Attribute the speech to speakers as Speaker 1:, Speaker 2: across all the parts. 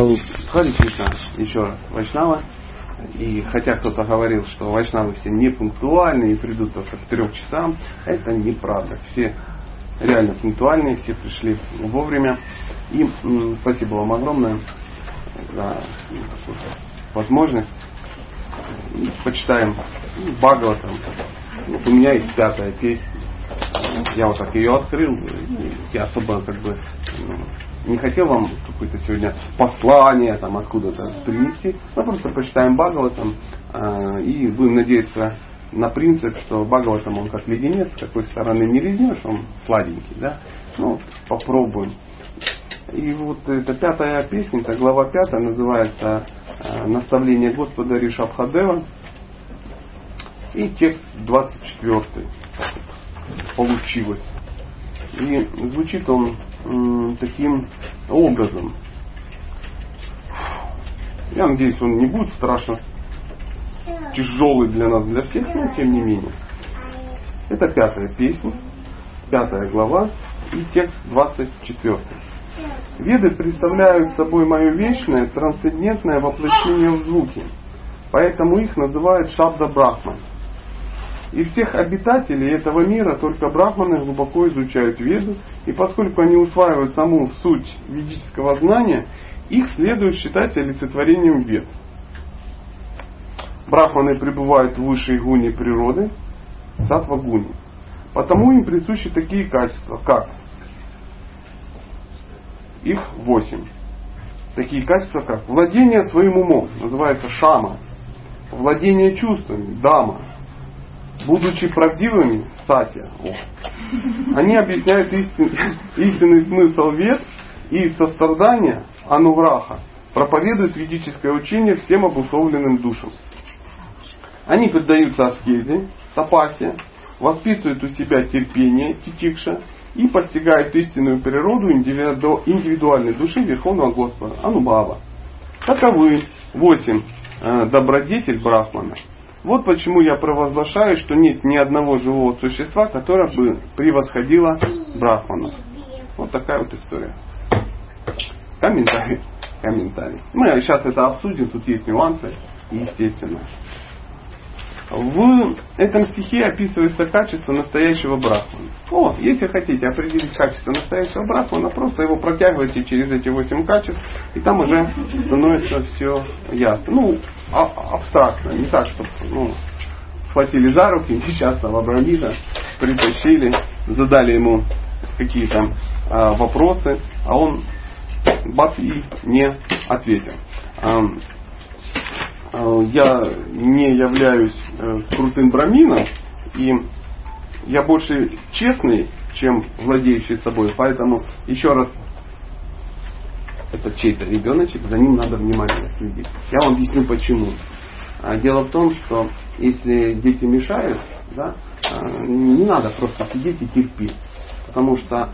Speaker 1: Хари Кришна, еще раз, Вайшнава. И хотя кто-то говорил, что вайшнавы все не пунктуальны и придут только к трех часам, это неправда. Все реально пунктуальные, все пришли вовремя. И м, спасибо вам огромное за возможность. Почитаем Бхагаватам. Вот у меня есть пятая песня. Я вот так ее открыл. Я особо как бы ну, не хотел вам какое-то сегодня послание там откуда-то принести. Мы просто почитаем Бхагаватам э, и будем надеяться на принцип, что Бхагаватам он как леденец, с какой стороны не лизнешь, он сладенький, да? Ну, попробуем. И вот эта пятая песня, это глава пятая, называется э, «Наставление Господа Ришабхадева». И текст 24 получилось. И звучит он таким образом. Я надеюсь, он не будет страшно тяжелый для нас, для всех, но тем не менее. Это пятая песня, пятая глава и текст 24. Веды представляют собой мое вечное, трансцендентное воплощение в звуке. Поэтому их называют Шабда Брахман. И всех обитателей этого мира только брахманы глубоко изучают веду, и поскольку они усваивают саму суть ведического знания, их следует считать олицетворением вед. Брахманы пребывают в высшей гуне природы, сатва гуни. Потому им присущи такие качества, как их восемь. Такие качества, как владение своим умом, называется шама, владение чувствами, дама, будучи правдивыми, сатья, они объясняют истин, истинный смысл вет и сострадания, анувраха, проповедуют ведическое учение всем обусловленным душам. Они поддаются аскезе, тапасе, воспитывают у себя терпение, титикша, и постигают истинную природу индивидуальной души Верховного Господа, Анубава. Таковы восемь э, добродетель Брахмана. Вот почему я провозглашаю, что нет ни одного живого существа, которое бы превосходило Брахмана. Вот такая вот история. Комментарий. Комментарий. Мы сейчас это обсудим, тут есть нюансы, естественно. В этом стихе описывается качество настоящего брахмана. О, если хотите определить качество настоящего брахмана, просто его протягивайте через эти восемь качеств, и там уже становится все ясно. Ну, а, абстрактно, не так, чтобы ну, схватили за руки несчастного брамина, притащили, задали ему какие-то а, вопросы, а он бац и не ответил. Я не являюсь э, крутым брамином, и я больше честный, чем владеющий собой. Поэтому еще раз, это чей-то ребеночек, за ним надо внимательно следить. Я вам объясню почему. А, дело в том, что если дети мешают, да, э, не надо просто сидеть и терпеть. Потому что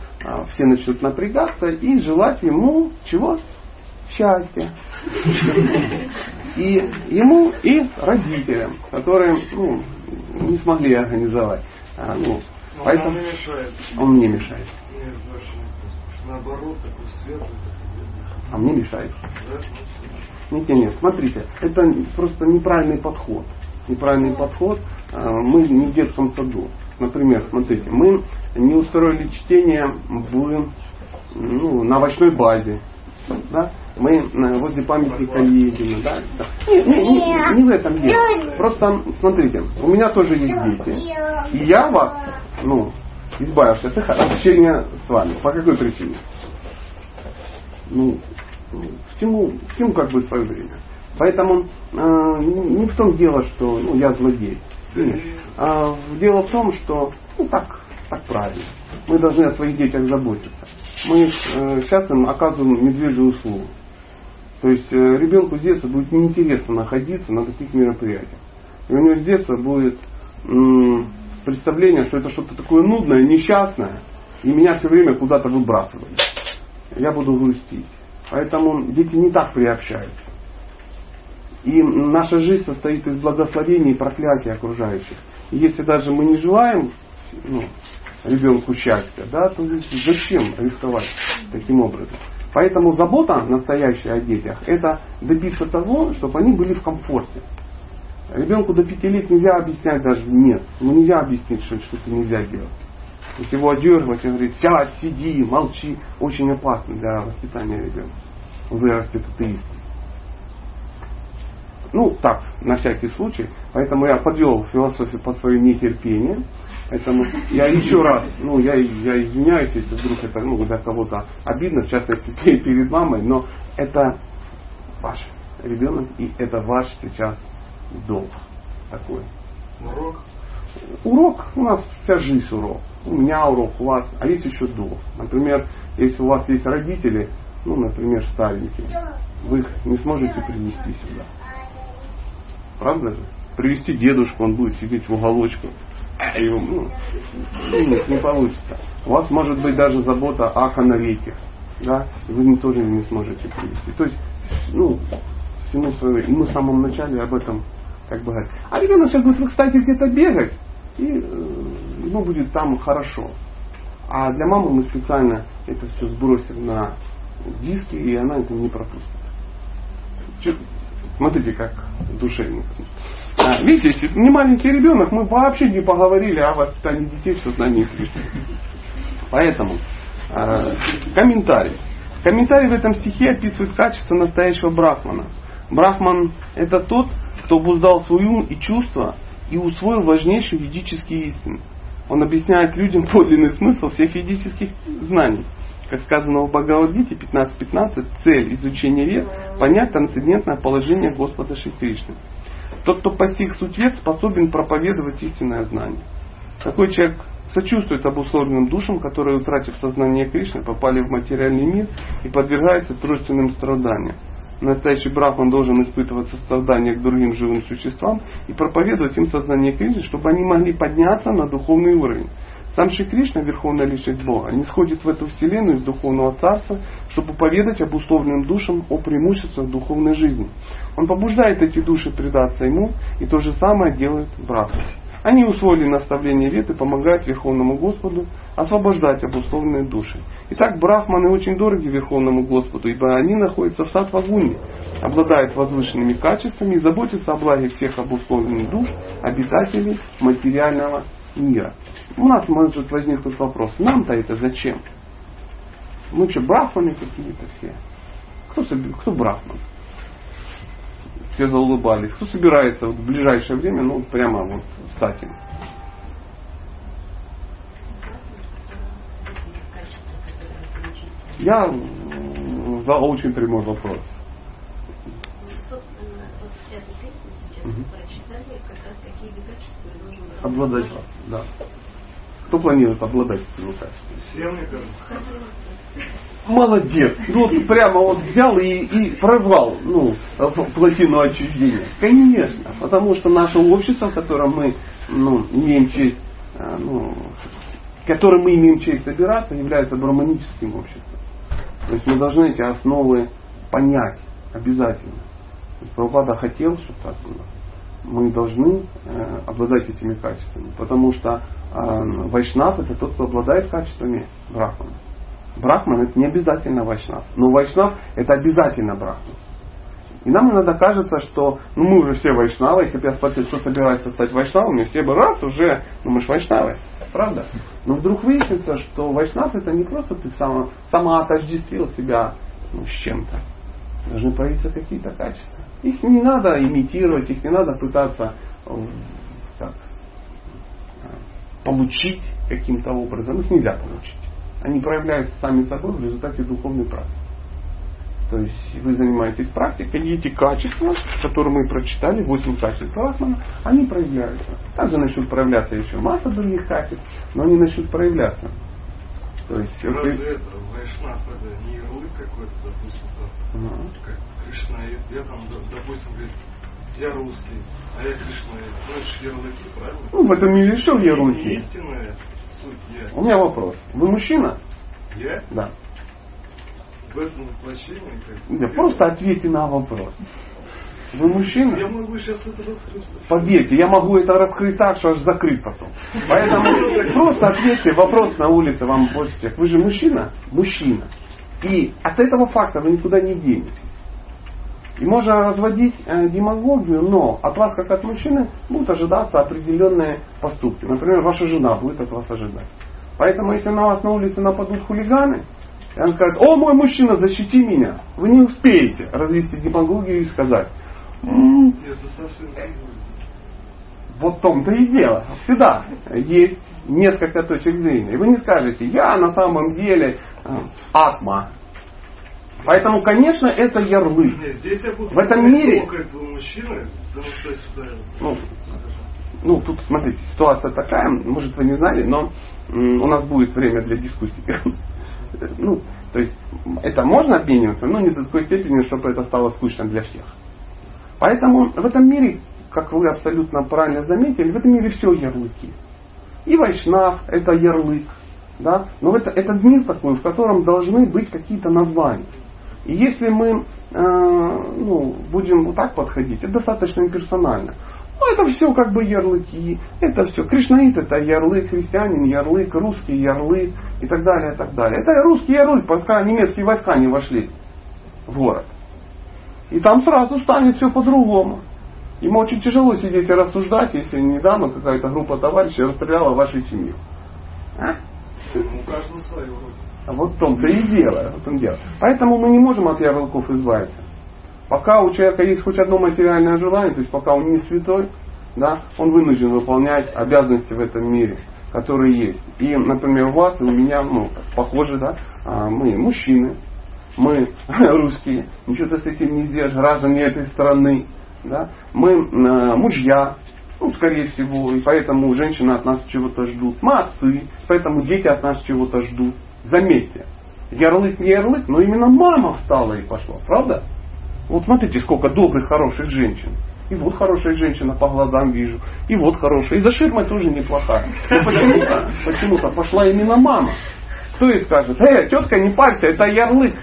Speaker 1: все начнут напрягаться и желать ему чего? Счастья и ему, и родителям, которые ну, не смогли организовать. А, ну,
Speaker 2: Но
Speaker 1: поэтому
Speaker 2: он не мешает.
Speaker 1: Он мне мешает.
Speaker 2: Нет, Наоборот, такой светлый,
Speaker 1: А мне мешает.
Speaker 2: да?
Speaker 1: Нет, нет, нет, смотрите, это просто неправильный подход. Неправильный подход. А, Мы не в детском саду. Например, смотрите, мы не устроили чтение в, ну, на овощной базе. Да? Мы э, возле памятника Ленина, да? Не, не, не, в этом дело. Просто, смотрите, у меня тоже есть дети. И я вас, ну, избавившись от общения с вами. По какой причине? Ну, всему, всему как бы свое время. Поэтому э, не в том дело, что ну, я злодей. Нет. А дело в том, что ну так, так правильно. Мы должны о своих детях заботиться. Мы э, сейчас им оказываем медвежью услугу. То есть э, ребенку с детства будет неинтересно находиться на таких мероприятиях. И у него с детства будет представление, что это что-то такое нудное, несчастное, и меня все время куда-то выбрасывают. Я буду грустить. Поэтому дети не так приобщаются. И наша жизнь состоит из благословений и проклятий окружающих. И если даже мы не желаем ну, ребенку счастья, да, то зачем рисковать таким образом? Поэтому забота настоящая о детях – это добиться того, чтобы они были в комфорте. Ребенку до пяти лет нельзя объяснять даже нет. Ему нельзя объяснить, что что-то нельзя делать. То есть его одергивать и говорить, сядь, сиди, молчи, очень опасно для воспитания ребенка. Он вырастет атеистом. Ну, так, на всякий случай. Поэтому я подвел философию под свое нетерпение. Поэтому я еще раз, ну, я, я извиняюсь, если вдруг это ну, для кого-то обидно, в частности перед мамой, но это ваш ребенок, и это ваш сейчас долг такой.
Speaker 2: Урок.
Speaker 1: Урок, у нас вся жизнь урок. У меня урок, у вас, а есть еще долг. Например, если у вас есть родители, ну, например, старенькие, вы их не сможете привести сюда. Правда же? Привести дедушку, он будет сидеть в уголочку. А его, ну, нет, не получится. У вас может быть даже забота о канавейке. Да? Вы тоже не сможете привести. То есть, ну, всему свое. И мы в самом начале об этом как бы говорим. А ребенок сейчас будет, кстати, где-то бегать, и э, ему будет там хорошо. А для мамы мы специально это все сбросим на диски, и она это не пропустит. Смотрите, как душевно. А, видите, если не маленький ребенок, мы вообще не поговорили о воспитании детей в сознании Кришны. Поэтому э, комментарий. Комментарий в этом стихе описывает качество настоящего брахмана. Брахман это тот, кто обуздал свой ум и чувства и усвоил важнейшие ведические истины. Он объясняет людям подлинный смысл всех ведических знаний. Как сказано в Бхагавадгите 15.15, цель изучения вед – понять трансцендентное положение Господа Шри Кришны. Тот, кто постиг суть вед, способен проповедовать истинное знание. Такой человек сочувствует обусловленным душам, которые, утратив сознание Кришны, попали в материальный мир и подвергаются тройственным страданиям. Настоящий брахман должен испытывать сострадание к другим живым существам и проповедовать им сознание Кришны, чтобы они могли подняться на духовный уровень. Сам Шри Кришна, Верховная Личность Бога, не сходит в эту вселенную из духовного царства, чтобы поведать об условным душам о преимуществах духовной жизни. Он побуждает эти души предаться ему, и то же самое делает Брахма. Они усвоили наставление вет и помогают Верховному Господу освобождать обусловленные души. Итак, брахманы очень дороги Верховному Господу, ибо они находятся в сатвагуне, обладают возвышенными качествами и заботятся о благе всех обусловленных душ, обитателей материального мира. У нас может возникнуть вопрос, нам-то это зачем? Мы что, брахманы какие-то все? Кто, кто брахман? Все заулыбались. Кто собирается в ближайшее время, ну, прямо вот стать им? Я за очень прямой вопрос.
Speaker 3: Собственно, вот этой песне сейчас
Speaker 1: Мгм.
Speaker 3: прочитали как раз такие качества должен быть.
Speaker 1: Обладать, да. Кто планирует обладать этими качествами?
Speaker 2: Все, мне кажется.
Speaker 1: Молодец. Ну вот прямо вот взял и, и прорвал ну, плотину отчуждения. Конечно. Потому что наше общество, в котором мы ну, имеем честь, э, ну, в котором мы имеем честь собираться, является браманическим обществом. То есть мы должны эти основы понять обязательно. Прабхупада хотел, чтобы так было. Мы должны э, обладать этими качествами. Потому что э, Вайшнав это тот, кто обладает качествами Брахмана. Брахман это не обязательно Вайшнав. Но Вайшнав это обязательно Брахман. И нам иногда кажется, что ну, мы уже все вайшнавы, если бы я спросил, кто собирается стать вайшнавами, все бы раз уже, ну мы же вайшнавы, правда? Но вдруг выяснится, что вайшнав это не просто ты сама отождествил себя ну, с чем-то. Должны появиться какие-то качества. Их не надо имитировать, их не надо пытаться так, получить каким-то образом. Их нельзя получить. Они проявляются сами собой в результате духовной практики. То есть вы занимаетесь практикой, и эти качества, которые мы прочитали, 8 качеств Брахмана, они проявляются. Также начнут проявляться еще масса других качеств, но они начнут проявляться. То есть
Speaker 2: Разве
Speaker 1: это-
Speaker 2: это, Вайшнав, это не ярлык какой-то, допустим, там,
Speaker 1: Ага.
Speaker 2: как Кришна, я, там, допустим, говорит, я русский, а я Кришна, ну это же ярлыки, правильно?
Speaker 1: Ну, в этом мире еще
Speaker 2: Не
Speaker 1: ярлыки.
Speaker 2: истинная суть я.
Speaker 1: У меня вопрос. Вы мужчина?
Speaker 2: Я
Speaker 1: Да.
Speaker 2: в этом воплощении как
Speaker 1: Да, просто ответьте на вопрос. Вы мужчина?
Speaker 2: Я могу сейчас это раскрыть.
Speaker 1: Поверьте, я могу это раскрыть так, что аж закрыть потом. Поэтому просто ответьте вопрос на улице вам больше всех. Вы же мужчина? Мужчина. И от этого факта вы никуда не денетесь. И можно разводить э, демагогию, но от вас, как от мужчины, будут ожидаться определенные поступки. Например, ваша жена будет от вас ожидать. Поэтому, если на вас на улице нападут хулиганы, и он скажет, о, мой мужчина, защити меня. Вы не успеете развести демагогию и сказать, «М,
Speaker 2: Это совсем другое.
Speaker 1: вот в том-то и дело. Всегда есть несколько точек зрения. И вы не скажете, я на самом деле э, атма. Поэтому, конечно, это ярлык. В этом мире-. Ну, ну, тут, смотрите, ситуация такая, может, вы не знали, но у нас будет время для дискуссий. Ну, то есть, это можно обмениваться, но не до такой степени, чтобы это стало скучно для всех. Поэтому в этом мире, как вы абсолютно правильно заметили, в этом мире все ярлыки. И вайшнав – это ярлык. Да? Но это, этот мир такой, в котором должны быть какие-то названия. И если мы э, ну, будем вот так подходить, это достаточно имперсонально. Ну, это все как бы ярлыки, это все. Кришнаит это ярлык, христианин ярлык, русский ярлык и так далее, и так далее. Это русский ярлык, пока немецкие войска не вошли в город. И там сразу станет все по-другому. Им очень тяжело сидеть и рассуждать, если недавно какая-то группа товарищей расстреляла вашу семью. А?
Speaker 2: У каждого свое вроде.
Speaker 1: Вот в том-то и дело. В том дело. Поэтому мы не можем от ярлыков избавиться. Пока у человека есть хоть одно материальное желание, то есть пока он не святой, да, он вынужден выполнять обязанности в этом мире, которые есть. И, например, у вас и у меня, ну, похоже, да, а, мы мужчины, мы русские, ничего ты с этим не сделаешь, граждане этой страны, да, мы э, мужья, ну, скорее всего, и поэтому женщины от нас чего-то ждут. Мы отцы, поэтому дети от нас чего-то ждут. Заметьте, ярлык не ярлык, но именно мама встала и пошла, правда? Вот смотрите, сколько добрых, хороших женщин. И вот хорошая женщина по глазам вижу. И вот хорошая. И за ширмой тоже неплохая. Но почему-то, почему-то пошла именно мама. Кто ей скажет, э, тетка, не парься, это ярлык.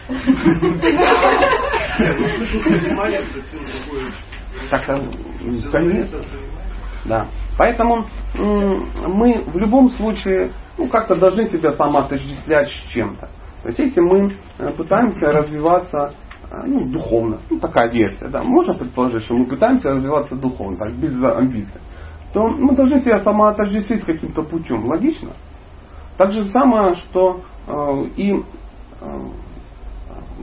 Speaker 1: Так, а, конечно. Да. Поэтому мы в любом случае ну, как-то должны себя самоотождествлять с чем-то. То есть если мы э, пытаемся развиваться э, ну, духовно, ну такая версия, да, можно предположить, что мы пытаемся развиваться духовно, так, без амбиций, то мы должны себя самоотождествить каким-то путем. Логично? Так же самое, что э, и э,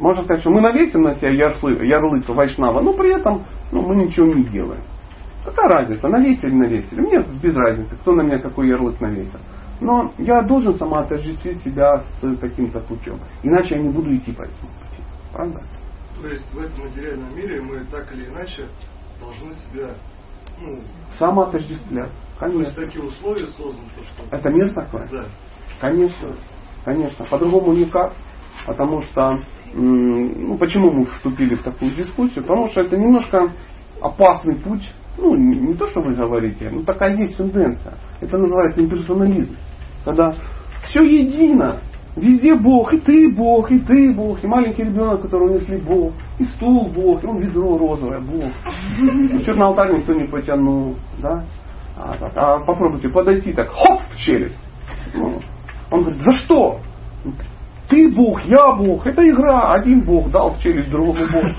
Speaker 1: можно сказать, что мы навесим на себя ярлык, ярлык Вайшнава, но при этом ну, мы ничего не делаем. Какая разница, навесили, навесили. Мне без разницы, кто на меня какой ярлык навесил. Но я должен самоотождествить себя с каким-то путем. Иначе я не буду идти по этому пути. Правда?
Speaker 2: То есть в этом материальном мире мы так или иначе должны себя, ну,
Speaker 1: Самоотождествлять.
Speaker 2: то есть
Speaker 1: Конечно.
Speaker 2: такие условия созданы, то что...
Speaker 1: Это мир такой?
Speaker 2: Да.
Speaker 1: Конечно, конечно. По-другому никак. Потому что, ну, почему мы вступили в такую дискуссию? Потому что это немножко опасный путь. Ну, не, не то, что вы говорите, но такая есть тенденция. Это называется имперсонализм. Когда все едино. Везде Бог, и ты Бог, и ты Бог, и маленький ребенок, которого несли Бог, и стул Бог, и он ведро розовое, Бог. Что на алтарь никто не потянул, да? А, так, а попробуйте подойти так, хоп, в челюсть. Ну, он говорит, за что? Ты Бог, я Бог. Это игра. Один Бог дал в челюсть другому Богу.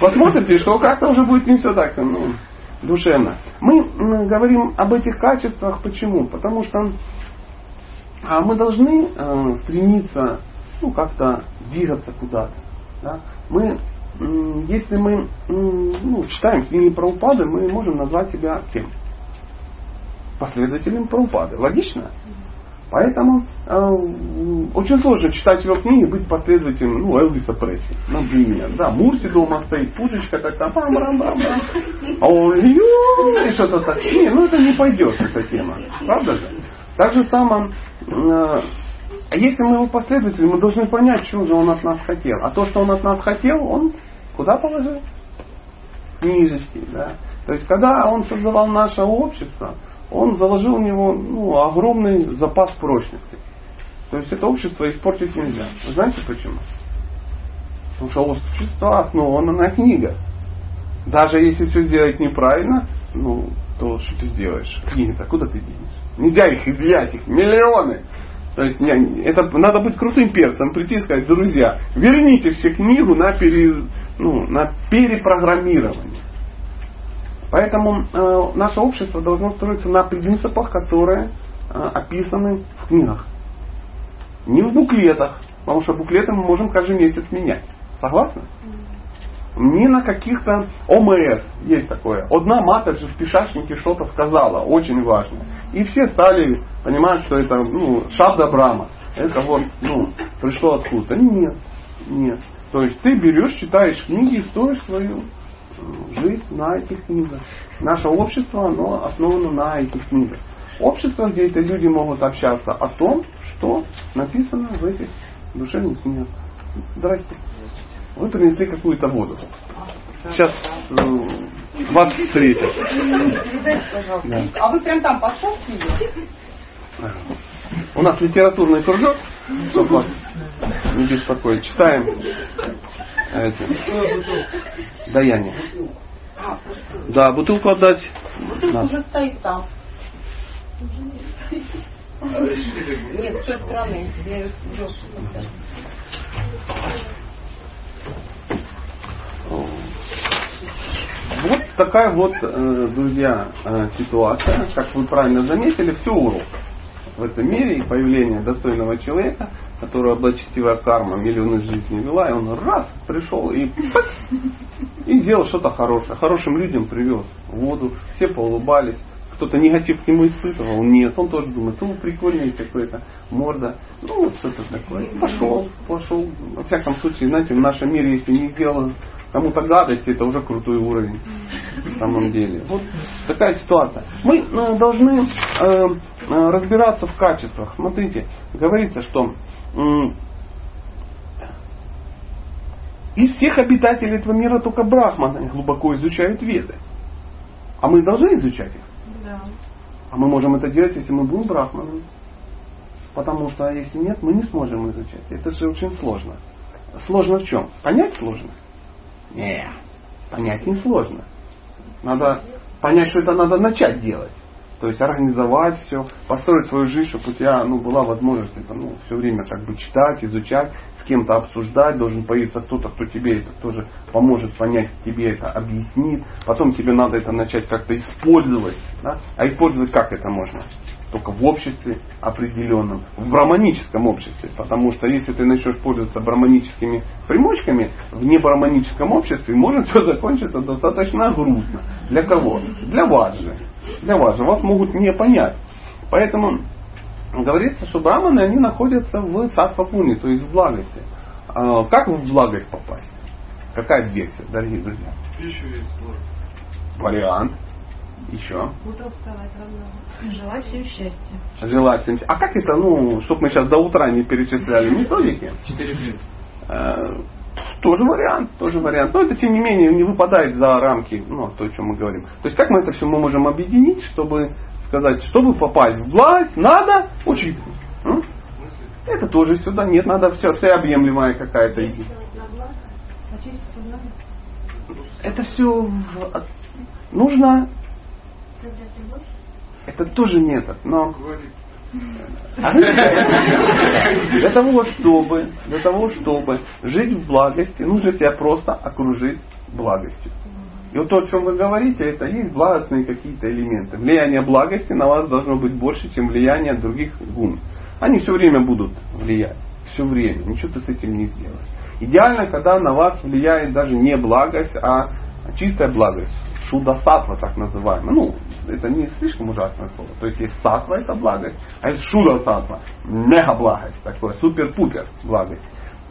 Speaker 1: Посмотрите, что как-то уже будет не все так ну, душевно. Мы говорим об этих качествах. Почему? Потому что а, мы должны э, стремиться ну, как-то двигаться куда-то. Да? Мы, если мы ну, читаем книги про упады, мы можем назвать себя кем? Последователем Прабхупады. Логично? Поэтому э, очень сложно читать его книги и быть последователем ну, Элвиса Пресли, например. Да, Мурси дома стоит, пушечка так там, бам бам бам а он и что-то так. Не, ну это не пойдет, эта тема. Правда же? Так же самое, э, если мы его последователи, мы должны понять, что же он от нас хотел. А то, что он от нас хотел, он куда положил? Книжечки, да. То есть, когда он создавал наше общество, он заложил в него ну, огромный запас прочности. То есть это общество испортить нельзя. Знаете почему? Потому что общество основано на книгах. Даже если все сделать неправильно, ну, то что ты сделаешь? Книги-то куда ты денешь? Нельзя их изъять, их миллионы. То есть не, это надо быть крутым перцем, прийти и сказать, друзья, верните все книгу на, пере, ну, на перепрограммирование. Поэтому э, наше общество должно строиться на принципах, которые э, описаны в книгах. Не в буклетах, потому что буклеты мы можем каждый месяц менять. Согласны? Не на каких-то ОМС есть такое. Одна матаджи в пишачнике что-то сказала, очень важно. И все стали понимать, что это ну, шабда Брама. Это вот ну, пришло откуда-то. Нет, нет. То есть ты берешь, читаешь книги и строишь свою жизнь на этих книгах. Наше общество, оно основано на этих книгах. Общество, где эти люди могут общаться о том, что написано в этих душевных книгах. Здрасте. Вы принесли какую-то воду. Сейчас э, вас встретят.
Speaker 4: Передайте, пожалуйста. Да. А вы прям там поставьте ее?
Speaker 1: У нас литературный кружок, чтобы вас не беспокоить. Читаем эти, даяние. Да, бутылку отдать.
Speaker 4: Бутылка уже стоит там. Нет, с той стороны. Я ее
Speaker 1: вот такая вот, э, друзья, э, ситуация. Как вы правильно заметили, все урок в этом мире и появление достойного человека, которого благочестивая карма миллионы жизней вела, и он раз пришел и, и сделал что-то хорошее. Хорошим людям привез воду, все поулыбались. Кто-то негатив к нему испытывал? Нет. Он тоже думает, ну, прикольный какой-то, морда. Ну, вот что-то такое. Пошел, пошел. Во всяком случае, знаете, в нашем мире, если не сделал кому-то гадость, это уже крутой уровень. На самом деле. Вот такая ситуация. Мы э, должны э, э, разбираться в качествах. Смотрите, говорится, что из всех обитателей этого мира только брахманы глубоко изучают веды. А мы должны изучать их. Да. А мы можем это делать, если мы будем брахманами. Потому что если нет, мы не сможем изучать. Это же очень сложно. Сложно в чем? Понять сложно? Нет, понять не сложно. Надо понять, что это надо начать делать. То есть организовать все, построить свою жизнь, чтобы у тебя ну, была возможность это, ну, все время как бы читать, изучать, с кем-то обсуждать, должен появиться кто-то, кто тебе это тоже поможет понять, тебе это объяснит. Потом тебе надо это начать как-то использовать. Да? А использовать как это можно? только в обществе определенном, в браманическом обществе. Потому что если ты начнешь пользоваться браманическими примочками, в небраманическом обществе может все закончиться достаточно грустно. Для кого? Для вас же. Для вас же. Вас могут не понять. Поэтому говорится, что браманы, они находятся в сатвапуне, то есть в благости. А как в благость попасть? Какая версия, дорогие друзья?
Speaker 2: Еще есть
Speaker 1: Вариант. Еще.
Speaker 3: Утром вставать рано. Желать всем счастья.
Speaker 1: Желать всем счастья. А как это, ну, чтобы мы сейчас до утра не перечисляли методики?
Speaker 2: Четыре принципа.
Speaker 1: Тоже вариант, тоже вариант. Но это, тем не менее, не выпадает за рамки, ну, то, о чем мы говорим. То есть, как мы это все мы можем объединить, чтобы сказать, чтобы попасть в власть, надо учиться. М? Это тоже сюда. Нет, надо все, всеобъемлемая какая-то. Это все нужно это тоже метод, но для того, чтобы, для того, чтобы жить в благости, нужно себя просто окружить благостью. И вот то, о чем вы говорите, это есть благостные какие-то элементы. Влияние благости на вас должно быть больше, чем влияние других гун. Они все время будут влиять. Все время. Ничего ты с этим не сделаешь. Идеально, когда на вас влияет даже не благость, а чистая благость шуда сатва так называемая. Ну, это не слишком ужасное слово. То есть есть сатва это благость, а есть шуда сатва, мега благость, такое супер-пупер благость.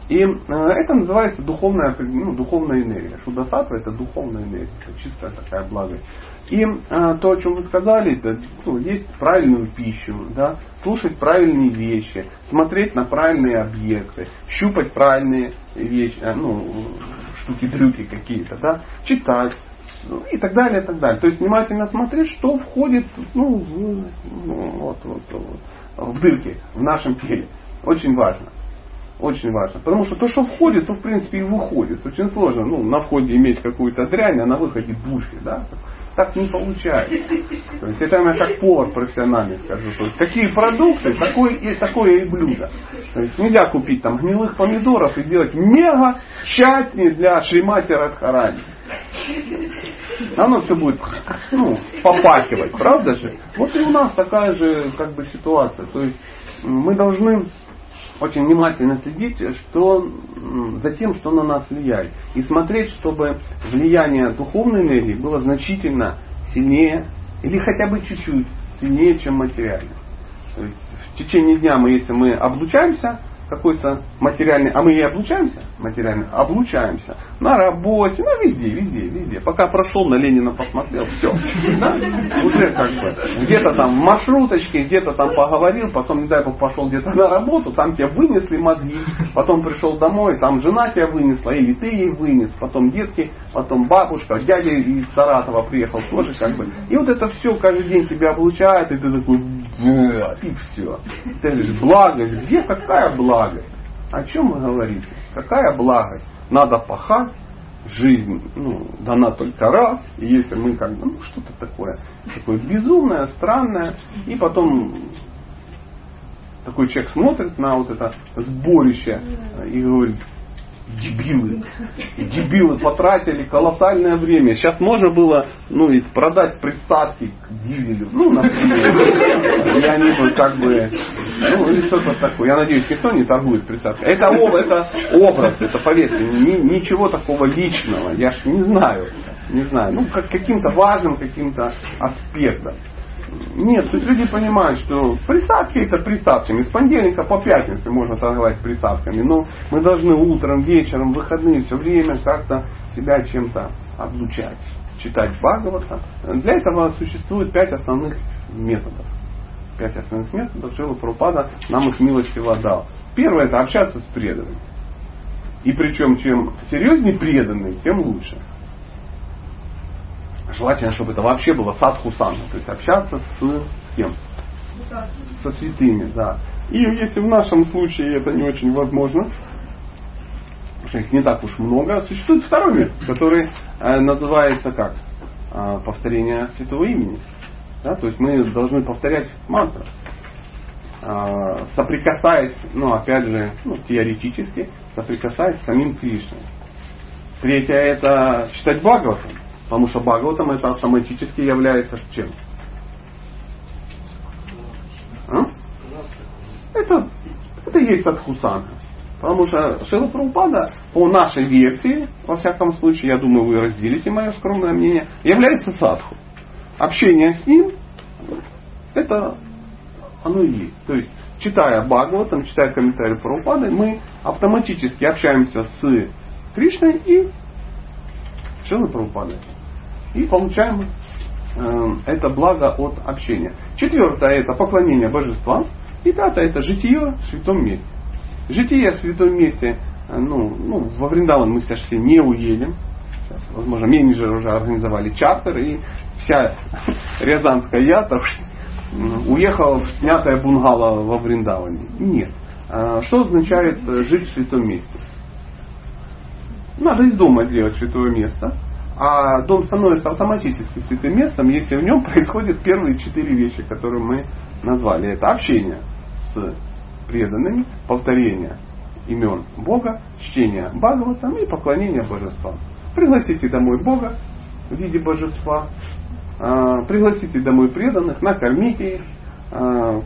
Speaker 1: И э, это называется духовная, ну, духовная энергия. Шуда сатва это духовная энергия, чистая такая благость. И э, то, о чем вы сказали, это ну, есть правильную пищу, да, слушать правильные вещи, смотреть на правильные объекты, щупать правильные вещи, э, ну, штуки-дрюки какие-то, да, читать, и так далее, и так далее. То есть внимательно смотреть, что входит ну, в, ну, вот, вот, вот, в дырки в нашем теле. Очень важно. Очень важно. Потому что то, что входит, то в принципе и выходит. Очень сложно ну, на входе иметь какую-то дрянь, а на выходе души. Да? Так не получается. То есть это я как повар профессиональный скажу. То есть какие продукты, такое и, такое и блюдо. То есть нельзя купить там гнилых помидоров и сделать мега чатни для Шримати Радхарани. Оно все будет ну, попахивать, правда же? Вот и у нас такая же как бы ситуация. То есть мы должны очень внимательно следить что, за тем, что на нас влияет. И смотреть, чтобы влияние духовной энергии было значительно сильнее или хотя бы чуть-чуть сильнее, чем материальное. То есть в течение дня мы, если мы облучаемся, какой-то материальный, а мы и облучаемся, материально, облучаемся на работе, ну везде, везде, везде. Пока прошел, на Ленина посмотрел, все. Да? Уже как бы где-то там в маршруточке, где-то там поговорил, потом, не дай бог, пошел где-то на работу, там тебя вынесли мозги, потом пришел домой, там жена тебя вынесла, или ты ей вынес, потом детки, потом бабушка, дядя из Саратова приехал тоже как бы. И вот это все каждый день тебя облучает, и ты такой, и все. Ты говоришь, благость, где какая благость? О чем вы говорите? Какая благость? Надо пахать, жизнь ну, дана только раз, и если мы как бы, ну, что-то такое, такое безумное, странное, и потом такой человек смотрит на вот это сборище и говорит, дебилы. Дебилы потратили колоссальное время. Сейчас можно было ну, и продать присадки к дизелю. Ну, например. И они бы как бы... Ну, или что-то такое. Я надеюсь, никто не торгует присадкой. Это, это образ, это поверьте, ни, ничего такого личного. Я ж не знаю. Не знаю. Ну, как, каким-то важным каким-то аспектом. Нет, тут люди понимают, что присадки это присадками. С понедельника по пятницу можно торговать присадками. Но мы должны утром, вечером, выходные все время как-то себя чем-то облучать. Читать Бхагавата. Для этого существует пять основных методов. Пять основных методов Шила Прупада нам их милостиво дал. Первое это общаться с преданными. И причем чем серьезнее преданный, тем лучше. Желательно, чтобы это вообще было садхусанна, то есть общаться с, с кем? Со святыми, да. И если в нашем случае это не очень возможно, потому что их не так уж много, существует второй метод, который э, называется как? Э, повторение святого имени. Да? То есть мы должны повторять мантры, э, соприкасаясь, ну опять же, ну, теоретически, соприкасаясь с самим Кришной. Третье это читать Бхагаватам. Потому что Бхагаватам это автоматически является чем? А? Это, это есть Садхусанга. Потому что Шила Прабхупада, по нашей версии, во всяком случае, я думаю, вы разделите мое скромное мнение, является садху. Общение с ним, это оно и есть. То есть, читая Бхагаватам, читая комментарии Прабхупады, мы автоматически общаемся с Кришной и Шилой Прабхупадой и получаем э, это благо от общения. Четвертое это поклонение божествам. И пятое это житие в святом месте. Житие в святом месте, э, ну, ну, во Вриндаван мы сейчас все не уедем. Сейчас, возможно, менеджеры уже организовали чартер, и вся Рязанская ята уехала в снятое бунгало во Вриндаване. Нет. А что означает э, жить в святом месте? Надо из дома делать святое место – а дом становится автоматически святым местом, если в нем происходят первые четыре вещи, которые мы назвали. Это общение с преданными, повторение имен Бога, чтение Бхагаватам и поклонение божествам. Пригласите домой Бога в виде божества, а, пригласите домой преданных, накормите их,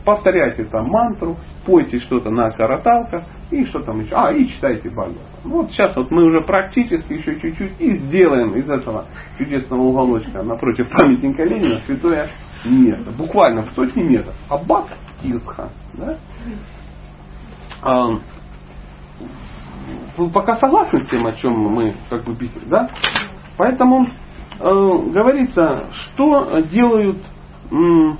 Speaker 1: повторяйте там мантру, пойте что-то на караталках и что там еще. А, и читайте Бхагаватам. Вот сейчас вот мы уже практически еще чуть-чуть и сделаем из этого чудесного уголочка напротив памятника Ленина святое место. Буквально в сотни метров. Аббат Тиртха. Да? А, вы пока согласны с тем, о чем мы как бы беседуем, да? Поэтому э, говорится, что делают м,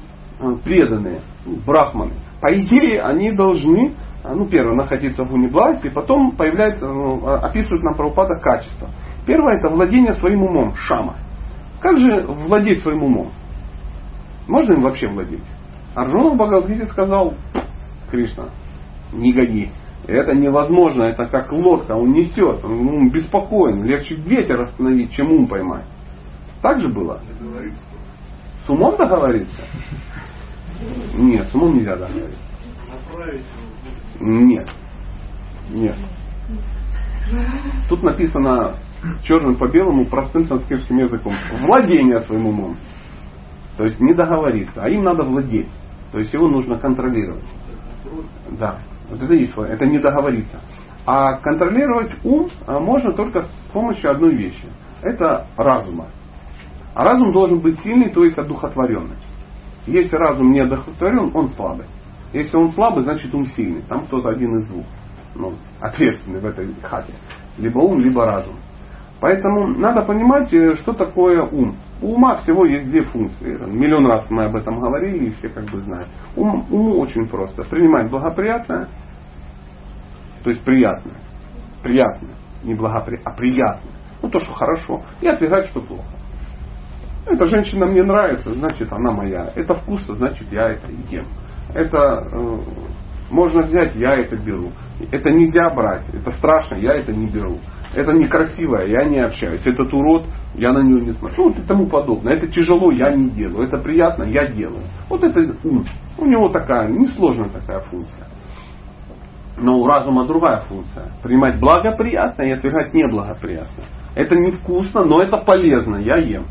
Speaker 1: преданные, брахманы. По идее, они должны, ну, первое, находиться в унибласти, потом появляется, ну, описывают нам правопада качества. Первое это владение своим умом, шама. Как же владеть своим умом? Можно им вообще владеть? Арджуна в Бхагавадгите сказал, Кришна, не гони. Это невозможно, это как лодка, он несет, он беспокоен, легче ветер остановить, чем ум поймать. Так же было?
Speaker 2: Договориться.
Speaker 1: С умом договориться? Нет, с умом нельзя
Speaker 2: его.
Speaker 1: Нет. Нет. Тут написано черным по белому простым санскритским языком. Владение своим умом. То есть не договориться, а им надо владеть. То есть его нужно контролировать. Да, вот это есть это не договориться. А контролировать ум а, можно только с помощью одной вещи. Это разума. А разум должен быть сильный, то есть одухотворенный. Если разум не одухотворен, он слабый. Если он слабый, значит ум сильный. Там кто-то один из двух. Ну, ответственный в этой хате. Либо ум, либо разум. Поэтому надо понимать, э, что такое ум. У ума всего есть две функции. Миллион раз мы об этом говорили, и все как бы знают. Ум, уму очень просто. Принимать благоприятное, то есть приятное. Приятное. Не благоприятное, а приятное. Ну то, что хорошо. И отвергать, что плохо. Эта женщина мне нравится, значит она моя. Это вкусно, значит я это ем. Это э, можно взять, я это беру. Это нельзя брать, это страшно, я это не беру. Это некрасиво, я не общаюсь. Этот урод, я на него не смотрю. Вот и тому подобное. Это тяжело, я не делаю. Это приятно, я делаю. Вот это ум. У него такая, несложная такая функция. Но у разума другая функция. Принимать благоприятное и отвергать неблагоприятное. Это невкусно, но это полезно, я ем.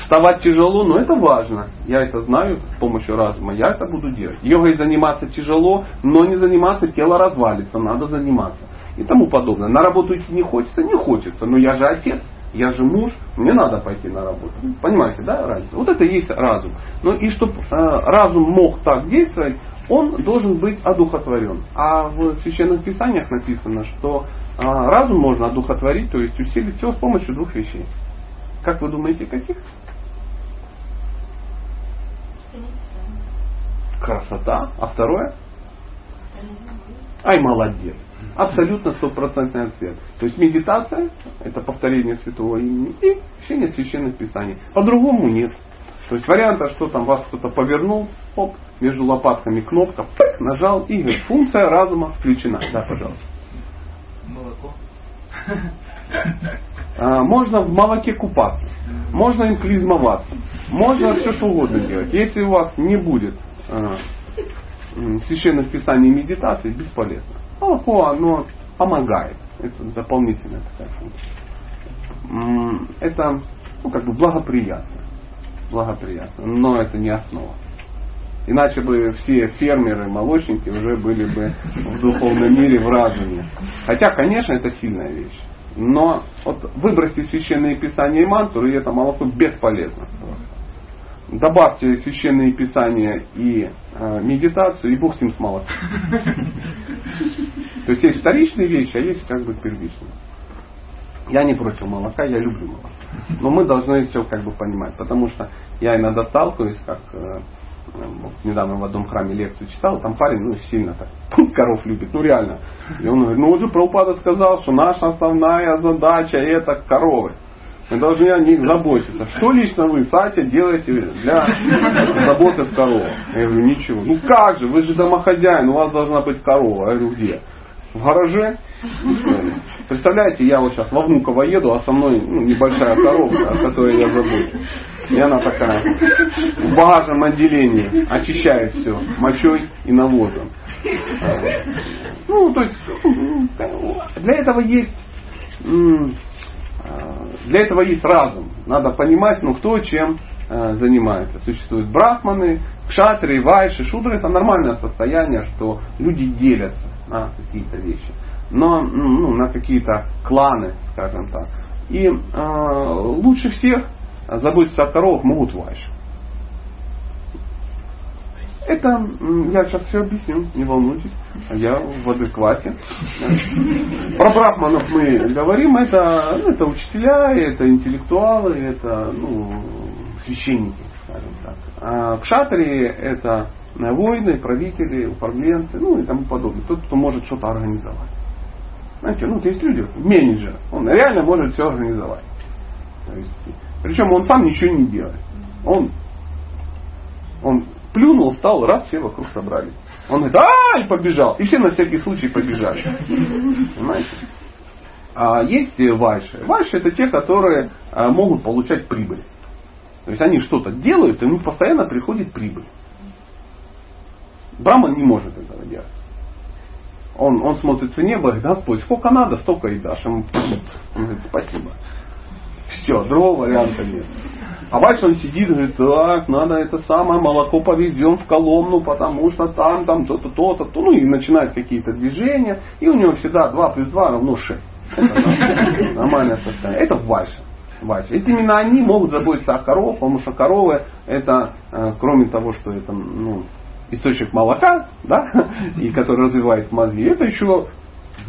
Speaker 1: Вставать тяжело, но это важно. Я это знаю с помощью разума. Я это буду делать. Йогой заниматься тяжело, но не заниматься, тело развалится. Надо заниматься. И тому подобное. На работу идти не хочется, не хочется. Но я же отец, я же муж, мне надо пойти на работу. Понимаете, да, разница? Вот это и есть разум. Ну и чтобы э, разум мог так действовать, он должен быть одухотворен. А в священных писаниях написано, что э, разум можно одухотворить, то есть усилить все с помощью двух вещей. Как вы думаете, каких? Красота. А второе? Ай, молодец. Абсолютно стопроцентный ответ. То есть медитация, это повторение святого имени и чтение священных писаний. По-другому нет. То есть варианта, что там вас кто-то повернул, оп, между лопатками кнопка, пык, нажал и говорит, функция разума включена. Да, пожалуйста.
Speaker 2: Молоко.
Speaker 1: А, можно в молоке купаться, можно им клизмоваться, можно все что угодно делать. Если у вас не будет м, священных писаний и медитации, бесполезно. Молоко, оно помогает. Это дополнительная такая функция. Это ну, как бы благоприятно. Благоприятно. Но это не основа. Иначе бы все фермеры, молочники уже были бы в духовном мире в разуме. Хотя, конечно, это сильная вещь. Но вот выбросьте священные писания и мантру, и это молоко бесполезно. Добавьте священные писания и э, медитацию, и Бог с ним с молоком. То есть есть вторичные вещи, а есть как бы первичные. Я не против молока, я люблю молоко. Но мы должны все как бы понимать. Потому что я иногда сталкиваюсь, как э, вот недавно в одном храме лекцию читал, там парень, ну, сильно так, коров любит, ну, реально. И он говорит, ну, вот же Прабхупада сказал, что наша основная задача это коровы. Мы должны о них заботиться. Что лично вы, Сатя, делаете для заботы в коровах? Я говорю, ничего. Ну как же, вы же домохозяин, у вас должна быть корова. Я говорю, где? В гараже? Представляете, я вот сейчас во Внуково еду, а со мной ну, небольшая коровка, о которой я забыл. И она такая в багажном отделении очищает все мочой и навозом. Ну, то есть для этого есть для этого есть разум. Надо понимать, ну кто чем занимается. Существуют брахманы, кшатры, вайши, шудры. Это нормальное состояние, что люди делятся на какие-то вещи. Но ну, на какие-то кланы, скажем так. И э, лучше всех заботиться о коровах могут вайши. Это я сейчас все объясню, не волнуйтесь, я в адеквате. Про брахманов мы говорим, это, ну, это учителя, это интеллектуалы, это ну, священники, скажем так. А кшатри это воины, правители, управленцы, ну и тому подобное. Тот, кто может что-то организовать. Знаете, ну, есть люди, менеджер, он реально может все организовать. То есть, причем он сам ничего не делает. Он, он плюнул, встал, раз, все вокруг собрались. Он говорит, а, и побежал. И все на всякий случай побежали. Понимаете? А есть вайши. Вайши это те, которые а, могут получать прибыль. То есть они что-то делают, и у них постоянно приходит прибыль. Браман не может этого делать. Он, он смотрит в небо и говорит, Господь, сколько надо, столько и дашь. Он говорит, спасибо. Все, другого варианта нет. А дальше он сидит говорит, так, надо это самое молоко повезем в Коломну, потому что там, там, то-то, то-то, то, ну и начинает какие-то движения, и у него всегда 2 плюс 2 равно 6. Это нормальное состояние. Это вальша. вальша. И именно они могут заботиться о коровах, потому что коровы это, э, кроме того, что это ну, источник молока, да, и который развивает мозги, это еще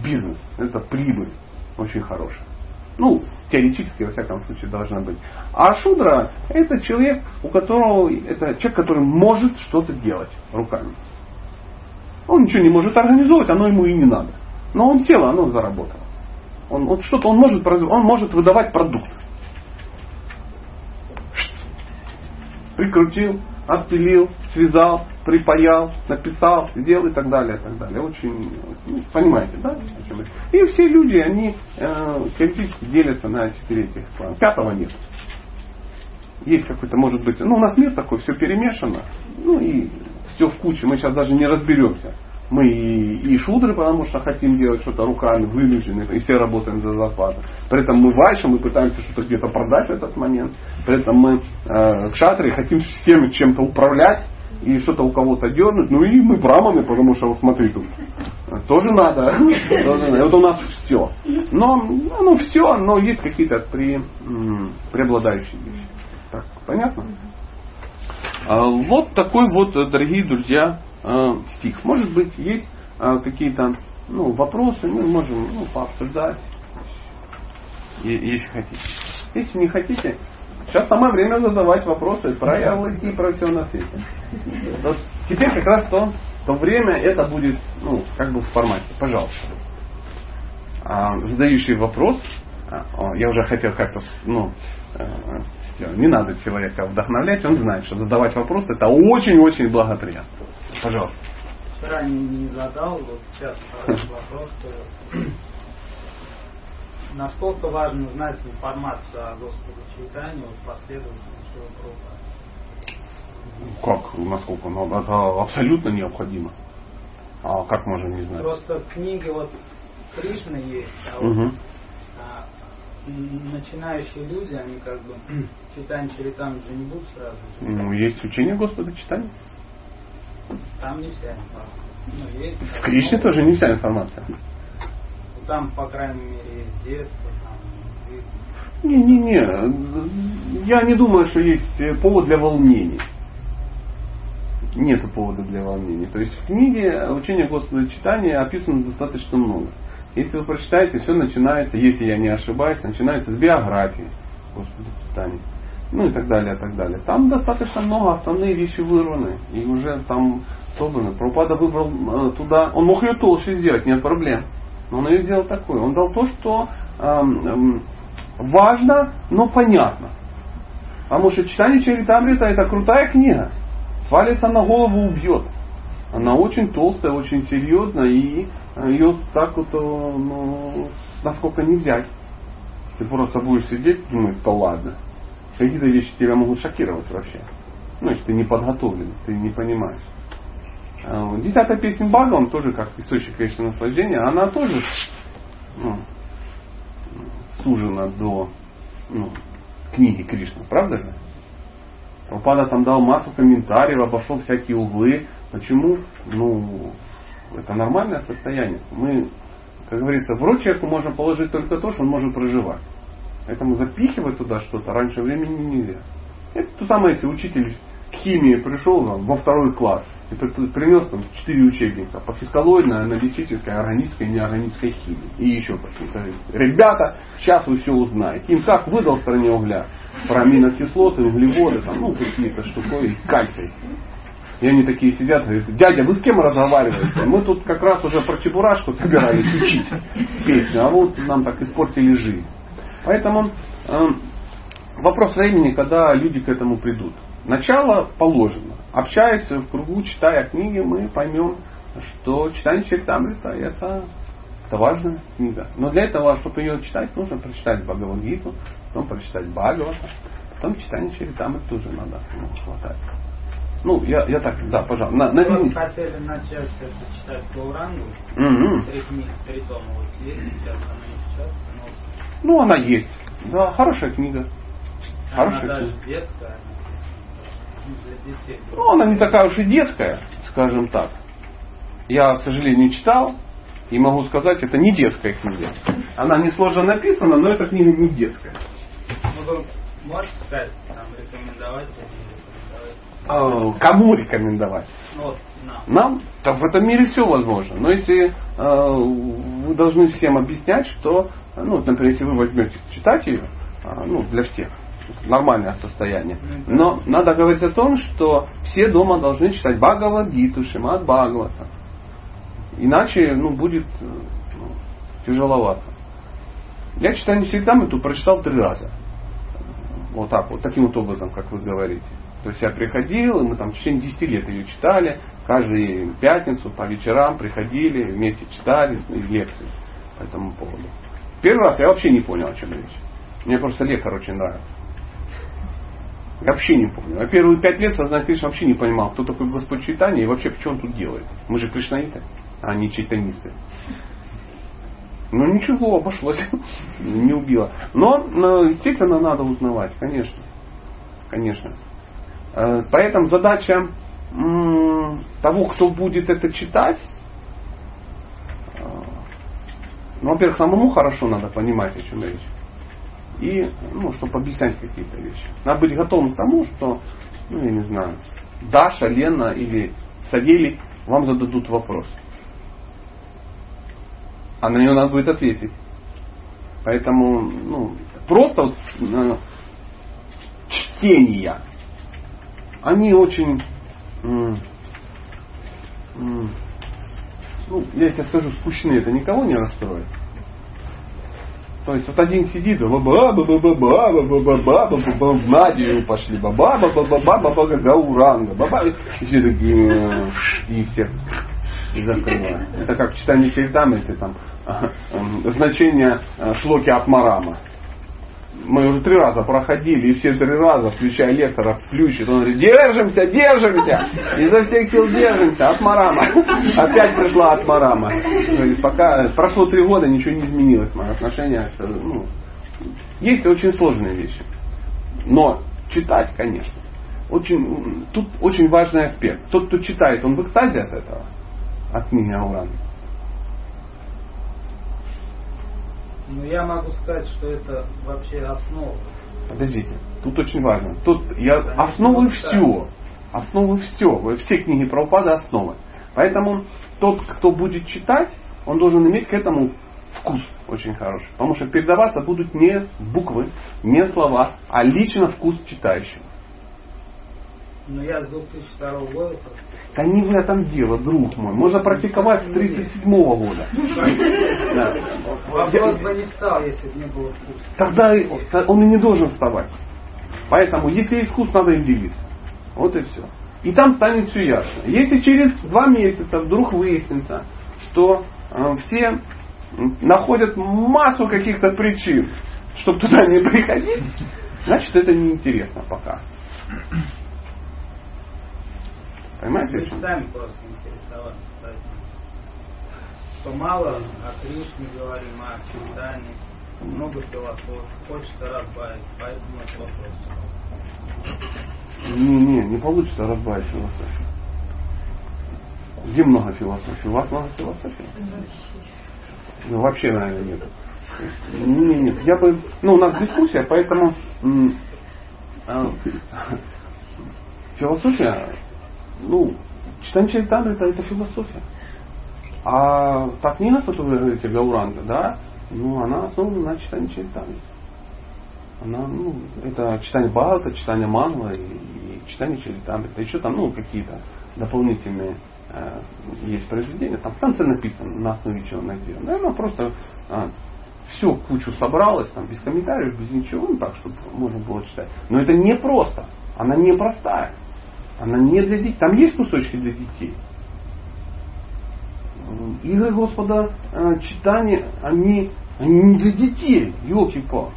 Speaker 1: бизнес, это прибыль очень хорошая. Ну, теоретически, во всяком случае, должна быть. А шудра это человек, у которого это человек, который может что-то делать руками. Он ничего не может организовать, оно ему и не надо. Но он сел, оно заработало. Он, он что-то он может, он может выдавать продукт. Прикрутил, отпилил, связал, припаял, написал, сделал и так далее, и так далее. Очень, ну, понимаете, да? И все люди, они э, теоретически делятся на четыре этих плана. Пятого нет. Есть какой-то, может быть, ну у нас мир такой, все перемешано, ну и все в куче, мы сейчас даже не разберемся. Мы и, шудры, потому что хотим делать что-то руками, вынуждены, и все работаем за зарплату. При этом мы вайшем, мы пытаемся что-то где-то продать в этот момент. При этом мы э, кшатры хотим всем чем-то управлять и что-то у кого-то дернуть. Ну и мы браманы, потому что, вот смотри, тут тоже надо. Вот у нас все. Но ну, все, но есть какие-то при, преобладающие вещи. Так, понятно? А, вот такой вот, дорогие друзья, Э, стих. Может быть, есть э, какие-то ну, вопросы, мы можем ну, пообсуждать, если хотите. Если не хотите, сейчас самое время задавать вопросы про ярлыки, про все на свете. Вот теперь как раз то, то время это будет ну, как бы в формате. Пожалуйста. А, задающий вопрос, а, я уже хотел как-то ну, э, не надо человека вдохновлять, он знает, что задавать вопросы это очень-очень благоприятно. Пожалуйста.
Speaker 5: Вчера не, задал, вот сейчас вопрос. Насколько важно знать информацию о Господе Чайтане, вот последовательно Шива
Speaker 1: Как? Насколько? Ну, это абсолютно необходимо. А как можно не знать?
Speaker 5: Просто книги вот Кришны есть, а вот угу. а, начинающие люди, они как бы читание Чаритам же не будут сразу.
Speaker 1: Ну, есть учение Господа читания.
Speaker 5: Там не вся информация. Ну, есть,
Speaker 1: в Кришне тоже не вся информация. Ну,
Speaker 5: там, по крайней мере, есть детство.
Speaker 1: Не-не-не, я не думаю, что есть э, повод для волнений. Нет повода для волнений. То есть в книге учения Господа читания описано достаточно много. Если вы прочитаете, все начинается, если я не ошибаюсь, начинается с биографии Господа читания ну и так далее, и так далее. Там достаточно много основные вещи вырваны, и уже там собраны. Пропада выбрал э, туда, он мог ее толще сделать, нет проблем. Но он ее сделал такой. Он дал то, что э, э, важно, но понятно. Потому что читание Чаритамрита это крутая книга. Свалится на голову, убьет. Она очень толстая, очень серьезная, и ее так вот, э, ну, насколько не взять. Ты просто будешь сидеть и думать, да ладно какие-то вещи тебя могут шокировать вообще. Ну, если ты не подготовлен, ты не понимаешь. А, десятая песня Бага, он тоже как источник вечного наслаждения, она тоже ну, сужена до ну, книги Кришны, правда же? Пропада там дал массу комментариев, обошел всякие углы. Почему? Ну, это нормальное состояние. Мы, как говорится, в рот человеку можно положить только то, что он может проживать. Поэтому запихивать туда что-то раньше времени нельзя. Это то самое, если учитель химии пришел там, во второй класс и принес там четыре учебника по физкалоидной, аналитической, органической и неорганической химии. И еще какие-то. Ребята, сейчас вы все узнаете. Им как выдал в стране угля про аминокислоты, углеводы, там, ну какие-то штуки, кальций. И они такие сидят, говорят, дядя, вы с кем разговариваете? Мы тут как раз уже про чебурашку собирались учить песню, а вот нам так испортили жизнь. Поэтому э, вопрос времени, когда люди к этому придут. Начало положено. Общаясь в кругу, читая книги, мы поймем, что читание Чайтамрита это Это важная книга. Но для этого, чтобы ее читать, нужно прочитать Бхагавадгиту, потом прочитать Бхагавата, потом читание Чаритамы тоже надо ну, хватать. Ну, я, я так, да, пожалуйста. На, на линии.
Speaker 5: хотели начать читать.
Speaker 1: Мгм.
Speaker 5: Три книги, три тома вот есть сейчас, она не но
Speaker 1: Ну, она есть. Да, хорошая книга.
Speaker 5: она
Speaker 1: Хорошая
Speaker 5: даже
Speaker 1: книга.
Speaker 5: детская,
Speaker 1: ну, она не такая уж и детская, скажем так. Я, к сожалению, читал и могу сказать, это не детская книга. Она не сложно написана, но эта книга не детская.
Speaker 5: Ну, вы можете сказать, там, рекомендовать?
Speaker 1: А, Кому рекомендовать?
Speaker 5: Ну, вот, нам.
Speaker 1: Нам? Так в этом мире все возможно. Но если э, вы должны всем объяснять, что, ну, вот, например, если вы возьмете читать ее, а, ну, для всех, нормальное состояние. Но надо говорить о том, что все дома должны читать Бхагавадгиту, Шимат Бхагавата. Иначе, ну, будет э, ну, тяжеловато. Я читаю Читамиту прочитал три раза. Вот так вот, таким вот образом, как вы говорите. То есть я приходил, и мы там в течение 10 лет ее читали, каждую пятницу по вечерам приходили, вместе читали и лекции по этому поводу. Первый раз я вообще не понял, о чем речь. Мне просто лекарь очень нравится. Я вообще не помню. Я первые пять лет сознательно вообще не понимал, кто такой Господь Читания и вообще, что он тут делает. Мы же кришнаиты, а не чайтанисты. Ну ничего, обошлось. Не убило. Но, но, естественно, надо узнавать, конечно. Конечно. Э, Поэтому задача того, кто будет это читать, э, ну, во-первых, самому хорошо надо понимать, о чем речь. И, ну, чтобы объяснять какие-то вещи. Надо быть готовым к тому, что, ну, я не знаю, Даша, Лена или Савелий вам зададут вопрос. А на него надо будет ответить. Поэтому, ну, просто вот, э, чтения, они очень, м, м, ну, я сейчас скажу, скучные, это никого не расстроит. То есть вот один сидит, ба ба ба ба ба ба ба ба ба ба ба в Надию пошли, ба ба ба ба ба ба ба ба Гауранга, ба ба и все такие, и все и закрывают. Это как читание Чайтамрити, там значение шлоки Атмарама. Мы уже три раза проходили, и все три раза, включая лектора, включит. Он говорит, держимся, держимся, изо всех сил держимся, Атмарама. Опять пришла Атмарама. Пока прошло три года, ничего не изменилось, мое отношение. к, Ну, есть очень сложные вещи. Но читать, конечно. Очень, тут очень важный аспект. Тот, кто читает, он в экстазе от этого, от книги
Speaker 5: Ну, я могу сказать, что это вообще основа.
Speaker 1: Подождите, тут очень важно. Тут я
Speaker 5: Конечно,
Speaker 1: основы все. Основы все. Все книги Прабхупады основы. Поэтому тот, кто будет читать, он должен иметь к этому вкус очень хороший. Потому что передаваться будут не буквы, не слова, а лично вкус читающего.
Speaker 5: Но я с 2002 года.
Speaker 1: Да не в этом дело, друг мой. Можно практиковать с 1937 года. Да.
Speaker 5: Вопрос бы не встал, если бы не было вкуса.
Speaker 1: Тогда он и не должен вставать. Поэтому, если есть вкус, надо им делиться. Вот и все. И там станет все ясно. Если через два месяца вдруг выяснится, что э, все находят массу каких-то причин, чтобы туда не приходить, значит это неинтересно пока. Понимаете?
Speaker 5: Мы сами просто интересоваться. поэтому. Что мало о Кришне говорим, о читании, много философии, хочется разбавить, поэтому это вопрос.
Speaker 1: Не, не, не получится разбавить философию. Где много философии? У вас много философии? Ну, вообще, наверное, нет. Не, нет. Я бы, ну, у нас дискуссия, поэтому м, а, философия, ну, читание Чайтаны это, это философия. А та книга, которую вы говорите, Гауранга, да, ну, она основана на читании Чайтаны. Она, ну, это читание Бхагавата, читание Манва и, и читание Чаритамрита. Еще там, ну, какие-то дополнительные э, есть произведения. Там в конце написано, на основе чего она сделана. Наверное, просто э, все кучу собралось, там, без комментариев, без ничего, ну, так, чтобы можно было читать. Но это не просто. Она не простая. Она не для детей. Там есть кусочки для детей. игры Господа э, читания, они, они не для детей, елки-палки.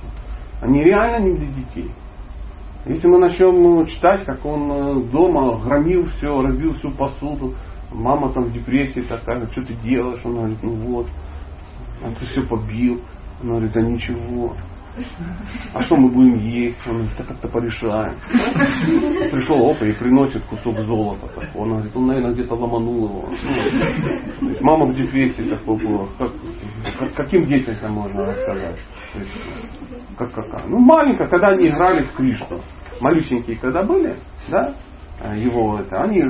Speaker 1: Они реально не для детей. Если мы начнем ну, читать, как он э, дома громил все, разбил всю посуду, мама там в депрессии такая, что ты делаешь? Он говорит, ну вот, а ты все побил. Он говорит, а ничего. А что мы будем есть? Да как-то порешаем. Пришел опа и приносит кусок золота. Он говорит, он, наверное, где-то ломанул его. Ну, мама в депрессии такой была. Как, как- каким детям это можно рассказать? Есть, как какая? Ну, маленькая, когда они играли в Кришну. Малюсенькие когда были, да, его это, они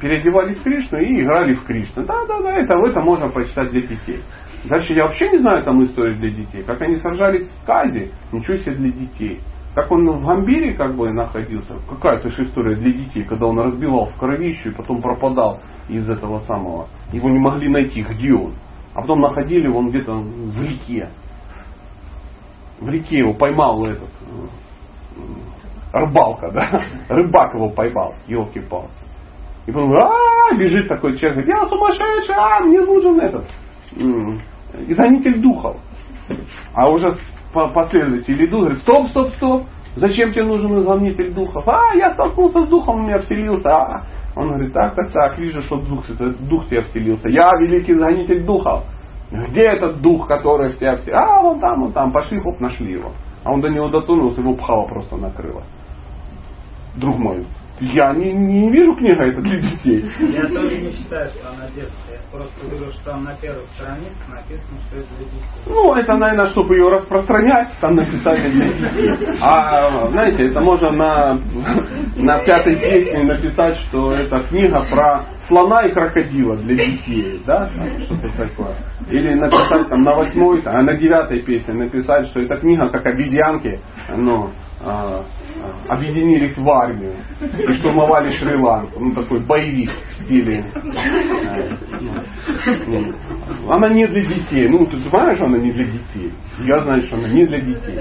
Speaker 1: переодевались в Кришну и играли в Кришну. Да, да, да, это, это можно почитать для детей. Дальше я вообще не знаю там истории для детей. Как они сражались в Казе, ничего себе для детей. Как он в Гамбире как бы находился, какая-то же история для детей, когда он разбивал в кровищу и потом пропадал из этого самого. Его не могли найти, где он. А потом находили он где-то в реке. В реке его поймал этот э, рыбалка, да? Рыбак его поймал, елки-палки. И потом, а бежит такой человек, я сумасшедший, а, мне нужен этот, м, изгонитель духов. А уже по- последователи идут, говорят, стоп, стоп, стоп, зачем тебе нужен изгонитель духов? А, я столкнулся с духом, у меня вселился. А. Он говорит, так, так, так, вижу, что дух, дух тебя вселился. Я великий изгонитель духов. Где этот дух, который в тебя вселился? А, вон там, вон там, пошли, хоп, нашли его. А он до него дотронулся, его пхало просто накрыло. Друг мой, я не, не вижу книга это для детей.
Speaker 5: Я тоже не считаю, что она детская. Я просто говорю, что там на первой странице написано, что это для детей.
Speaker 1: Ну, это, наверное, чтобы ее распространять, там написали для детей. А, знаете, это можно на, на пятой песне написать, что это книга про слона и крокодила для детей, да, что-то такое. Или написать там на восьмой, а на девятой песне написать, что эта книга как обезьянки, ну, а, объединились в армию и штурмовали Шри-Ланку. Ну, такой боевик в стиле. э, ну, ну, Она не для детей. Ну, ты знаешь, она не для детей. Я знаю, что она не для детей.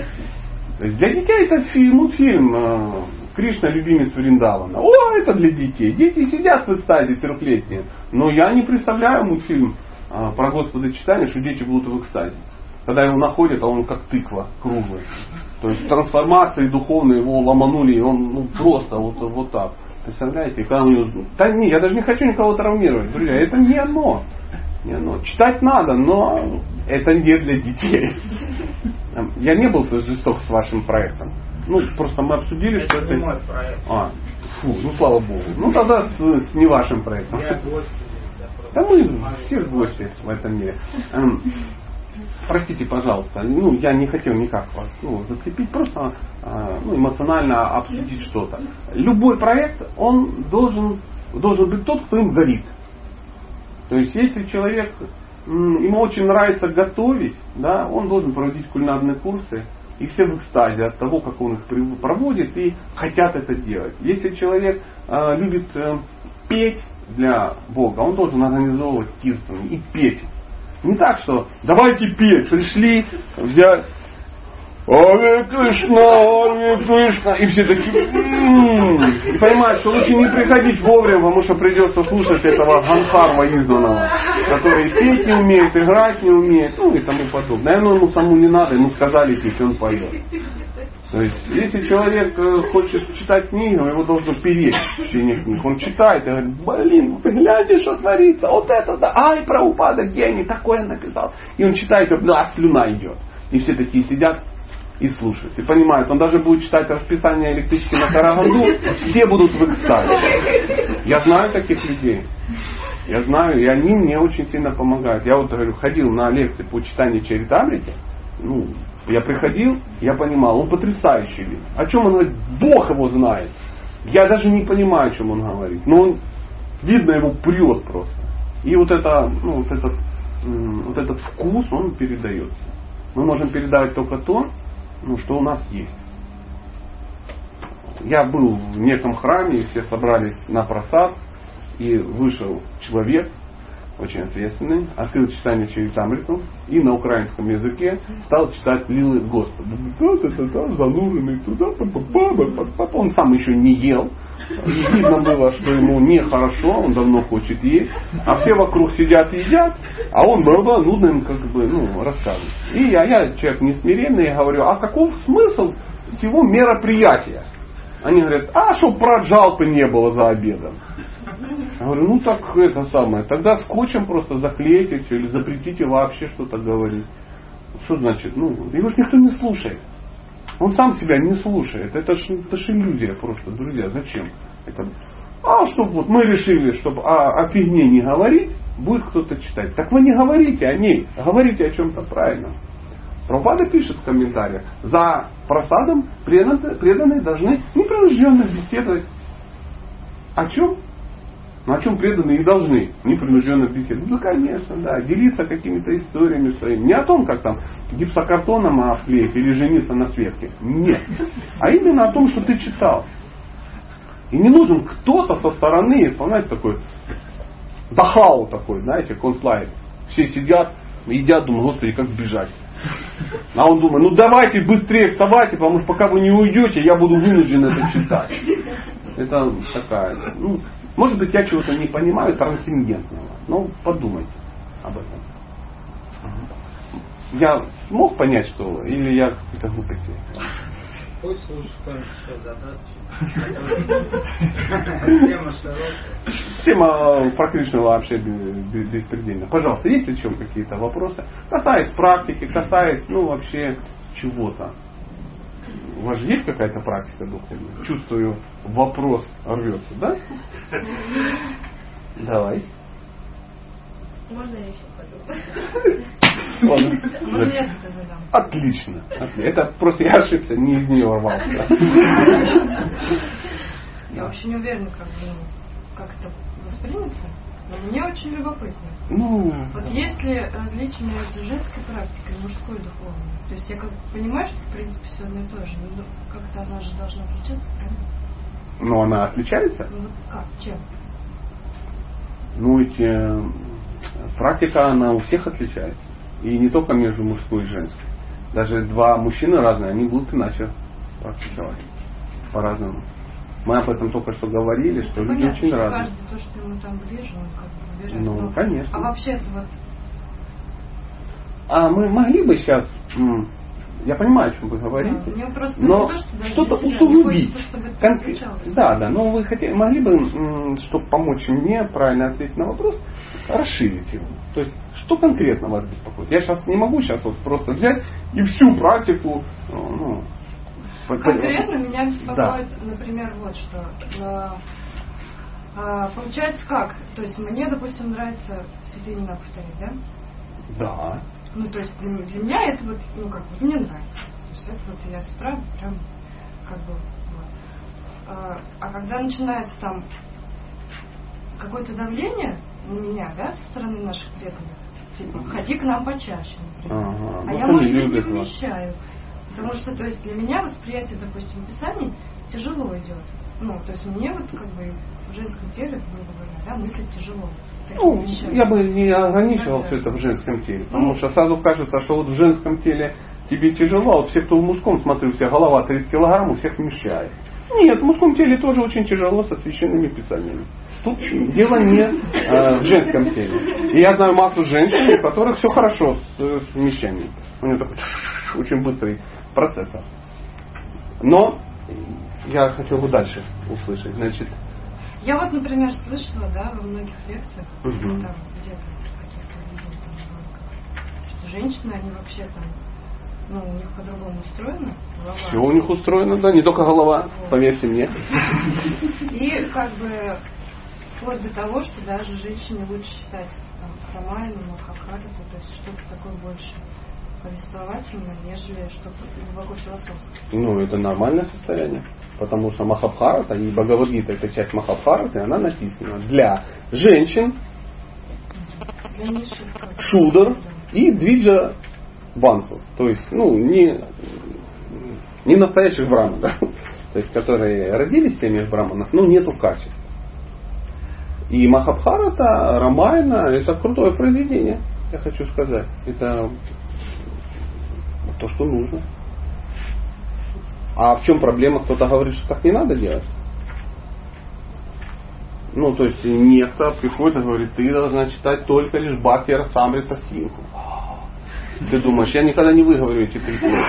Speaker 1: Для детей это фильм, мультфильм э, Кришна любимец Вриндавана. О, это для детей. Дети сидят в экстазе трехлетние. Но я не представляю мультфильм э, про Господа читания, что дети будут в экстазе. Когда его находят, а он как тыква, круглый. То есть трансформации духовные его ломанули, и он ну, просто вот, вот так. Представляете? Когда у него... Да не, я даже не хочу никого травмировать. Друзья, это не оно. Не оно. Читать надо, но это не для детей. Я не был жесток с вашим проектом. Ну, просто мы обсудили, что
Speaker 5: Это
Speaker 1: это...
Speaker 5: не мой проект.
Speaker 1: А, фу, ну слава богу. Ну тогда с, с не вашим проектом.
Speaker 5: Я гость
Speaker 1: Да мы все гости в этом мире. Простите, пожалуйста, ну я не хотел никак вас ну, зацепить, просто э, ну, эмоционально обсудить что-то. Любой проект, он должен, должен быть тот, кто им горит. То есть, если человек, ему очень нравится готовить, да, он должен проводить кулинарные курсы, и все в экстазе от того, как он их проводит, и хотят это делать. Если человек э, любит э, петь для Бога, он должен организовывать киртаны и петь. Не так, что давайте петь, пришли, взять Аре Кришна, Аре Кришна. И все такие, «М-м-м». и понимают, что лучше не приходить вовремя, потому что придется слушать этого Гансарва изданного, который петь не умеет, играть не умеет, ну и тому подобное. Наверное, ему саму не надо, ему сказали петь, он поет. То есть, если человек э, хочет читать книгу, его должно перечь в течение книг. Он читает и говорит, блин, гляньте, что творится, вот это да, ай, Прабхупада гений, такое написал. И он читает, и да, слюна идет. И все такие сидят и слушают. И понимают, он даже будет читать расписание электрички на Караганду, все будут в экстазе. Я знаю таких людей. Я знаю, и они мне очень сильно помогают. Я вот говорю, ходил на лекции по читанию Чаритамрити, ну, я приходил, я понимал, он потрясающий вид. О чем он говорит? Бог его знает. Я даже не понимаю, о чем он говорит. Но он, видно, его прет просто. И вот, это, ну, вот, этот, вот этот вкус, он передается. Мы можем передавать только то, ну, что у нас есть. Я был в неком храме, и все собрались на просад, и вышел человек, очень ответственный, открыл читание Чаритамриту и на украинском языке стал читать Лилы Господа. Да-да-да, зануренный туда, Он сам еще не ел. Видно было, что ему нехорошо, он давно хочет есть. А все вокруг сидят и едят, а он было нудно им как бы ну, рассказывает. И я, я человек несмиренный, я говорю, а каков смысл всего мероприятия? Они говорят, а чтоб проджалпы не было за обедом. Говорю, ну так это самое, тогда скотчем просто заклейте все или запретите вообще что-то говорить. Что значит? Ну, его же никто не слушает. Он сам себя не слушает. Это же, это ж иллюзия просто, друзья. Зачем? Это, а чтобы вот мы решили, чтобы о, о фигне не говорить, будет кто-то читать. Так вы не говорите о ней, говорите о чем-то правильном. Прабхупада пишет в комментариях, за просадом преданные, преданные должны непринужденно беседовать. О чем? Ну о чем преданные и должны непринужденно беседовать? Ну конечно, да, делиться какими-то историями своими. Не о том, как там гипсокартоном обклеить или жениться на Светке. Нет. А именно о том, что ты читал. И не нужен кто-то со стороны, знаете, такой дахау такой, знаете, концлагерь. Все сидят, едят, думают, господи, как сбежать. А он думает, ну давайте быстрее вставайте, потому что пока вы не уйдете, я буду вынужден это читать. Это такая, ну, может быть, я чего-то не понимаю трансцендентного, но подумайте об этом. Я смог понять, что или я какие-то глупости?
Speaker 5: Пусть лучше задаст. Тема широкая.
Speaker 1: Тема про Кришну вообще бе- беспредельна. Пожалуйста, есть ли чем какие-то вопросы? Касаясь практики, касаясь, ну, вообще чего-то. У вас же есть какая-то практика духовная? Чувствую, вопрос рвется, да? Давай.
Speaker 3: Можно я еще подумаю?
Speaker 1: Ладно.
Speaker 3: Можно я это задам?
Speaker 1: Отлично. Это просто я ошибся, не из нее рвался.
Speaker 3: Я вообще не уверена, как, ну, как это воспримется, но мне очень любопытно.
Speaker 1: Ну,
Speaker 3: Вот есть ли различия между женской практикой и мужской духовной? То есть я как понимаю, что в принципе все одно и то же, но как-то она же должна отличаться, правильно?
Speaker 1: но она отличается?
Speaker 3: Ну вот как, чем?
Speaker 1: Ну, ведь э, практика, она у всех отличается. И не только между мужской и женской. Даже два мужчины разные, они будут иначе практиковать. По-разному. Мы об этом только что говорили, что люди
Speaker 3: Понятно,
Speaker 1: очень
Speaker 3: что
Speaker 1: разные.
Speaker 3: каждый то, что ему там ближе, он как бы выбирает.
Speaker 1: Ну,
Speaker 3: Но-
Speaker 1: конечно.
Speaker 3: А вообще это вот
Speaker 1: А мы могли бы сейчас, я понимаю, о чем вы говорите,
Speaker 3: Да,
Speaker 1: но
Speaker 3: не что
Speaker 1: что-то
Speaker 3: не
Speaker 1: усугубить.
Speaker 3: хочется,
Speaker 1: Конкрет-. Да, да, но вы хотели, могли бы, чтобы помочь мне правильно ответить на вопрос, расширить его. То есть, что конкретно вас беспокоит? Я сейчас не могу сейчас вот просто взять и всю практику, э, ну,
Speaker 3: Конкретно меня беспокоит, например, вот что. э, э, Получается как? То есть мне, допустим, нравится святые имена повторять, да?
Speaker 1: Да.
Speaker 3: Ну, то есть для, для меня это вот, ну, как бы, мне нравится. То есть это вот я с утра прям, как бы, вот. А, а когда начинается там какое-то давление на меня, да, со стороны наших преданных, типа, ходи к нам почаще, например.
Speaker 1: Ага,
Speaker 3: А
Speaker 1: вот
Speaker 3: я, может быть, не вмещаю. Потому что, то есть, для меня восприятие, допустим, писаний тяжело идет. Ну, то есть мне вот как бы в женском теле, грубо говоря, да, мыслить тяжело.
Speaker 1: Ну, я бы не ограничивал все это в женском теле. Потому
Speaker 3: Ну.
Speaker 1: что сразу кажется, что вот в женском теле тебе тяжело, а вот все, кто в мужском, смотрю, у всех голова 30 килограмм, у всех вмещает. Нет, в мужском теле тоже очень тяжело со священными писаниями. Тут дело не э, в женском теле. И я знаю массу женщин, у которых все хорошо с, э, с вмещанием. У них такой очень быстрый процесс. Но я хотел бы дальше услышать. Значит,
Speaker 3: Я вот, например, слышала, да, во многих лекциях,
Speaker 1: Мгм.
Speaker 3: там где-то каких-то видео, там, что женщины, они вообще там, ну, у них по-другому устроено, голова.
Speaker 1: все у них устроено, да, не только голова, поверьте мне.
Speaker 3: И как бы вплоть до того, что даже женщине лучше читать там Рамайну, Махабхарату, то есть что-то такое больше повествовательное, нежели что-то глубоко философское.
Speaker 1: Ну, это нормальное состояние. Потому что Махабхарата и Бхагавадгита, это часть Махабхараты, она написана для женщин,
Speaker 3: да.
Speaker 1: и двиджа банху. То есть, ну, не, не настоящих браман, да? То есть, которые родились в семьях браманов, но нету качеств. И Махабхарата, Рамайна, это крутое произведение, я хочу сказать. Это то, что нужно. А в чем проблема? Кто-то говорит, что так не надо делать. Ну, то есть некто приходит и говорит, ты должна читать только лишь Бхакти Расамрита Синху. Ты думаешь, я никогда не выговорю эти три слова.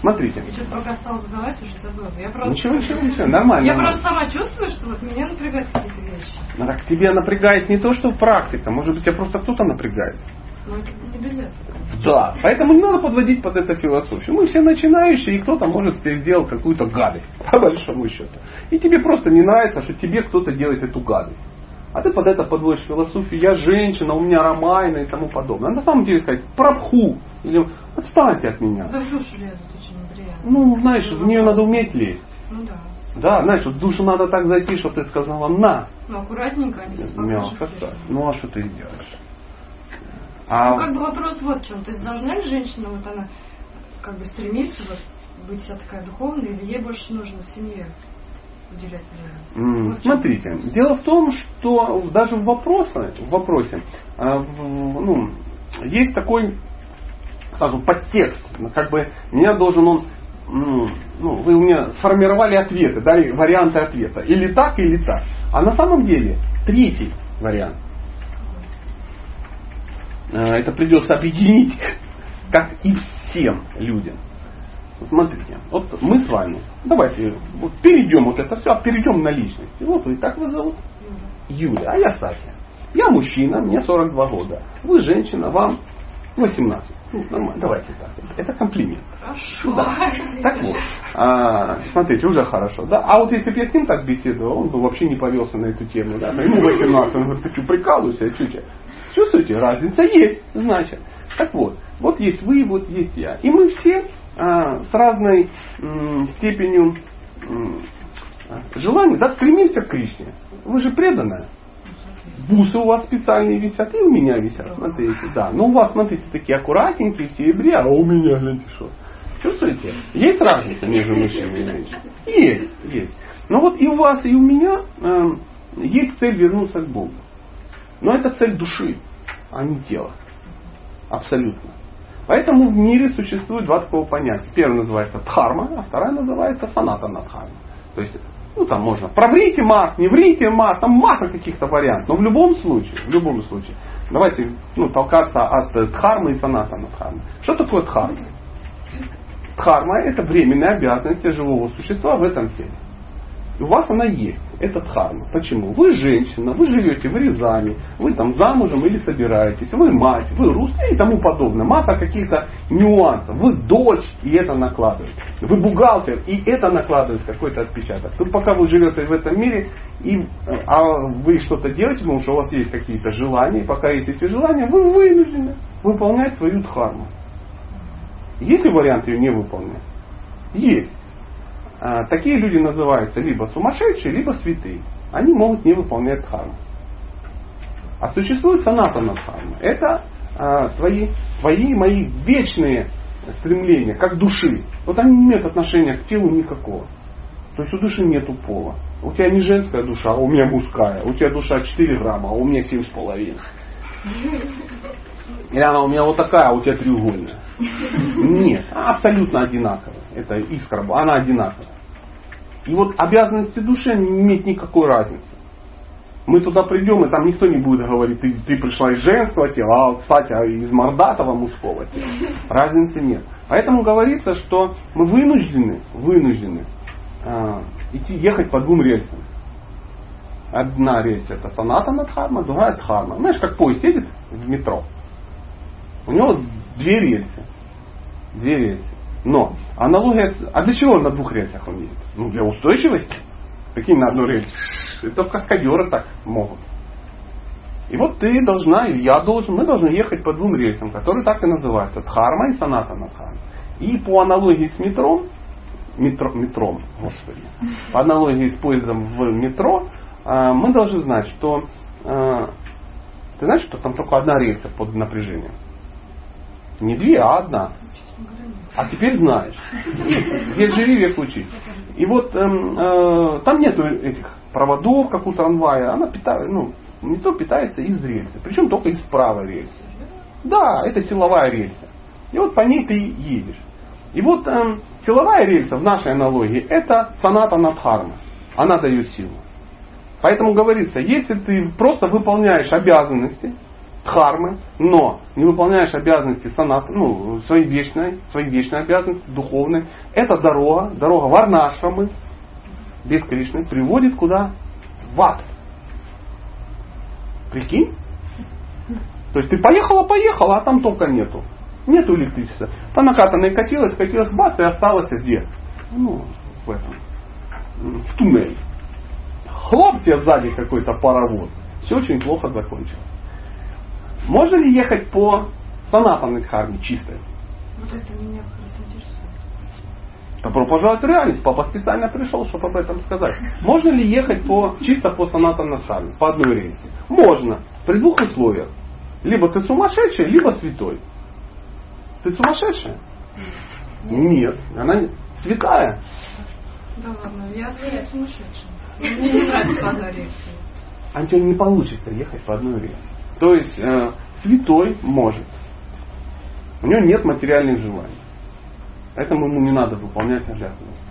Speaker 1: Смотрите.
Speaker 3: Я что-то пока стала задавать, уже забыла. Я просто...
Speaker 1: Ничего, ничего, ничего, нормально.
Speaker 3: Я
Speaker 1: нормально.
Speaker 3: просто сама чувствую, что вот меня напрягают какие-то вещи.
Speaker 1: Ну, так тебя напрягает не то, что практика, может быть, тебя просто кто-то напрягает.
Speaker 3: Этого.
Speaker 1: Да, поэтому не надо подводить под это философию. Мы все начинающие, и кто-то может тебе сделать какую-то гадость, по большому счету. И тебе просто не нравится, что тебе кто-то делает эту гадость. А ты под это подводишь философию, я женщина, у меня ромайна и тому подобное. А на самом деле сказать, прабху, или отстаньте от меня.
Speaker 3: Да в душу лезут очень неприятно.
Speaker 1: Ну, знаешь, в нее надо уметь лезть.
Speaker 3: Ну да.
Speaker 1: Да, знаешь, вот в душу надо так зайти, чтобы ты сказала на.
Speaker 3: Ну аккуратненько, а не
Speaker 1: Мягко так. Ну а что ты сделаешь?
Speaker 3: Ну,
Speaker 1: А
Speaker 3: как бы вопрос вот в чем. То есть должна ли женщина, вот она как бы стремиться вот быть вся такая духовная, или ей больше нужно в семье уделять время? Вот
Speaker 1: Смотрите, дело в том, что даже в вопросе, в вопросе а, в- ну, есть такой скажем, подтекст. Ну, Как бы меня должен он, ну, вы у меня сформировали ответы, дали варианты ответа. Или так, или так. А на самом деле третий вариант. Э, Это придется объединить, как и всем людям. Смотрите, вот мы с вами, давайте вот перейдем вот это все, а перейдем на личность. Вот вы, как вас зовут? Юля, а я Сатя. Я мужчина, мне 42 года. Вы женщина, вам 18. Ну, нормально, давайте так. Это комплимент.
Speaker 3: Хорошо.
Speaker 1: Да. Так вот, а, смотрите, уже хорошо. Да? А вот если бы я с ним так беседовал, он бы вообще не повелся на эту тему. Да? Но ему 18, он говорит, ты что, прикалываешься? Я чуть Чувствуете, разница есть, значит. Так вот, вот есть вы, вот есть я. И мы все а, с разной м, степенью м, желания да, стремимся к Кришне. Вы же преданная. Бусы у вас специальные висят, и у меня висят, смотрите, да. Но у вас, смотрите, такие аккуратненькие, в серебре, а у меня, гляньте, что. Чувствуете? Есть разница между мужчиной и женщиной? Есть, есть. Но вот и у вас, и у меня э, есть цель вернуться к Богу. Но это цель души, а не тела. Абсолютно. Поэтому в мире существует два такого понятия. Первое называется дхарма, а вторая называется санатана дхарма. То есть, ну там можно проврите мат, не врите мат, там масса каких-то вариантов. Но в любом случае, в любом случае, давайте ну, толкаться от э, дхармы и санатана дхармы. Что такое дхарма? Дхарма это временная обязанность живого существа в этом теле. У вас она есть, это дхарма. Почему? Вы женщина, вы живете в Рязани, вы там замужем или собираетесь, вы мать, вы русская и тому подобное. Масса каких-то нюансов. Вы дочь, и это накладывает. Вы бухгалтер, и это накладывает какой-то отпечаток. Тут пока вы живете в этом мире, и, а вы что-то делаете, потому что у вас есть какие-то желания, и пока есть эти желания, вы вынуждены выполнять свою дхарму. Есть ли вариант ее не выполнять? Есть. А, Такие люди называются либо сумасшедшие, либо святые. Они могут не выполнять дхарму. А существует санатана дхарма. Это а, твои, твои мои вечные стремления, как души. Вот они не имеют отношения к телу никакого. То есть у души нету пола. У тебя не женская душа, а у меня мужская. У тебя душа 4 грамма, а у меня 7,5. Или она у меня вот такая, а у тебя треугольная. Нет, абсолютно одинаковая. Это искра, она одинаковая. И вот обязанности души не имеют никакой разницы. Мы туда придем, и там никто не будет говорить, ты, ты пришла из женского тела, а, кстати, а из мордатого мужского тела. Разницы нет. Поэтому говорится, что мы вынуждены, вынуждены а, идти, ехать по двум рельсам. Одна рельса это санатана дхарма, другая дхарма. Знаешь, как поезд едет в метро. У него две рельсы. Две рельсы. Но аналогия... А для чего он на двух рельсах он едет? Ну, для устойчивости. Какие на одной рельсе? Это каскадеры так могут. И вот ты должна, я должен, мы должны ехать по двум рельсам, которые так и называются. Дхарма и санатана дхарма. И по аналогии с метром, метро, метром, господи, по аналогии с поездом в метро, а, мы должны знать, что а, ты знаешь, что там только одна рельса под напряжением? Не две, а одна.
Speaker 3: Нет.
Speaker 1: А теперь знаешь. Век живи, век учи. И вот эм, э, там нету этих проводов, как у трамвая, она питает, ну, метро питается из рельсы. Причем только из правой рельсы. Да, это силовая рельса. И вот по ней ты едешь. И вот э, силовая рельса в нашей аналогии это соната надхарма. Она дает силу. Поэтому говорится, если ты просто выполняешь обязанности дхармы, но не выполняешь обязанности санат, ну, свои вечные, свои вечные обязанности, духовные, эта дорога, дорога варнашрамы, без Кришны, приводит куда? В ад. Прикинь? То есть ты поехала, поехала, а там только нету. Нету электричества. По накатанной катилась, катилась, бац, и осталось где? Ну, в этом. В туннеле. Хлоп тебе сзади какой-то паровоз. Все очень плохо закончилось. Можно ли ехать по санатанной дхарме чистой?
Speaker 3: Вот это меня как раз интересует.
Speaker 1: Добро пожаловать в реальность. Папа специально пришел, чтобы об этом сказать. Можно ли ехать по, чисто по санатанной дхарме, по одной рельсе? Можно. При двух условиях. Либо ты сумасшедший, либо святой. Ты сумасшедшая? Нет. Она святая.
Speaker 3: Да ладно, я скорее сумасшедшая. Мне не нравится одна рельса.
Speaker 1: А тебе не получится ехать по одной рельсе. То есть э, святой может. У него нет материальных желаний. Поэтому ему не надо выполнять обязанности.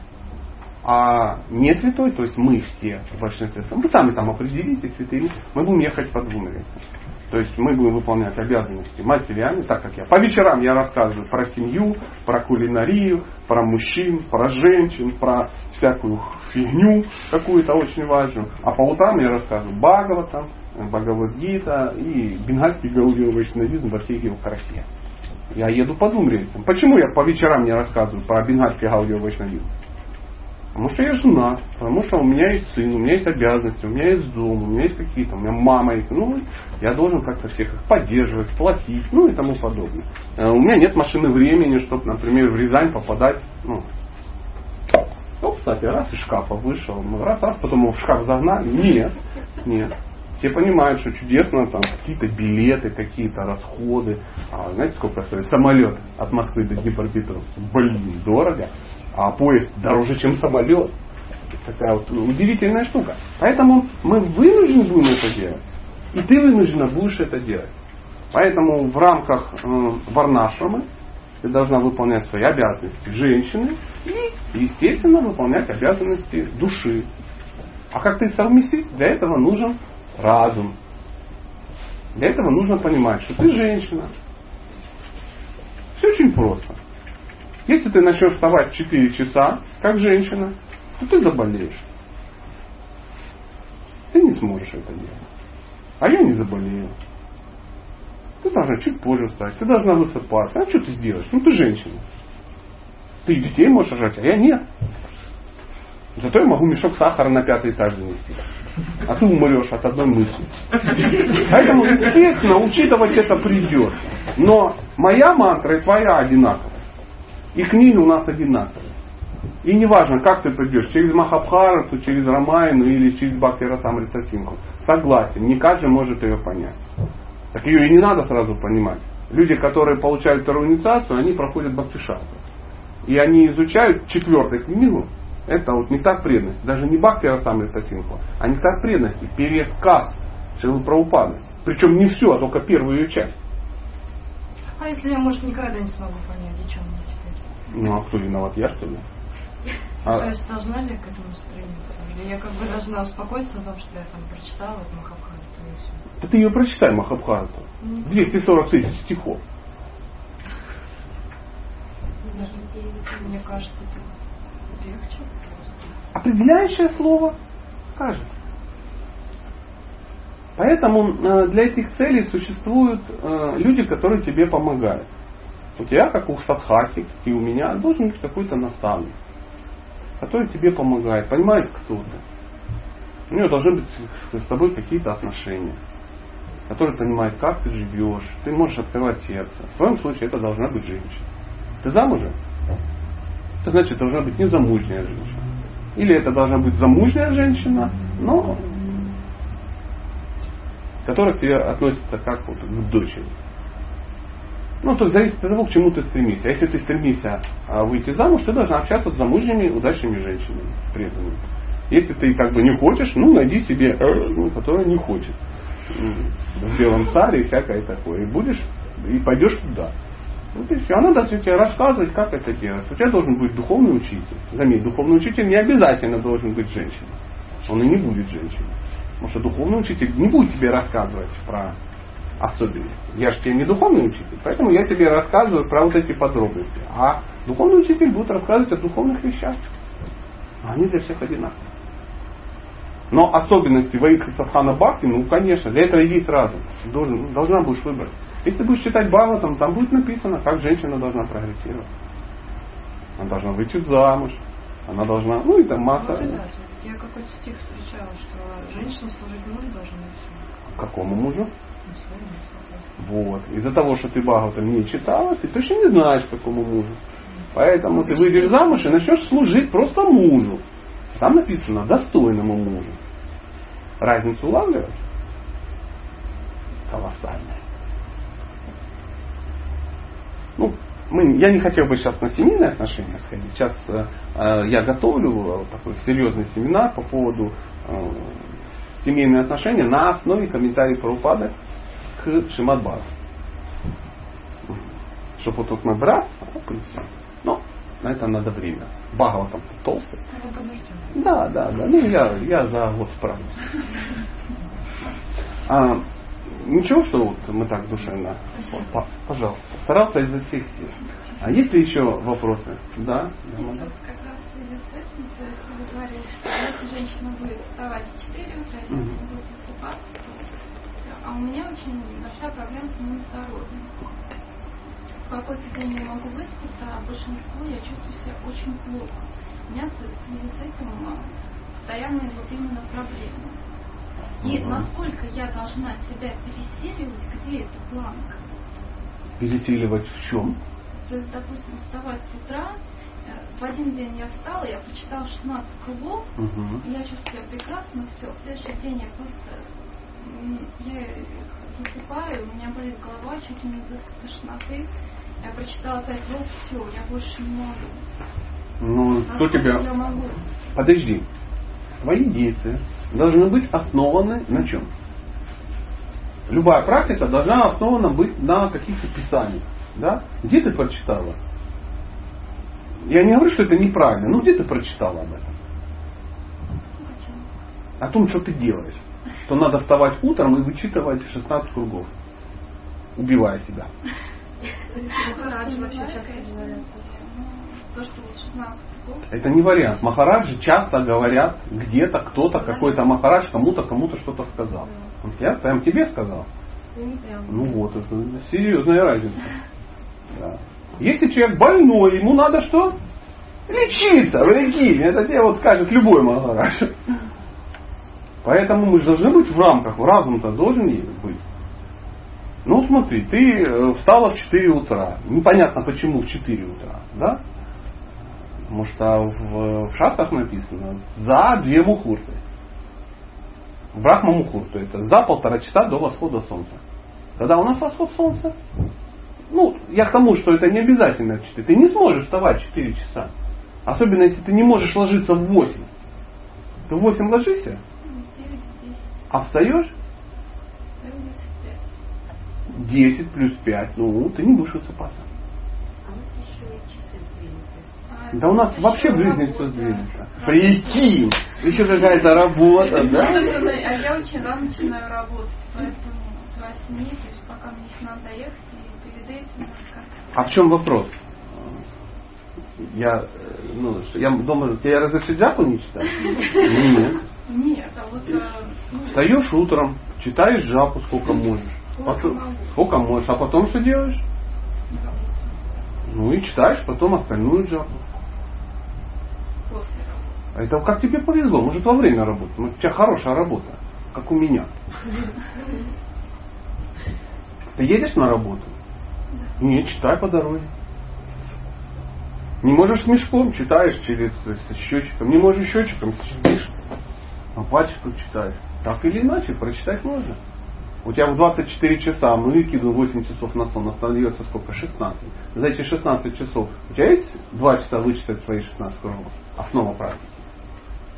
Speaker 1: А не святой, то есть мы все в большинстве, вы сами там определитесь, святыми, мы будем ехать по двум рельсам. То есть мы будем выполнять обязанности материальные, так как я. По вечерам я рассказываю про семью, про кулинарию, про мужчин, про женщин, про всякую фигню какую-то очень важную. А по утрам я рассказываю Бхагаватам, Бхагавадгита и бенгальский гаудио вайшнавизм во всей его красе. Я еду по двум рельсам. Почему я по вечерам не рассказываю про бенгальский гаудио вайшнавизм? Потому что я жена, потому что у меня есть сын, у меня есть обязанности, у меня есть дом, у меня есть какие-то, у меня мама есть. Ну, я должен как-то всех их поддерживать, платить, ну и тому подобное. Э, у меня нет машины времени, чтобы, например, в Рязань попадать, ну, ну, кстати, раз из шкафа вышел, ну, раз, раз, потом его в шкаф загнали. Нет, нет. Все понимают, что чудесно, там какие-то билеты, какие-то расходы. А знаете, сколько стоит самолет от Москвы до Днепропетровска? Блин, дорого. А поезд дороже, чем самолет. Такая вот удивительная штука. Поэтому мы вынуждены будем это делать. И ты вынуждена будешь это делать. Поэтому в рамках э, варнашрамы ты должна выполнять свои обязанности женщины и, естественно, выполнять обязанности души. А как ты совместить? Для этого нужен разум. Для этого нужно понимать, что ты женщина. Все очень просто. Если ты начнешь вставать в 4 часа, как женщина, то ты заболеешь. Ты не сможешь это делать. А я не заболею. Ты должна чуть позже встать, ты должна высыпаться. А что ты сделаешь? Ну ты женщина. Ты детей можешь рожать, а я нет. Зато я могу мешок сахара на пятый этаж занести. А ты умрешь от одной мысли. Поэтому, естественно, учитывать это придется. Но моя мантра и твоя одинаковая. И книги у нас одинаковые. И неважно, как ты придешь, через Махабхарату, через Рамайну или через Бхактиратам Ритасинку. Согласен, не каждый может ее понять. Так ее и не надо сразу понимать. Люди, которые получают вторую инициацию, они проходят Бхактишастру. И они изучают четвертую книгу, это вот нектар преданности. Даже не Бхакти Расам Ритасинку, а нектар преданности, пересказ Шилы Праупады. Причем не все, а только первую ее часть.
Speaker 3: А если я, может, никогда не смогу понять, о чем мне теперь?
Speaker 1: Ну а кто виноват, я что ли?
Speaker 3: А... То есть должна ли я к этому стремиться? Или я как бы должна успокоиться на том, что я там прочитала вот Махабхарату и все?
Speaker 1: Да ты ее прочитай, Махабхарату. 240 тысяч стихов.
Speaker 3: Мне кажется, это.
Speaker 1: Определяющее слово кажется. Поэтому э, для этих целей существуют э, люди, которые тебе помогают. У тебя, как у садхаки, и у меня, должен быть какой-то наставник, который тебе помогает, понимает, кто ты. У него должны быть с тобой какие-то отношения, который понимает, как ты живешь, ты можешь открывать сердце. В твоем случае это должна быть женщина. Ты замужем? Это значит, должна быть незамужняя женщина. Или это должна быть замужняя женщина, но которая к тебе относится как вот к дочери. Ну, то есть зависит от того, к чему ты стремишься. А если ты стремишься а, выйти замуж, ты должна общаться с замужними, удачными женщинами, преданными. Если ты как бы не хочешь, ну найди себе, э, ну, которая не хочет. В белом царе и всякое такое. И будешь, и пойдешь туда. Вот и все. Она должна тебе рассказывать, как это делать. У тебя должен быть духовный учитель. Заметь, духовный учитель не обязательно должен быть женщиной. Он и не будет женщиной. Потому что духовный учитель не будет тебе рассказывать про особенности. Я же тебе не духовный учитель, поэтому я тебе рассказываю про вот эти подробности. А духовный учитель будет рассказывать о духовных вещах. Они для всех одинаковые. Но особенности воителя Садхана Бхакти, ну конечно, для этого иди сразу. Должен, должна будешь выбрать. Если ты будешь читать Бхагаватам, там будет написано, как женщина должна прогрессировать. Она должна выйти замуж, она должна, ну и там масса.
Speaker 3: И да, я какой-то стих встречала, что женщина служить мужу должна
Speaker 1: Какому мужу?
Speaker 3: Ну.
Speaker 1: Вот. Из-за того, что ты Бхагаватам не читала, ты точно не знаешь, какому мужу. Поэтому ты выйдешь замуж и начнешь служить просто мужу. Там написано достойному мужу. Разницу улавливаешь? Колоссальная. Ну, мы, я не хотел бы сейчас на семейные отношения сходить. Сейчас э, э, я готовлю такой серьезный семинар по поводу э, семейные отношения на основе комментариев Прабхупады к Шимадбару. Чтобы вот тут набрать, а и все. Но на это надо время. Багова там толстый.
Speaker 3: Подождем.
Speaker 1: Да, да, да. Ну, я, я за год справлюсь. А, ничего, что вот мы так душевно.
Speaker 3: Спасибо.
Speaker 1: Пожалуйста. Старался изо всех сил. А есть ли еще вопросы? Да?
Speaker 6: Вы говорили, что если женщина будет вставать в 4 утра, если
Speaker 1: Мгм.
Speaker 6: она будет высыпаться, то всё. А у меня очень большая проблема с моим здоровьем. В какой-то день я могу выспаться, а большинство я чувствую себя очень плохо. У меня в связи с этим а, постоянные вот именно проблемы. И насколько я должна себя пересиливать, где эта планка?
Speaker 1: Пересиливать в чем?
Speaker 6: То есть, допустим, вставать с утра, э, в один день я встала, я прочитала 16 кругов,
Speaker 1: Угу.
Speaker 6: я чувствую себя прекрасно, все. В следующий день я просто я засыпаю, у меня болит голова чуть ли не до тошноты. Я прочитала 5 слов, все, я больше не могу.
Speaker 1: Ну, кто
Speaker 6: Насколько
Speaker 1: тебя... Подожди. Твои действия должны быть основаны на чем? Любая практика должна основана быть на каких-то писаниях. Да? Где ты прочитала? Я не говорю, что это неправильно, но где ты прочитала об этом? О том, что ты делаешь. Что надо вставать утром и вычитывать 16 кругов. Убивая себя.
Speaker 6: То, что вот 16 кругов.
Speaker 1: Это не вариант. Махараджи часто говорят, где-то кто-то, какой-то махарадж кому-то кому-то что-то сказал. Я прям тебе сказал.
Speaker 3: Ну.
Speaker 1: Ну вот, это серьезная разница. Да. Если человек больной, ему надо что? Лечиться, прикинь. Это тебе вот скажет любой махарадж. Поэтому мы же должны быть в рамках, разум-то должен быть. Ну смотри, ты э, встала в 4 утра. Непонятно почему в 4 утра, да? Потому что в, в шастрах написано за две мухурты. Брахма мухурту это за полтора часа до восхода солнца. Когда у нас восход солнца? Ну, я к тому, что это не обязательно 4. Ты не сможешь вставать в 4 часа. Особенно если ты не можешь ложиться в 8. Ты в 8 ложишься,
Speaker 6: 9-10,
Speaker 1: а встаешь
Speaker 6: 5.
Speaker 1: 10 плюс 5. Ну, ты не будешь высыпаться.
Speaker 7: А вот еще и часы сдвинуты.
Speaker 1: Да у нас вообще в жизни все сдвинуто. Прикинь! Еще какая-то работа, да?
Speaker 6: А я очень рано начинаю работать, поэтому с 8, то есть пока мне еще надо доехать, и перед этим
Speaker 1: А в чем вопрос? Я, э, ну, я дома, тебе разрешить джапу не читать? Нет.
Speaker 6: Нет, а вот э, ну,
Speaker 1: Встаешь утром, читаешь жапу сколько можешь. Потом- сколько можешь, а потом что делаешь? Ну и читаешь потом остальную джапу. А это как тебе повезло, может во время работы. Ну, у тебя хорошая работа, как у меня. Ты едешь на работу? Нет, читай по дороге. Не можешь мешком, читаешь через с счетчиком. Не можешь счетчиком, сидишь, а пальчиком читаешь. Так или иначе, прочитать можно. У тебя в 24 часа, мы выкидываем 8 часов на сон, остается сколько? 16. За эти 16 часов у тебя есть 2 часа вычитать свои 16 кругов? Основа практики.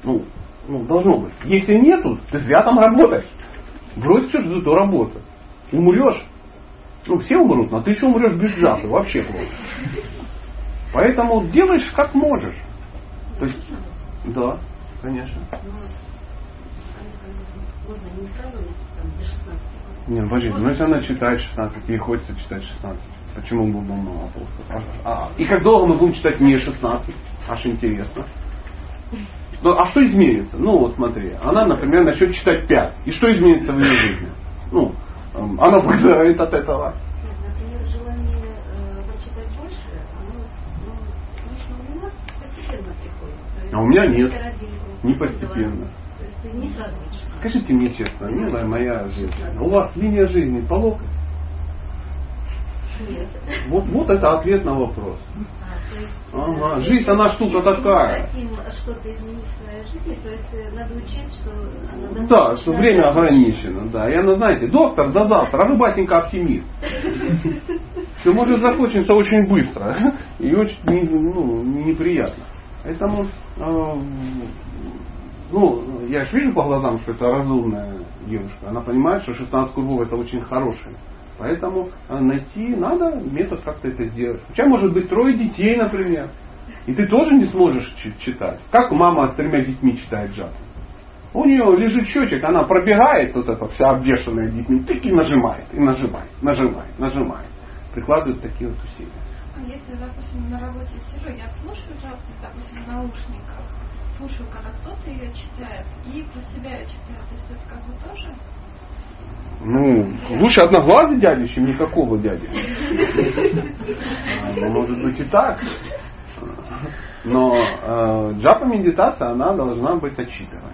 Speaker 1: Ну, Ну, должно быть. Если нету, ты зря там работаешь. Брось всю эту работу. Умрешь. Ну, все умрут, но ты еще умрешь без джапы. Вообще плохо. Поэтому делаешь как можешь. То есть, да, конечно.
Speaker 7: Не сразу, там, до 16
Speaker 1: Не, подожди, ну если она читает 16, ей хочется читать 16. Почему мы будем мало апостолов? А, и как долго мы будем читать не 16? Аж интересно. Ну, а что изменится? Ну, вот смотри, она, например, начнет читать 5. И что изменится в ее жизни? Ну, она выиграет от этого.
Speaker 7: Э, ну,
Speaker 1: А у меня нет. Не постепенно. Скажите мне честно, милая моя женщина, у вас линия жизни по локоть?
Speaker 7: Нет.
Speaker 1: Вот, вот это ответ на вопрос.
Speaker 7: А, есть,
Speaker 1: Ага, жизнь, она штука
Speaker 7: если
Speaker 1: такая.
Speaker 7: мы хотим что-то изменить в своей жизни, то есть э, надо учесть, что она
Speaker 1: Да, что время ограничено, да. И она, знаете, доктор до завтра, а вы, батенька, оптимист. Все может закончиться очень быстро и очень ну, неприятно. Поэтому, э, ну, я же вижу по глазам, что это разумная девушка. Она понимает, что 16 кругов это очень хорошее. Поэтому э, найти надо метод как-то это сделать. У тебя может быть трое детей, например. И ты тоже не сможешь чи- читать. Как мама с тремя детьми читает джапу? У нее лежит счетчик, она пробегает вот это вся обвешанная детьми, тык и нажимает, и нажимает, нажимает, нажимает. Прикладывает такие вот усилия.
Speaker 6: А Если, допустим, на работе сижу, я слушаю джапу, допустим, в наушниках, слушаю, когда кто-то ее читает, и про себя ее читаю. То есть это как бы тоже
Speaker 1: Ну, лучше одноглазый дядя, чем никакого дяди. А, ну, Может быть и так. Но э, джапа медитация, она должна быть отчитываемой.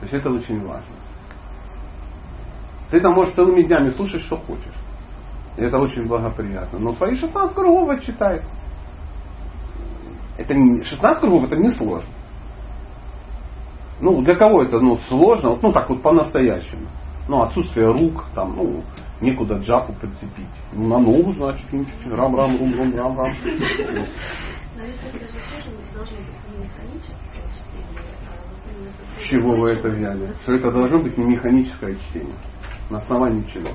Speaker 1: То есть это очень важно. Ты там можешь целыми днями слушать, что хочешь. И это очень благоприятно. Но свои 16 кругов отчитай. Это не, 16 кругов это не сложно. Ну, для кого это ну, сложно, ну так вот по-настоящему. Ну, отсутствие рук, там, ну, некуда джапу прицепить. Ну, на ногу, значит, ну, рам-рам, рум-рум, рам-рам. С чего вы это взяли? Что это должно быть не механическое чтение. На основании чего?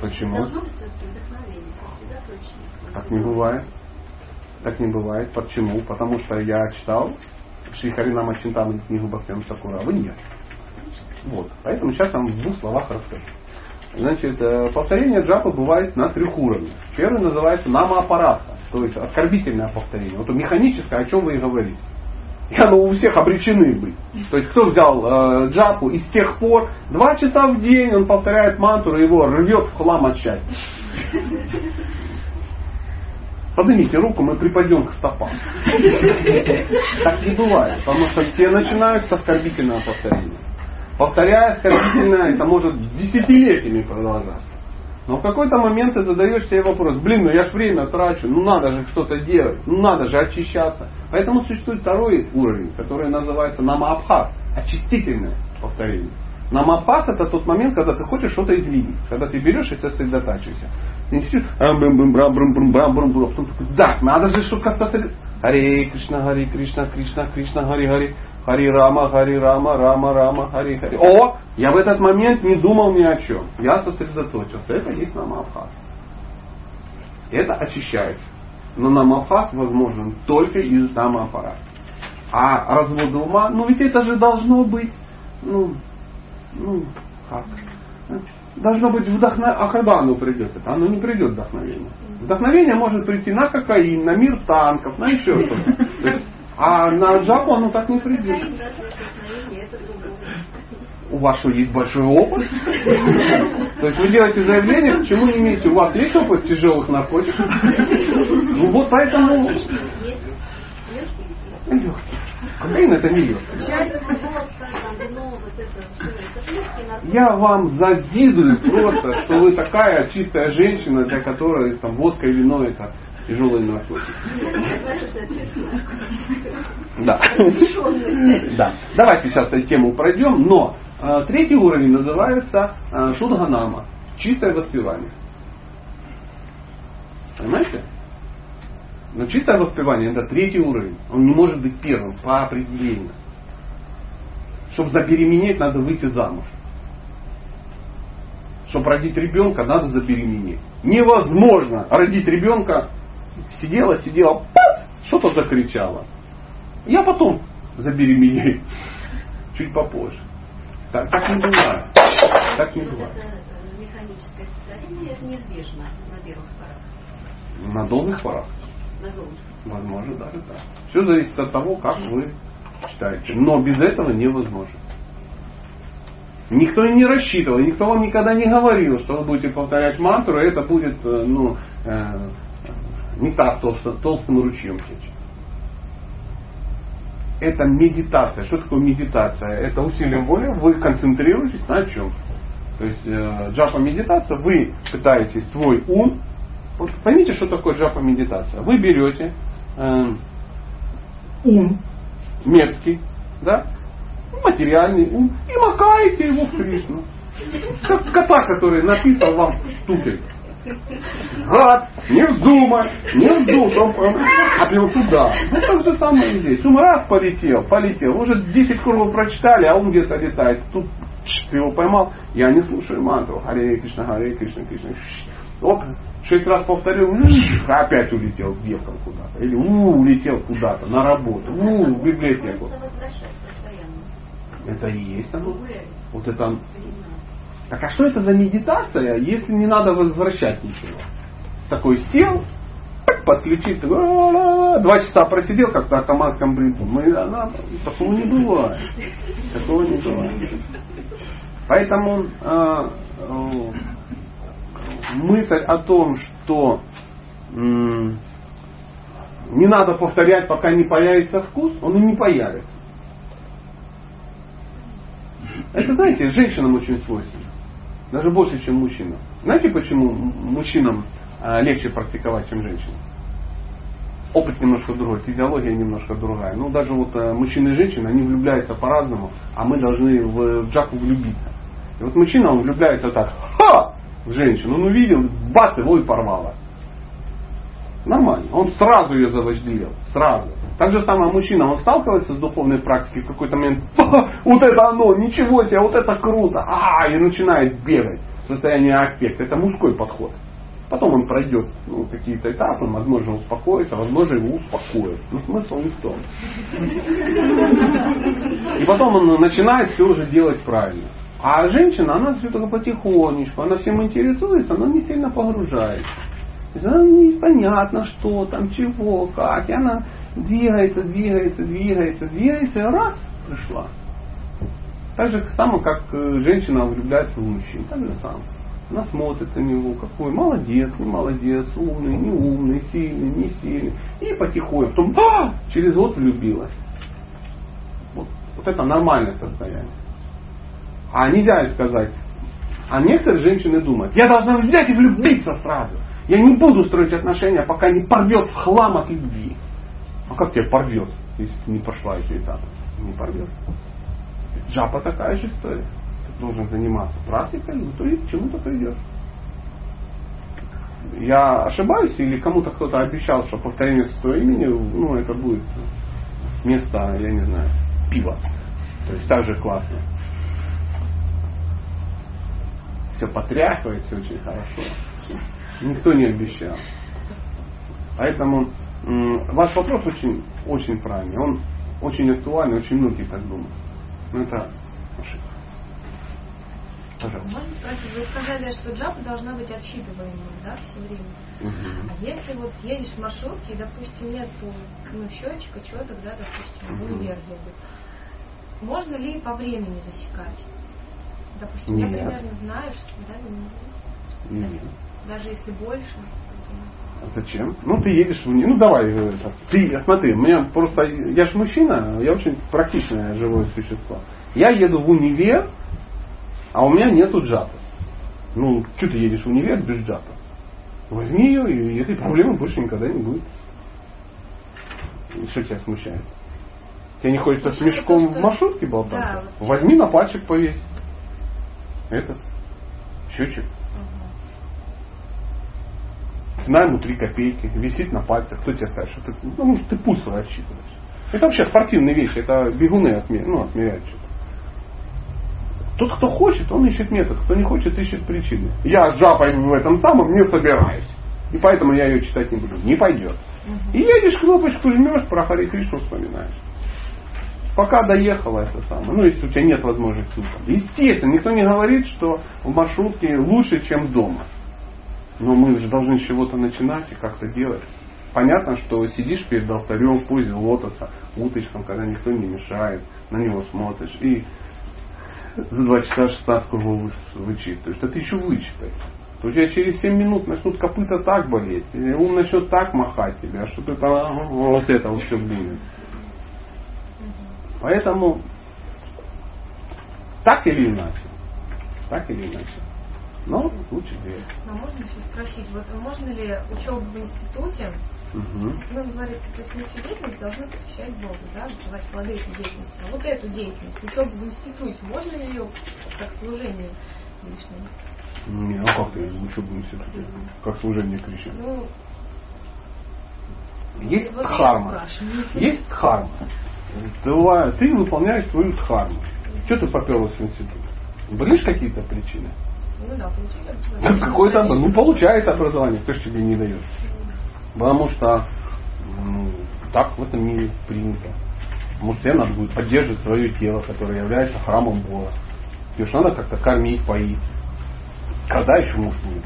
Speaker 1: Почему? Так не бывает. Так не бывает. Почему? Потому что я читал Шри Харинама Чинтамани книгу Бхактина Сакура, а вы нет. Вот. Поэтому сейчас вам в двух словах расскажу. Значит, э, повторение джапы бывает на трех уровнях. Первый называется намаапаратха, то есть оскорбительное повторение. Вот механическое, о чем вы и говорите. И оно у всех обречены быть. То есть кто взял э, джапу и с тех пор два часа в день он повторяет мантру, и его рвет в хлам от счастья. Поднимите руку, мы припадем к стопам. Так не бывает, потому что все начинают с оскорбительного повторения. Повторяя оскорбительное, это может десятилетиями продолжаться. Но в какой-то момент ты задаешь себе вопрос, блин, ну я ж время трачу, ну надо же что-то делать, ну надо же очищаться. Поэтому существует второй уровень, который называется намаабхат, очистительное повторение. Намапас это тот момент, когда ты хочешь что-то изменить. Когда ты берешь и сосредотачиваешься. Ты не сидишь, «А, брум, брум, брам, брум, брум, брам, брум, брум. Потом такой, да, надо же что-то сосредоточиться. Харе Кришна, Харе Кришна, Кришна, Кришна, Харе Харе. Хари Рама, Хари Рама, Рама, Рама, Хари Хари. О, я в этот момент не думал ни о чем. Я сосредоточился. Это есть намабхас. Это очищается. Но намабхас возможен только из намапарата. А развод ума, ну ведь это же должно быть, ну, ну, как? Должно быть вдохновение. А когда оно придет? Это оно не придет вдохновение. Вдохновение может прийти на кокаин, на мир танков, на еще что-то. А на джапу оно так не придет. У вас что, есть большой опыт? То есть вы делаете заявление, почему не имеете? У вас есть опыт тяжелых наркотиков? Ну вот поэтому... Легкий. Кокаин это не. Я вам завидую просто, что вы такая чистая женщина, для которой там водка и вино это тяжелые наркотики. Да. да. Давайте сейчас эту тему пройдем, но э, третий уровень называется э, шудганама, чистое воспевание. Понимаете? Но чистое воспевание это третий уровень. Он не может быть первым по определению. Чтобы забеременеть, надо выйти замуж. Чтобы родить ребенка, надо забеременеть. Невозможно родить ребенка. Сидела, сидела, что-то закричала. Я потом забеременею. Чуть попозже. Так, так не бывает. Так не бывает.
Speaker 7: это э, механическое состояние, это неизбежно на первых порах.
Speaker 1: На долгих порах. Возможно, даже так. Все зависит от того, как вы читаете. Но без этого невозможно. Никто не рассчитывал, никто вам никогда не говорил, что вы будете повторять мантру, и это будет э, ну, э, не так толсто, толстым ручьем течь. Это медитация. Что такое медитация? Это усилием воли вы концентрируетесь на чем? То есть э, джапа медитация, вы пытаетесь свой ум, вот поймите, что такое джапа медитация. Вы берете э, ум мерзкий, да, материальный ум и макаете его в Кришну. Как кота, который написал вам туфель. Гад, не вздумай, не вздумай, он отвел туда. Ну так же самое и здесь. Ум раз полетел, полетел. Уже 10 кругов прочитали, а ум где-то летает. Тут ты его поймал, я не слушаю мантру. Харе Кришна, Харе Кришна, Кришна. Оп, шесть раз повторил, м, опять улетел девкам куда-то. Или у, улетел куда-то на работу, у, в библиотеку. Это и есть оно. Вот это так а что это за медитация, если не надо возвращать ничего? Такой сел, подключить, ла-ла-ла, два часа просидел, как на атаманском бринту. Мы, она, такого не бывает. Такого не бывает. Поэтому э, мысль о том, что не надо повторять, пока не появится вкус, он и не появится. Это, знаете, женщинам очень свойственно. Даже больше, чем мужчинам. Знаете, почему мужчинам а, легче практиковать, чем женщинам? Опыт немножко другой, физиология немножко другая. Ну, даже вот э, мужчины и женщины, они влюбляются по-разному, а мы должны в, джаку влюбиться. И вот мужчина, он влюбляется так, ха, женщину, он увидел, бац, его и порвало. Нормально. Он сразу ее завожделел. Сразу. Так же самое мужчина, он сталкивается с духовной практикой в какой-то момент, «Ха, вот это оно, ничего себе, вот это круто, а, и начинает бегать в состоянии аффекта. Это мужской подход. Потом он пройдет ну, какие-то этапы, возможно, успокоится, возможно, его успокоит. Но смысл не в том. И потом он начинает все уже делать правильно. А женщина, она все только потихонечку, она всем интересуется, но не сильно погружается. То есть она непонятно, что там, чего, как. И она двигается, двигается, двигается, двигается, и раз, пришла. Так же само, как э, женщина влюбляется в мужчин. Так же самое. Она смотрит на него, какой молодец, не молодец, умный, не умный, сильный, не сильный. И потихоньку, потом, а, через год влюбилась. Вот, вот это нормальное состояние. А нельзя сказать. А некоторые женщины думают, я должна взять и влюбиться сразу. Я не буду строить отношения, пока не порвет в хлам от любви. А как тебя порвет, если ты не прошла эти этапы? Не порвет. Джапа такая же история. Ты должен заниматься практикой, ну то и к чему-то придешь. Я ошибаюсь или кому-то кто-то обещал, что повторение своего имени, ну это будет вместо, я не знаю, пива. То есть так же классно. Все потряхивает, все очень хорошо. Никто не обещал. Поэтому ваш вопрос очень, очень правильный. Он очень актуальный, очень многие так думают. Но это ошибка. Пожалуйста.
Speaker 3: Можно спросить, вы сказали, что джапа должна быть отсчитываемой, да, все время.
Speaker 1: Мгм.
Speaker 3: А если вот едешь в маршрутке, и, допустим, нету ну, счетчика, чего-то, да, допустим,
Speaker 1: Мгм.
Speaker 3: универ едет, можно ли по времени засекать? Допустим, я
Speaker 1: Нет.
Speaker 3: примерно знаю, что да, не-
Speaker 1: Нет.
Speaker 3: даже если больше.
Speaker 1: А Зачем? Ну, ты едешь в уни- Ну, давай, э, ты, смотри, у меня просто, я же мужчина, я очень практичное живое существо. Я еду в универ, а у меня нету джапа. Ну, что ты едешь в универ без джапа? Возьми ее, и этой проблемы больше никогда не будет. И Что тебя смущает? Тебе не хочется с мешком в маршрутке болтаться?
Speaker 3: Да.
Speaker 1: Возьми на пальчик повесь. Этот счетчик. цена ему 3 копейки, висит на пальцах, кто тебе скажет, что ты, ну, ты пульс отсчитываешь. Это вообще спортивные вещи, это бегуны отмеряют, ну, отмеряют что-то. Тот, кто хочет, он ищет метод, кто не хочет, ищет причины. Я с жапой в этом самом не собираюсь. И поэтому я ее читать не буду. Не пойдет. И едешь, кнопочку жмешь, про Хари Кришну вспоминаешь. Пока доехала это самое. Ну, если у тебя нет возможности. Естественно, никто не говорит, что в маршрутке лучше, чем дома. Но мы же должны с чего-то начинать и как-то делать. Понятно, что сидишь перед алтарем в позе лотоса, уточком, когда никто не мешает, на него смотришь. И за два часа 16 его вычитываешь. Это ты еще вычитай. То у тебя через 7 минут начнут копыта так болеть, ум начнет так махать тебя, что ты там вот это вот все будет. Поэтому так или иначе, так или иначе, но лучше верить.
Speaker 8: А можно еще спросить, вот можно ли учебу в институте,
Speaker 1: Угу.
Speaker 8: ну, говорится, то есть мы всю деятельность должны посвящать Богу, да, давать плоды этой деятельности. А вот эту деятельность, учебу в институте, можно ли ее как служение лишнее?
Speaker 1: Не, а как ты учебу институте? Как служение Кришне?
Speaker 8: Ну,
Speaker 1: Есть
Speaker 8: вот спрашиваю.
Speaker 1: Есть дхарма. Ты, выполняешь свою дхарму. Что ты поперлась в институт? Были же какие-то причины?
Speaker 8: Ну да, получили
Speaker 1: Ну,
Speaker 8: образование.
Speaker 1: Какое-то, ну, получает образование, кто же тебе не дает. Потому что ну, так в этом мире принято. Может, тебе надо будет поддерживать свое тело, которое является храмом Бога. Тебе же надо как-то кормить, поить. Когда еще муж будет?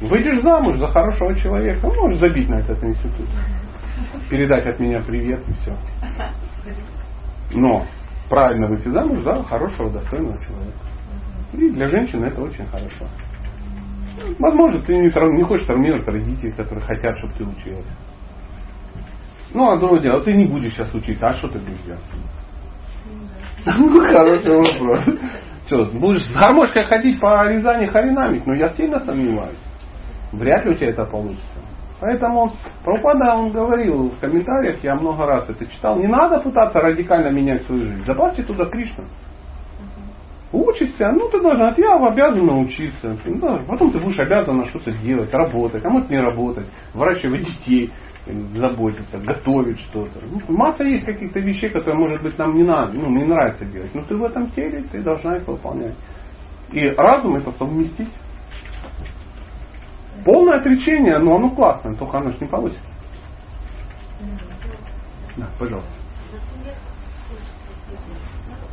Speaker 1: Выйдешь замуж за хорошего человека, ну, можешь забить на этот институт. Передать от меня привет и все. Но правильно выйти замуж за хорошего, достойного человека. И для женщины это очень хорошо. Возможно, ты не, не хочешь травмировать родителей, которые хотят, чтобы ты училась. Ну, а другое дело, ты не будешь сейчас учиться, а что ты будешь делать? Ну, хороший вопрос. Что, будешь с гармошкой ходить по Рязани харинамить? Ну, я сильно сомневаюсь. Вряд ли у тебя это получится. Поэтому Прабхупада, он говорил в комментариях, я много раз это читал, не надо пытаться радикально менять свою жизнь. Добавьте туда Кришну. Учишься, ну ты должна, я обязан научиться. Да, потом ты будешь обязана что-то делать, работать, а может не работать, выращивать детей, заботиться, готовить что-то. Ну, масса есть каких-то вещей, которые, может быть, нам не надо, ну, не нравится делать. Но ты в этом теле, ты должна их выполнять. И разум это совместить. Полное отречение, но оно классное, только оно же не получится. Да, пожалуйста.
Speaker 7: Например,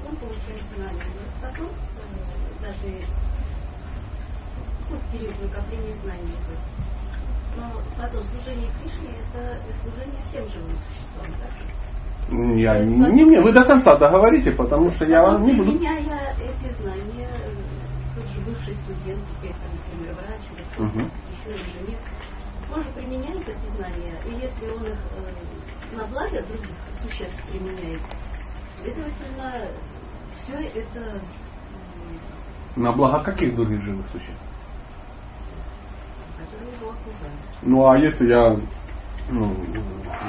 Speaker 7: он получает знания, но потом даже в период накопления знаний идет. Но потом служение Кришне это служение всем живым существам, так?
Speaker 1: Я, не мне, вы до конца договорите, потому что я вам не буду.
Speaker 7: Применяя эти знания, э, тот же бывший студент, теперь, там, например, врач или
Speaker 1: Мгм.
Speaker 7: еще инженер, он же применяет эти знания, и если он их э, на благо других существ применяет, следовательно, все это
Speaker 1: На благо каких других живых существ?
Speaker 7: которые его окружают.
Speaker 1: Ну а если я ну,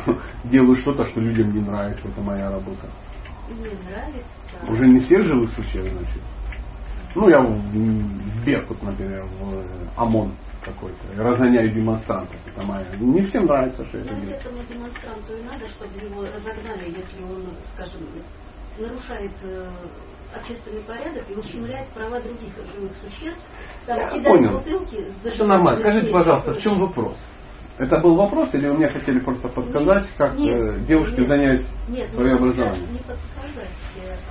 Speaker 1: делаю что-то, что людям не нравится, это моя работа.
Speaker 7: Не нравится.
Speaker 1: Уже не всех живых существ, значит. Ну, я в, в Беркут, например, в э, ОМОН какой-то, и разгоняю демонстрантов. Это моя. Не всем нравится, что я это делаю.
Speaker 7: этому демонстранту и надо, чтобы его разогнали, если он, скажем, нарушает э, общественный порядок и ущемляет права других живых существ, там
Speaker 1: Я понял.
Speaker 7: бутылки,
Speaker 1: Все нормально. Скажите, пожалуйста, в чем вопрос? Это был вопрос, или вы мне хотели просто подсказать, как
Speaker 7: Нет,
Speaker 1: э, девушке
Speaker 7: нет,
Speaker 1: занять
Speaker 7: нет,
Speaker 1: свое
Speaker 7: не
Speaker 1: образование?
Speaker 7: Не подсказать,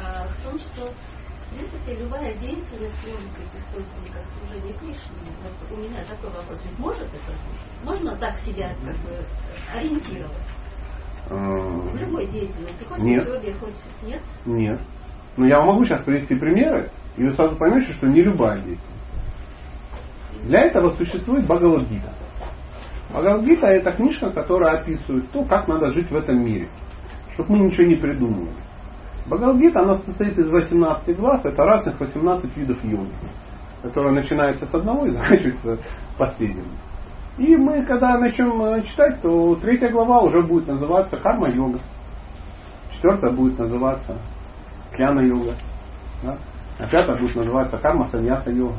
Speaker 7: а в том, что в принципе любая деятельность может быть использована как служение Кришне. Вот у меня такой вопрос. Ведь может это быть? Можно так себя как бы ориентировать? В
Speaker 1: Э,
Speaker 7: любой деятельности, хоть
Speaker 1: Нет.
Speaker 7: в учебе, хоть нет.
Speaker 1: Нет. Но я вам могу сейчас привести примеры, и вы сразу поймете, что не любая деятельность. Для этого существует Бхагавадгита. Бхагавадгита это книжка, которая описывает то, как надо жить в этом мире. Чтобы мы ничего не придумывали. Бхагавадгита, она состоит из 18 глав, это разных 18 видов йоги, которая начинается с одного и заканчивается последним. И мы, когда начнем э, читать, то третья глава уже будет называться карма-йога. Четвертая будет называться кьяна-йога. Да? А пятая будет называться карма-саньяса-йога.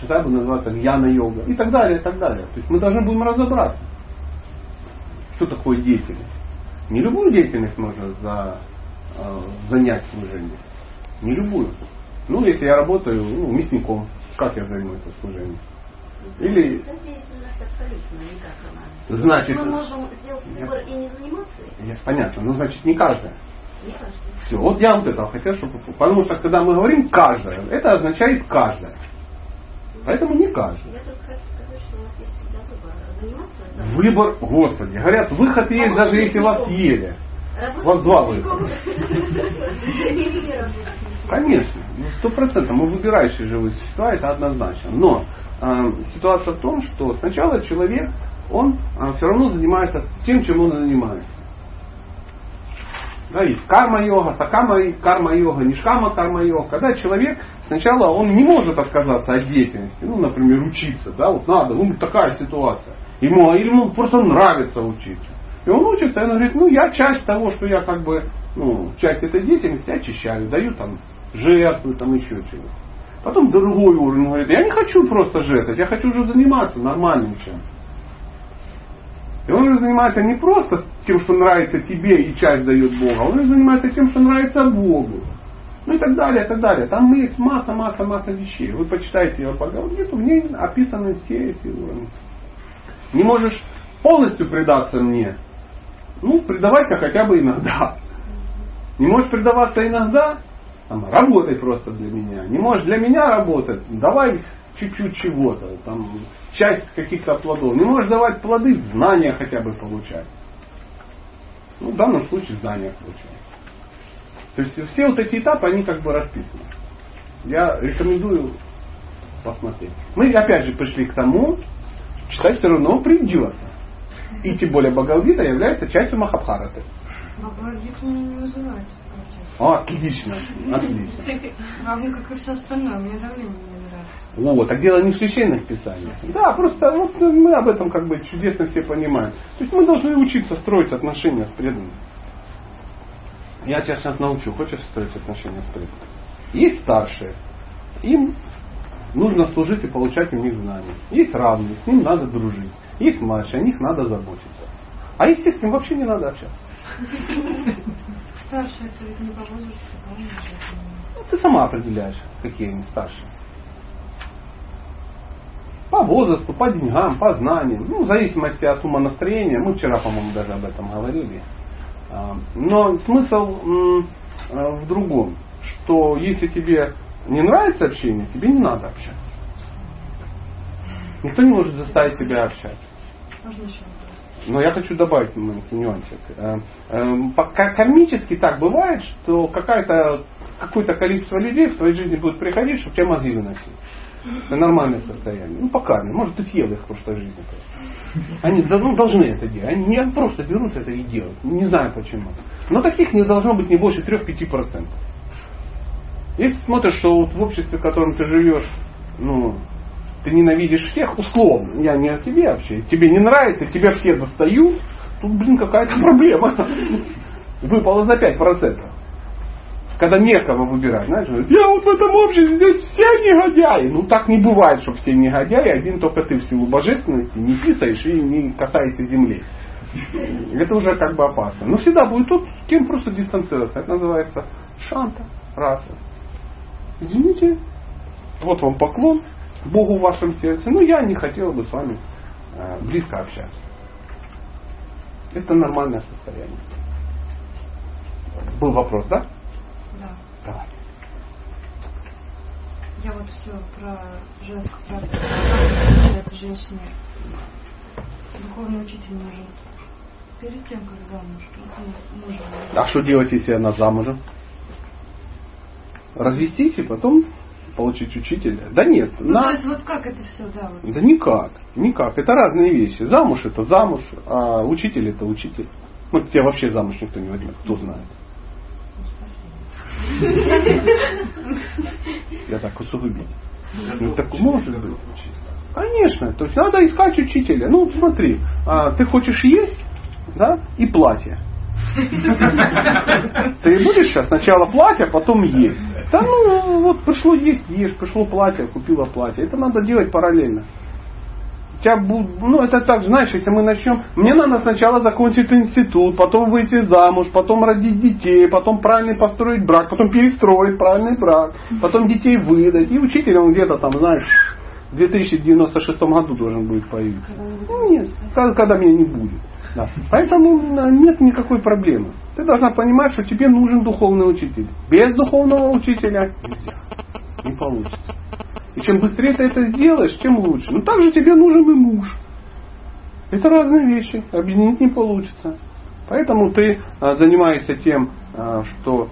Speaker 1: шестая будет называться гьяна-йога и так далее, и так далее. То есть мы должны будем разобраться, что такое деятельность. Не любую деятельность можно за, э, занять служение. Не любую. Ну, если я работаю ну, мясником, как я займусь служением? Или... Значит,
Speaker 7: мы можем сделать выбор и не заниматься этим.
Speaker 1: Понятно, ну значит не каждая.
Speaker 7: Не.
Speaker 1: Все, вот я вот это хотел, чтобы... Потому что когда мы говорим каждая, это означает каждая. Поэтому не каждая.
Speaker 7: Я только хочу сказать, что у нас есть всегда выбор. Заниматься.
Speaker 1: Выбор, Господи, говорят, выход есть, даже если вас съели.
Speaker 7: Работать
Speaker 1: У вас два выхода. Конечно, ну, сто процентов. Мы выбирающие живые существа, это однозначно. Но э, ситуация в том, что сначала человек, он э, все равно занимается тем, чем он занимается. Да, есть карма-йога, сакама карма-йога, нишкама карма-йога. Когда человек сначала он не может отказаться от деятельности, ну, например, учиться, да, вот надо, ну, такая ситуация. Ему, или ему просто нравится учиться. И он учится, и он говорит, ну, я часть того, что я как бы, ну, часть этой деятельности очищаю, даю там жертвы, там еще чего. Потом другой уровень говорит, я не хочу просто жертвовать, я хочу уже заниматься нормальным чем. И он уже занимается не просто тем, что нравится тебе и часть дает Бога, он уже занимается тем, что нравится Богу. Ну и так далее, и так далее. Там есть масса, масса, масса вещей. Вы почитаете его Бхагавадгиту, в ней описаны все эти уровни. Не можешь полностью предаться мне, ну, предавайся хотя бы иногда. Не можешь предаваться иногда, там, работай просто для меня. Не можешь для меня работать, давай чуть-чуть чего-то, там, часть каких-то плодов. Не можешь давать плоды, знания хотя бы получать. Ну, в данном случае знания получать. То есть все вот эти этапы, они как бы расписаны. Я рекомендую посмотреть. Мы опять же пришли к тому, читать все равно придется. И тем более Бхагавадгита является частью Махабхараты.
Speaker 3: Бхагавадгита меня не вызывает
Speaker 1: О, отлично, отлично.
Speaker 3: Равно как и все остальное, мне давление не нравится.
Speaker 1: Вот, так дело не в священных писаниях. Да, просто вот мы об этом как бы чудесно все понимаем. То есть мы должны учиться строить отношения с преданными. Я тебя сейчас научу. Хочешь строить отношения с преданными? Есть старшие. Им нужно служить и получать у них знания. Есть равные, с ним надо дружить. Есть младшие, о них надо заботиться. А естественно, вообще не надо общаться.
Speaker 3: Старший это ведь не по возрасту.
Speaker 1: Ну, ты сама определяешь, какие они старшие. По возрасту, по деньгам, по знаниям. Ну, в зависимости от ума настроения. Мы вчера, по-моему, даже об этом говорили. А, Но смысл а, в другом, что если тебе не нравится общение, тебе не надо общаться. Никто не может заставить тебя общаться.
Speaker 3: Можно еще?
Speaker 1: Но я хочу добавить маленький нюансик. Э, э, Кармически так бывает, что какая-то, какое-то количество людей в твоей жизни будет приходить, чтобы тебя мозги выносить. Это нормальное состояние. Ну, по карме. Может, ты съел их в прошлой жизни. Они давно должны это делать. Они не просто берут это и делают. Не знаю почему. Но таких не должно быть не больше 3-5%. Если смотришь, что вот в обществе, в котором ты живешь, ну, ты ненавидишь всех, условно, я не о тебе вообще, тебе не нравится, тебя все достают, тут, блин, какая-то проблема. Выпало за 5%. Когда некого выбирать, знаешь, я вот в этом обществе здесь все негодяи. Ну так не бывает, что все негодяи, один только ты в силу божественности не писаешь и не касаешься земли. Это уже как бы опасно. Но всегда будет тот, с кем просто дистанцироваться. Это называется шанта, раса. Извините, вот вам поклон Богу в вашем сердце. Но я не хотел бы с вами э, близко общаться. Это нормальное состояние. Был вопрос, да?
Speaker 3: Да.
Speaker 1: Давай.
Speaker 3: Я вот все про женскую практику. Как женщине духовный учитель нужен перед тем, как замуж. Ну, мужа.
Speaker 1: А что делать, если она замужем? Развестись и потом получить учителя? Да нет.
Speaker 3: Ну,
Speaker 1: на-
Speaker 3: то есть вот как это все, да, вот.
Speaker 1: Да никак. Никак. Это разные вещи. Замуж это замуж, а учитель это учитель. Ну, тебя вообще замуж никто не возьмет, кто знает. Я так усугубить. Ну так может быть. Конечно. То есть надо искать учителя. Ну смотри, а, ты хочешь есть, да, и платье. Ты будешь сейчас сначала платье, а потом есть. Да ну, вот пришло есть, ешь, пришло платье, купила платье. Это надо делать параллельно. Тебя будет, ну это так, знаешь, если мы начнем, мне надо сначала закончить институт, потом выйти замуж, потом родить детей, потом правильно построить брак, потом перестроить правильный брак, потом детей выдать. И учитель, он где-то там, знаешь, в 2096 году должен будет появиться. Ну, нет, когда меня не будет. Да. Поэтому нет никакой проблемы. Ты должна понимать, что тебе нужен духовный учитель. Без духовного учителя нельзя. Не получится. И чем быстрее ты это сделаешь, тем лучше. Но также тебе нужен и муж. Это разные вещи. Объединить не получится. Поэтому ты а, занимаешься тем, а, что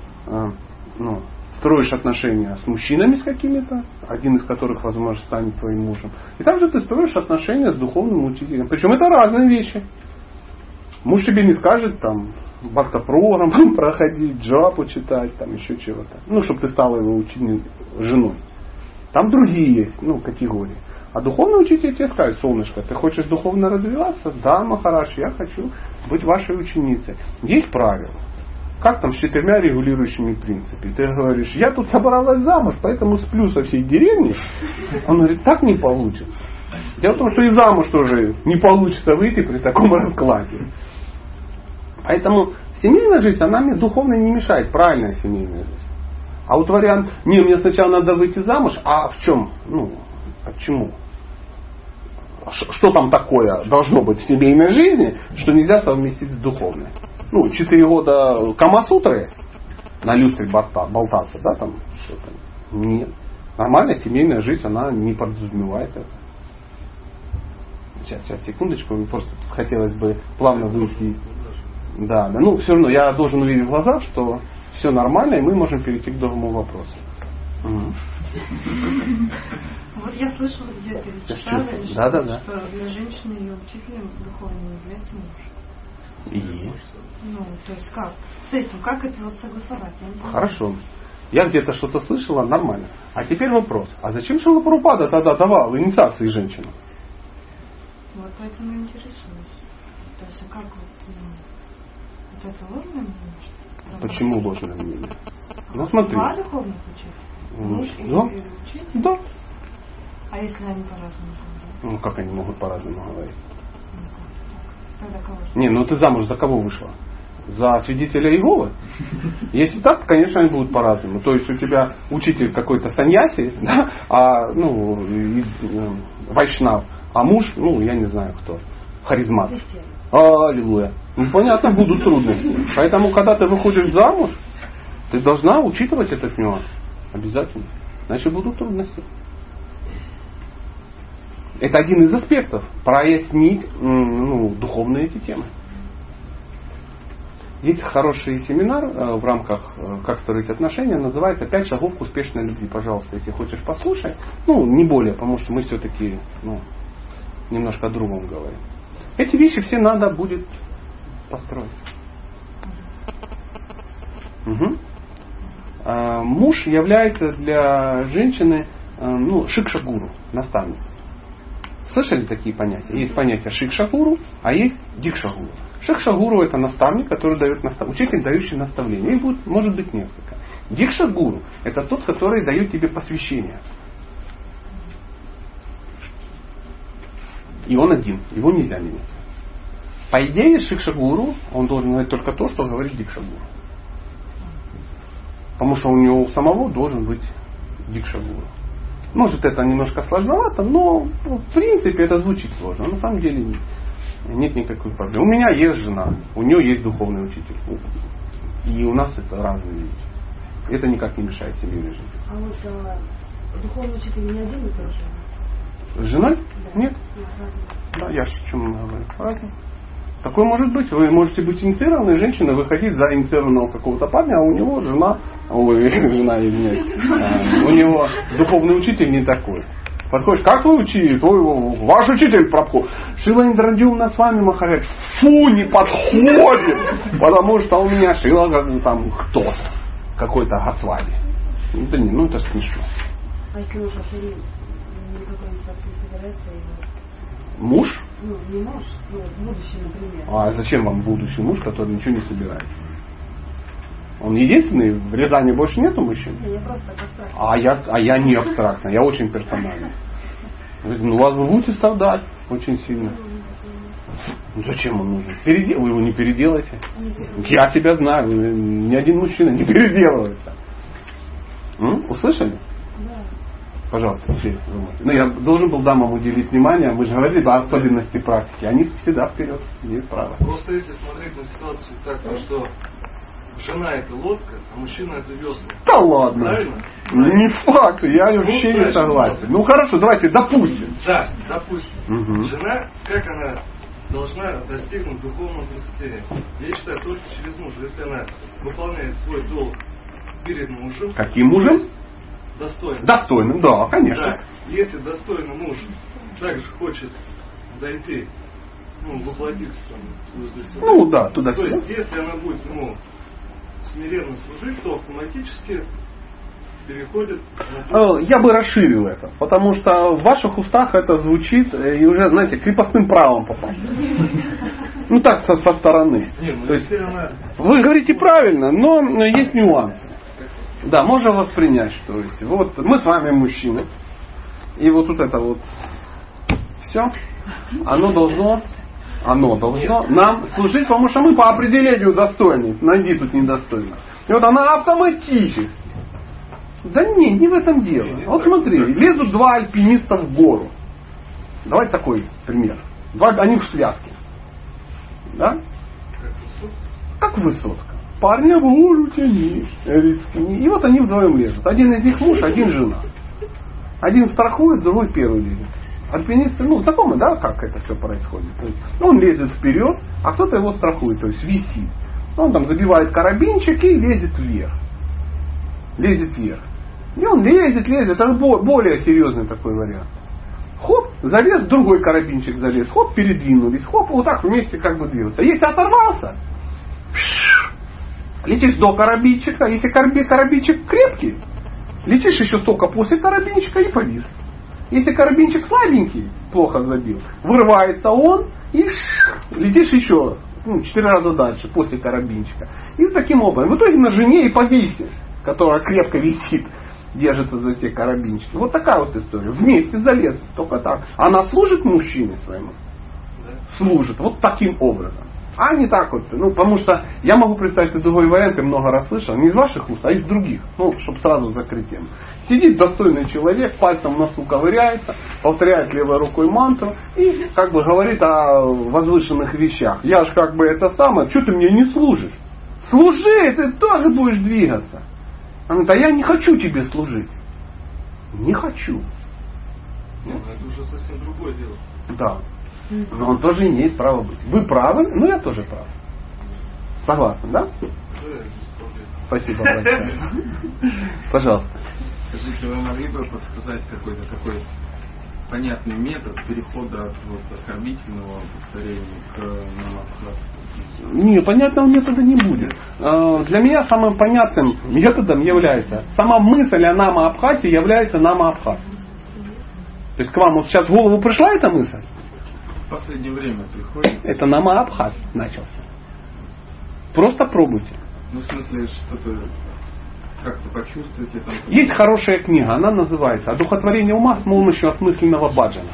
Speaker 1: ну, строишь отношения с мужчинами с какими-то, один из которых, возможно, станет твоим мужем. И также ты строишь отношения с духовным учителем. Причем это разные вещи. Муж тебе не скажет там бхакта-программ проходить, джапу читать, там еще чего-то. Ну, чтобы ты стала его ученик, женой. Там другие есть, ну, категории. А духовный учитель тебе скажет, солнышко, ты хочешь духовно развиваться? Да, Махараш, я хочу быть вашей ученицей. Есть правила. Как там с четырьмя регулирующими принципами? Ты говоришь, я тут собралась замуж, поэтому сплю со всей деревни. Он говорит, так не получится. Дело в том, что и замуж тоже не получится выйти при таком раскладе. Поэтому семейная жизнь, она мне духовно не мешает, правильная семейная жизнь. А вот вариант, не, мне сначала надо выйти замуж, а в чем? Ну, а почему? Что там такое должно быть в семейной жизни, что нельзя совместить с духовной? Ну, четыре года Камасутры на люстре болтаться, да, там что-то. Нет. Нормальная семейная жизнь, она не подразумевает это. Сейчас, сейчас, секундочку, просто хотелось бы плавно выйти да, да. Ну, все равно я должен увидеть в глаза, что все нормально, и мы можем перейти к другому вопросу.
Speaker 3: Вот я слышала где-то или читала, или да, да, да. что для женщины ее учителем духовным является муж.
Speaker 1: И?
Speaker 3: Ну, то есть как? С этим, как это вот согласовать?
Speaker 1: Я Хорошо. Я где-то что-то слышала, нормально. А теперь вопрос. А зачем Шила Прабхупада тогда давал инициации женщинам?
Speaker 3: Вот поэтому интересуюсь. То есть, а как вот это ложное мнение?
Speaker 1: Почему ложное мнение? Ну смотри.
Speaker 3: Два духовных Муж
Speaker 1: да? Да.
Speaker 3: А если они по-разному говорят?
Speaker 1: Ну как они могут по-разному говорить?
Speaker 3: Ну, Тогда кого
Speaker 1: Не, ну ты замуж за кого вышла? За свидетеля Иеговы? Если так, конечно, они будут по-разному. То есть у тебя учитель какой-то саньяси, да, а, ну, и, э, вайшнав, а муж, ну, я не знаю кто, харизмат. Аллилуйя. Ну, понятно, будут трудности. Поэтому, когда ты выходишь замуж, ты должна учитывать этот нюанс. Обязательно. Иначе будут трудности. Это один из аспектов. Прояснить ну, духовные эти темы. Есть хороший семинар э, в рамках э, «Как строить отношения», называется «Пять шагов к успешной любви». Пожалуйста, если хочешь послушай. Ну, не более, потому что мы все-таки ну, немножко о другом говорим. Эти вещи все надо будет построить. Угу. А, муж является для женщины а, ну, шикшагуру, наставник. Слышали такие понятия? Есть понятие шикшагуру, а есть дикшагуру. Шикшагуру это наставник, который дает настав... учитель, дающий наставление. Их будет, может быть несколько. Дикшагуру это тот, который дает тебе посвящение. И он один, его нельзя менять. По идее, Шикшагуру, он должен говорить только то, что говорит Дикшагуру. Потому что у него у самого должен быть Дикшагуру. Может это немножко сложновато, но ну, в принципе это звучит сложно. На самом деле нет, нет никакой проблемы. У меня есть жена, у нее есть духовный учитель. И у нас это разные вещи. Это никак не мешает семейной жизни.
Speaker 8: А вот а, духовный учитель не один и тот же?
Speaker 1: С женой? Нет. Да, я о чем говорю. Разные. Такое может быть. Вы можете быть инициированной женщиной, выходить за инициированного какого-то парня, а у него жена, ой, жена, извиняюсь, а, у него духовный учитель не такой. Подходишь, как твой учитель? Твой, ваш учитель Прабху. Шила Индрадюмна с вами Махарадж. Фу, не подходит. Потому что у меня Шила как там кто-то. Какой-то Гасвали. Да не, ну это смешно.
Speaker 8: А если уж никакой инициации не собирается,
Speaker 1: Муж?
Speaker 4: Ну, не муж, ну, будущий, например.
Speaker 1: А зачем вам будущий муж, который ничего не собирает? Он единственный, в Рязани больше нету мужчин?
Speaker 4: Не, я просто.
Speaker 1: А я, а я не абстрактно, я очень персональный. Ну, вас вы будете страдать очень сильно. Ну, зачем он нужен? Передел... Вы его не переделаете. Я себя знаю, ни один мужчина не переделывается. М? Услышали? Пожалуйста, вы можете. Ну, я должен был дамам уделить внимание, мы же говорили о особенности практики. Они всегда вперед, имеют право.
Speaker 2: Просто если смотреть на ситуацию так, ну, что жена это лодка, а мужчина это весла.
Speaker 1: Да ладно.
Speaker 2: Правильно?
Speaker 1: Не факт, я вообще не согласен. Ну хорошо, давайте допустим.
Speaker 2: Да, допустим.
Speaker 1: Мгм.
Speaker 2: Жена, как она должна достигнуть духовного просветления? Я считаю, только через мужа. Если она выполняет свой долг перед мужем,
Speaker 1: Каким мужем?
Speaker 2: Достойно.
Speaker 1: Достойным, да, конечно.
Speaker 2: Да. Если достойный муж также хочет дойти, ну, воплотиться там.
Speaker 1: Ну да, туда
Speaker 2: То есть, если она будет ему смиренно служить, то автоматически переходит на
Speaker 1: Э, Я бы расширил это, потому что в ваших устах это звучит э, и уже, знаете, крепостным правом попал. Ну так, со, со стороны.
Speaker 2: Не, ну
Speaker 1: То есть,
Speaker 2: она
Speaker 1: вы говорите правильно, но есть нюансы. Да, можно воспринять, что есть. Вот мы с вами мужчины, и вот тут это вот все, оно должно, оно должно нам служить, потому что мы по определению достойны. Найди тут недостойно. И вот она автоматически. Да не, не в этом дело. Вот смотри, лезут два альпиниста в гору. Давайте такой пример. Два, они в связке. Да? Как высотка. Парня в гору тяни, рискни. И вот они вдвоем лезут. Один из них муж, один жена. Один страхует, другой первый лезет. Альпинисты, ну, знакомы, да, как это все происходит. То есть, он лезет вперед, а кто-то его страхует, то есть висит. Он там забивает карабинчик и лезет вверх. Лезет вверх. И он лезет, лезет. Это бо- более серьезный такой вариант. Хоп, залез, другой карабинчик залез. Хоп, передвинулись. Хоп, вот так вместе как бы двигаться. Если оторвался, летишь до карабинчика. Если караби- карабинчик крепкий, летишь еще столько после карабинчика и повис. Если карабинчик слабенький, плохо забил, вырывается он и ш- летишь еще ну, четыре раза дальше после карабинчика. И таким образом. В итоге на жене и повиснешь, которая крепко висит, держится за все карабинчики. Вот такая вот история. Вместе залез, только так. Она служит мужчине своему? Служит. Вот таким образом. А не так вот. Ну, потому что я могу представить и другой вариант, я много раз слышал, не из ваших уст, а из других. Ну, чтобы сразу закрыть тему. Сидит достойный человек, пальцем в носу ковыряется, повторяет левой рукой мантру и как бы говорит о возвышенных вещах. Я же как бы это самое, что ты мне не служишь? Служи, ты тоже будешь двигаться. Она говорит, а я не хочу тебе служить. Не хочу.
Speaker 2: ну, это уже совсем другое дело.
Speaker 1: Да. Но он тоже имеет право быть. Вы правы, но я тоже прав. Согласны, да? Спасибо большое. Пожалуйста.
Speaker 9: Скажите, вы могли бы подсказать какой-то такой понятный метод перехода от вот, оскорбительного повторения к намабхасу?
Speaker 1: Не, понятного метода не будет. Э, Для меня самым понятным методом является сама мысль о нама Абхасе является нама Абхас. То есть к вам вот сейчас в голову пришла эта мысль?
Speaker 9: В последнее время приходит,
Speaker 1: Это нама Абхас начался. Просто пробуйте.
Speaker 9: ну в смысле что-то как-то почувствуете там.
Speaker 1: Есть хорошая книга, она называется «Одухотворение ума с помощью осмысленного баджана».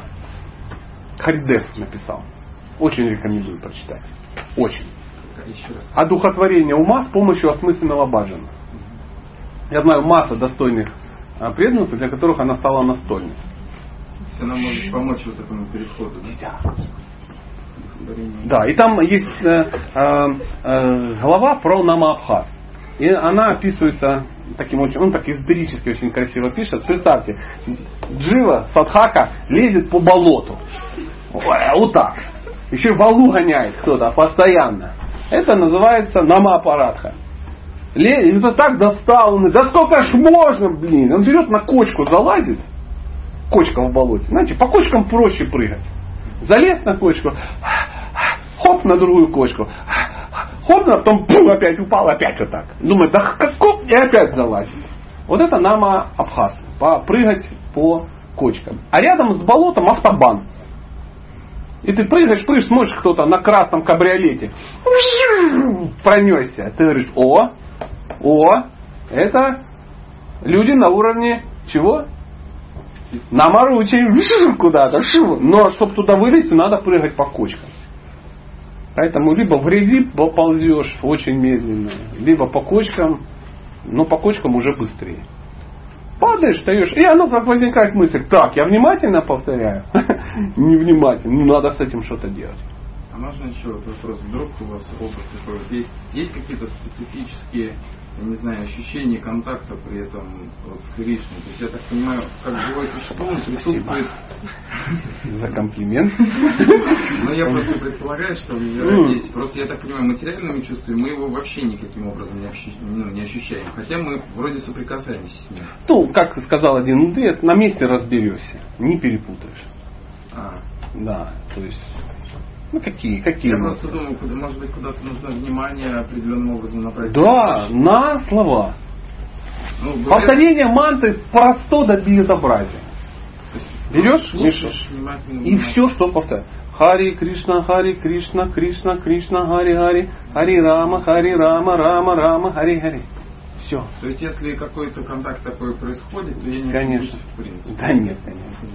Speaker 1: Харидев написал. Очень рекомендую прочитать. Очень.
Speaker 9: Еще раз.
Speaker 1: Одухотворение ума с помощью осмысленного баджана. Я знаю массу достойных а, преданных, для которых она стала настольной.
Speaker 9: Она может помочь вот этому переходу. да?
Speaker 1: Да, и там есть э, э, э, глава про Намаабхаз. И она описывается таким очень, он так эзотерически очень красиво пишет. Представьте, Джива, Садхака лезет по болоту. Ой, вот так. Еще валу гоняет кто-то постоянно. Это называется намаапаратха. Это так достал, он, да сколько ж можно, блин. Он берет на кочку, залазит. Кочка в болоте. Знаете, по кочкам проще прыгать. Залез на кочку, хоп на другую кочку, хоп, на потом пум, опять упал, опять вот так. Думает, да каков, и опять залазит. Вот это нама Абхаз. Прыгать по кочкам. А рядом с болотом автобан. И ты прыгаешь, прыгаешь, смотришь, кто-то на красном кабриолете пронесся. Ты говоришь, о, о, это люди на уровне чего? На Маруче куда-то. Но чтобы туда вылезти, надо прыгать по кочкам. Поэтому либо в грязи ползешь очень медленно, либо по кочкам, но по кочкам уже быстрее. Падаешь, встаешь, и оно как возникает мысль, так, я внимательно повторяю, невнимательно, ну надо с этим что-то делать.
Speaker 9: А можно еще вопрос, вдруг у вас опыт такой есть, есть какие-то специфические я не знаю, ощущение контакта при этом вот, с Кришной. То есть я так понимаю, как живое существо, он присутствует...
Speaker 1: За комплимент.
Speaker 9: Но я просто предполагаю, что у него есть. Просто я так понимаю, материальными чувствами мы его вообще никаким образом не, ну, не ощущаем. Хотя мы вроде соприкасаемся с ним.
Speaker 1: Ну, как сказал один мудрец, на месте разберешься, не перепутаешь.
Speaker 9: А.
Speaker 1: Да, то есть ну какие, какие?
Speaker 9: Я просто думаю, куда, может быть, куда-то нужно внимание определенным образом направить.
Speaker 1: Да, на слова. Ну, говорят... Повторение манты просто до безобразия. Берешь, слушаешь, и все, что повторяешь. Хари Кришна, Хари Кришна, Кришна, Кришна, Хари Хари, Хари Рама, Хари Рама, Рама, Рама, Хари Хари. Все.
Speaker 9: То есть, если какой-то контакт такой происходит, то я не
Speaker 1: Конечно. в принципе. Да нет, конечно.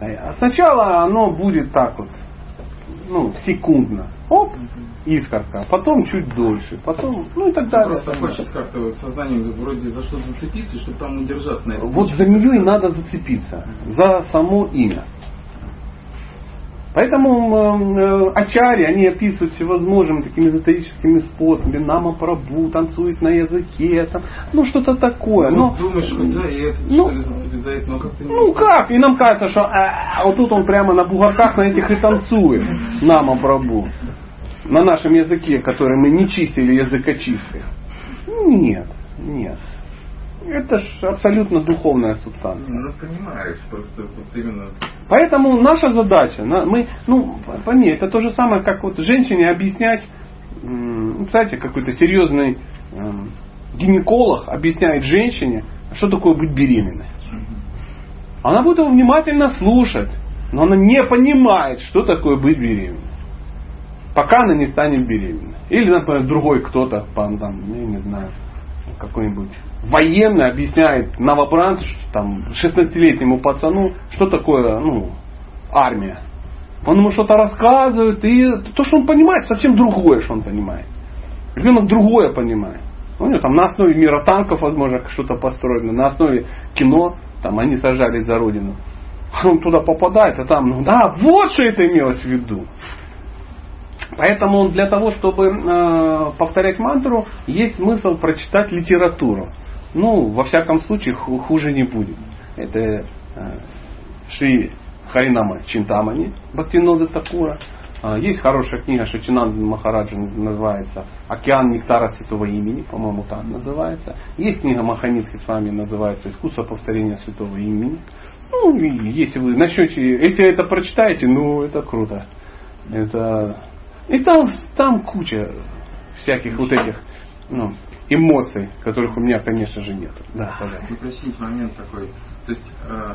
Speaker 1: А сначала оно будет так вот ну, секундно. Оп, искорка, потом чуть дольше, потом, ну и так далее.
Speaker 9: Просто хочется как-то сознанием вроде за что зацепиться, чтобы там удержаться на этом.
Speaker 1: Вот за нее и надо зацепиться, за само имя. Поэтому э, ачари, они описывают всевозможными такими эзотерическими способами. Нама Прабу танцует на языке, там, ну что-то такое.
Speaker 9: Ну, но, думаешь, хоть за это, ну, что ли, за это, но как-то не
Speaker 1: Ну как, и нам кажется, что а, вот тут он прямо на бугорках на этих и танцует. Нама Прабу. На нашем языке, который мы не чистили языкочисткой. Нет, нет. Это же абсолютно духовная субстанция.
Speaker 9: Ну, понимаешь, просто вот именно...
Speaker 1: Поэтому наша задача, мы, ну, пойми, это то же самое, как вот женщине объяснять, ну, кстати, какой-то серьезный эм, гинеколог объясняет женщине, что такое быть беременной. Она будет его внимательно слушать, но она не понимает, что такое быть беременной. Пока она не станет беременной. Или, например, другой кто-то, там, я не знаю, какой-нибудь военный объясняет новобранцу, там, 16-летнему пацану, что такое ну, армия. Он ему что-то рассказывает, и то, что он понимает, совсем другое, что он понимает. Ребенок другое понимает. У него там на основе мира танков, возможно, что-то построено, на основе кино, там они сажались за родину. Он туда попадает, а там, ну да, вот что это имелось в виду. Поэтому для того, чтобы э, повторять мантру, есть смысл прочитать литературу. Ну, во всяком случае, хуже не будет. Это э, Шри Харинама Чинтамани Бхактинода Такура. А, есть хорошая книга Шачинанда Махараджа, называется «Океан нектара святого имени», по-моему, так называется. Есть книга Маханицки с вами, называется «Искусство повторения святого имени». Ну, если вы начнете, если это прочитаете, ну, это круто. Это, и там, там куча всяких вот этих, ну, эмоций, которых у меня, конечно же, нет.
Speaker 9: Да, пожалуйста. Уточнить момент такой. То есть, э,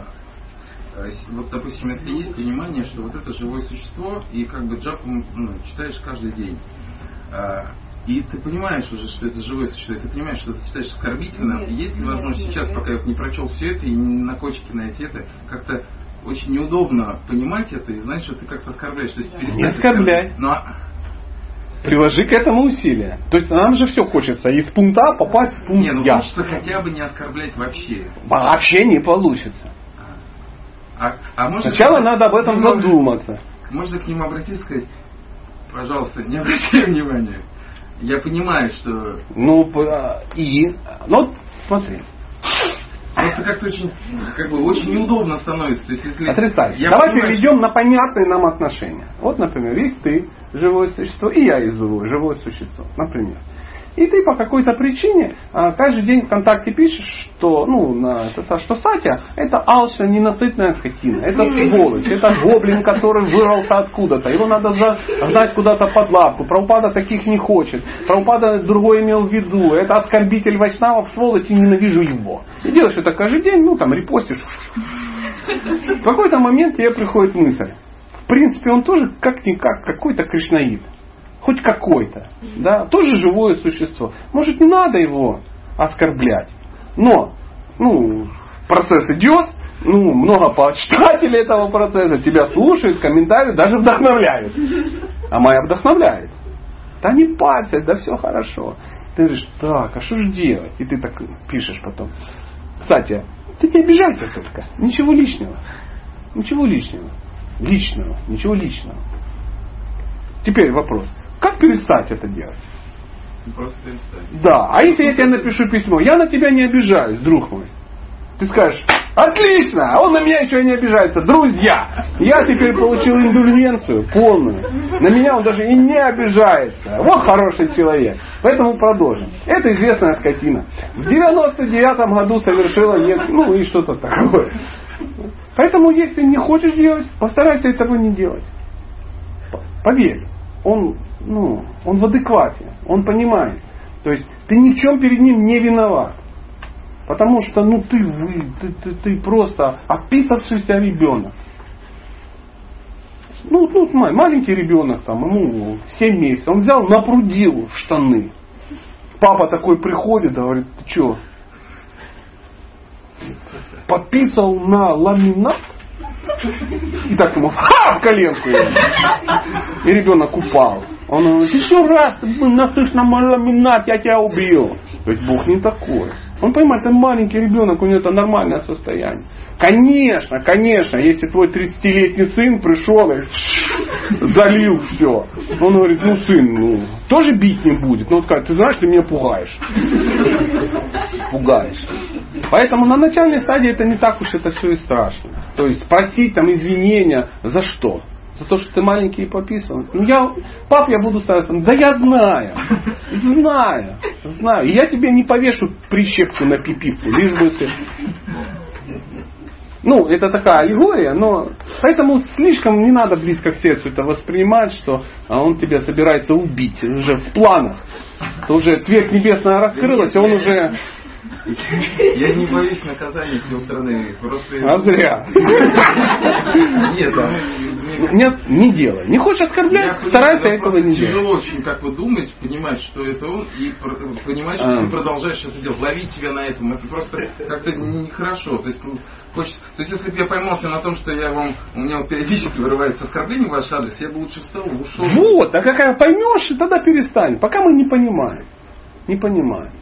Speaker 9: вот, допустим, если есть понимание, что вот это живое существо, и как бы джапу ну, читаешь каждый день, э, и ты понимаешь уже, что это живое существо, и ты понимаешь, что ты читаешь оскорбительно, нет, есть ли возможность нет, сейчас, нет. пока я вот не прочел все это и не на кочке найти это, как-то очень неудобно понимать это и знать, что ты как-то оскорбляешь. То
Speaker 1: есть не оскорбляй. Но Приложи к этому усилия. То есть нам же все хочется из пункта А попасть в пункт
Speaker 9: Не, ну
Speaker 1: Я.
Speaker 9: хочется хотя бы не оскорблять вообще.
Speaker 1: Вообще не получится.
Speaker 9: А, а может,
Speaker 1: Сначала надо об этом задуматься.
Speaker 9: Можно к ним обратиться и сказать, пожалуйста, не обращай внимания. Я понимаю, что...
Speaker 1: Ну, и... Ну, смотри.
Speaker 9: Это как-то очень, как бы, очень неудобно становится. То есть, если
Speaker 1: Отрицательно. Давай понимаю, перейдем что... на понятные нам отношения. Вот, например, есть ты, живое существо, и я живое, живое существо, например. И ты по какой-то причине а, каждый день ВКонтакте пишешь, что, ну, на, что Сатя это алчная, ненасытная скотина, это сволочь, это гоблин, который вырвался откуда-то, его надо загнать куда-то под лапку, Праупада таких не хочет, Праупада другой имел в виду, это оскорбитель Вайшнавов, сволочь, и ненавижу его. И делаешь это каждый день, ну, там, репостишь. В какой-то момент тебе приходит мысль, в принципе, он тоже как-никак какой-то кришнаид. Хоть какой-то. Да? Тоже живое существо. Может, не надо его оскорблять. Но, ну, процесс идет, ну, много почитателей этого процесса, тебя слушают, комментируют, даже вдохновляют. А моя вдохновляет. Да не парься, да все хорошо. Ты говоришь, так, а что же делать? И ты так пишешь потом. Кстати, ты не обижайся только. Ничего лишнего. Ничего лишнего. Личного. Ничего личного. Теперь вопрос. Как перестать это делать?
Speaker 9: Просто перестать.
Speaker 1: Да. А если я тебе напишу письмо, я на тебя не обижаюсь, друг мой. Ты скажешь, отлично, а он на меня еще и не обижается. Друзья, я теперь получил индульгенцию полную. На меня он даже и не обижается. Вот хороший человек. Поэтому продолжим. Это известная скотина. В 99 году совершила нет, ну и что-то такое. Поэтому, если не хочешь делать, постарайся этого не делать. Поверь, он, ну, он в адеквате, он понимает. То есть ты ни в чем перед ним не виноват. Потому что ну ты, вы, ты, ты, ты просто описавшийся ребенок. Ну, ну, маленький ребенок, там, ему 7 месяцев, он взял, напрудил штаны. Папа такой приходит, говорит, ты что, подписал на ламинат? И так ему ха, в коленку. И ребенок упал. Он говорит, еще раз ты насышь на мой ламинат, я тебя убью. Ведь Бог не такой. Он понимает, это маленький ребенок, у него это нормальное состояние. Конечно, конечно, если твой 30-летний сын пришел и залил все. Он говорит, ну сын, ну, тоже бить не будет. Ну вот как, ты знаешь, ты меня пугаешь. Пугаешь. Поэтому на начальной стадии это не так уж это все и страшно. То есть просить там извинения за что? За то, что ты маленький и пописан. Ну я, пап, я буду стараться. Да я знаю. Знаю. Знаю. Я тебе не повешу прищепку на пипипку, лишь бы ты ну, это такая аллегория, но поэтому слишком не надо близко к сердцу это воспринимать, что а, он тебя собирается убить уже в планах. То уже твердь небесная раскрылась, и он уже
Speaker 9: я не боюсь наказания с его стороны. Просто...
Speaker 1: А зря.
Speaker 9: Нет.
Speaker 1: Нет, не делай. Не хочешь оскорблять, старайся этого не делать.
Speaker 9: Тяжело очень как бы думать, понимать, что это он, и понимать, что ты продолжаешь это делать. Ловить себя на этом, это просто как-то нехорошо. То есть хочется. То есть, если бы я поймался на том, что я вам, у меня вот периодически вырывается оскорбление в ваш адрес, я бы лучше встал и ушел.
Speaker 1: Вот, а какая поймешь, тогда перестань. Пока мы не понимаем. Не понимаем.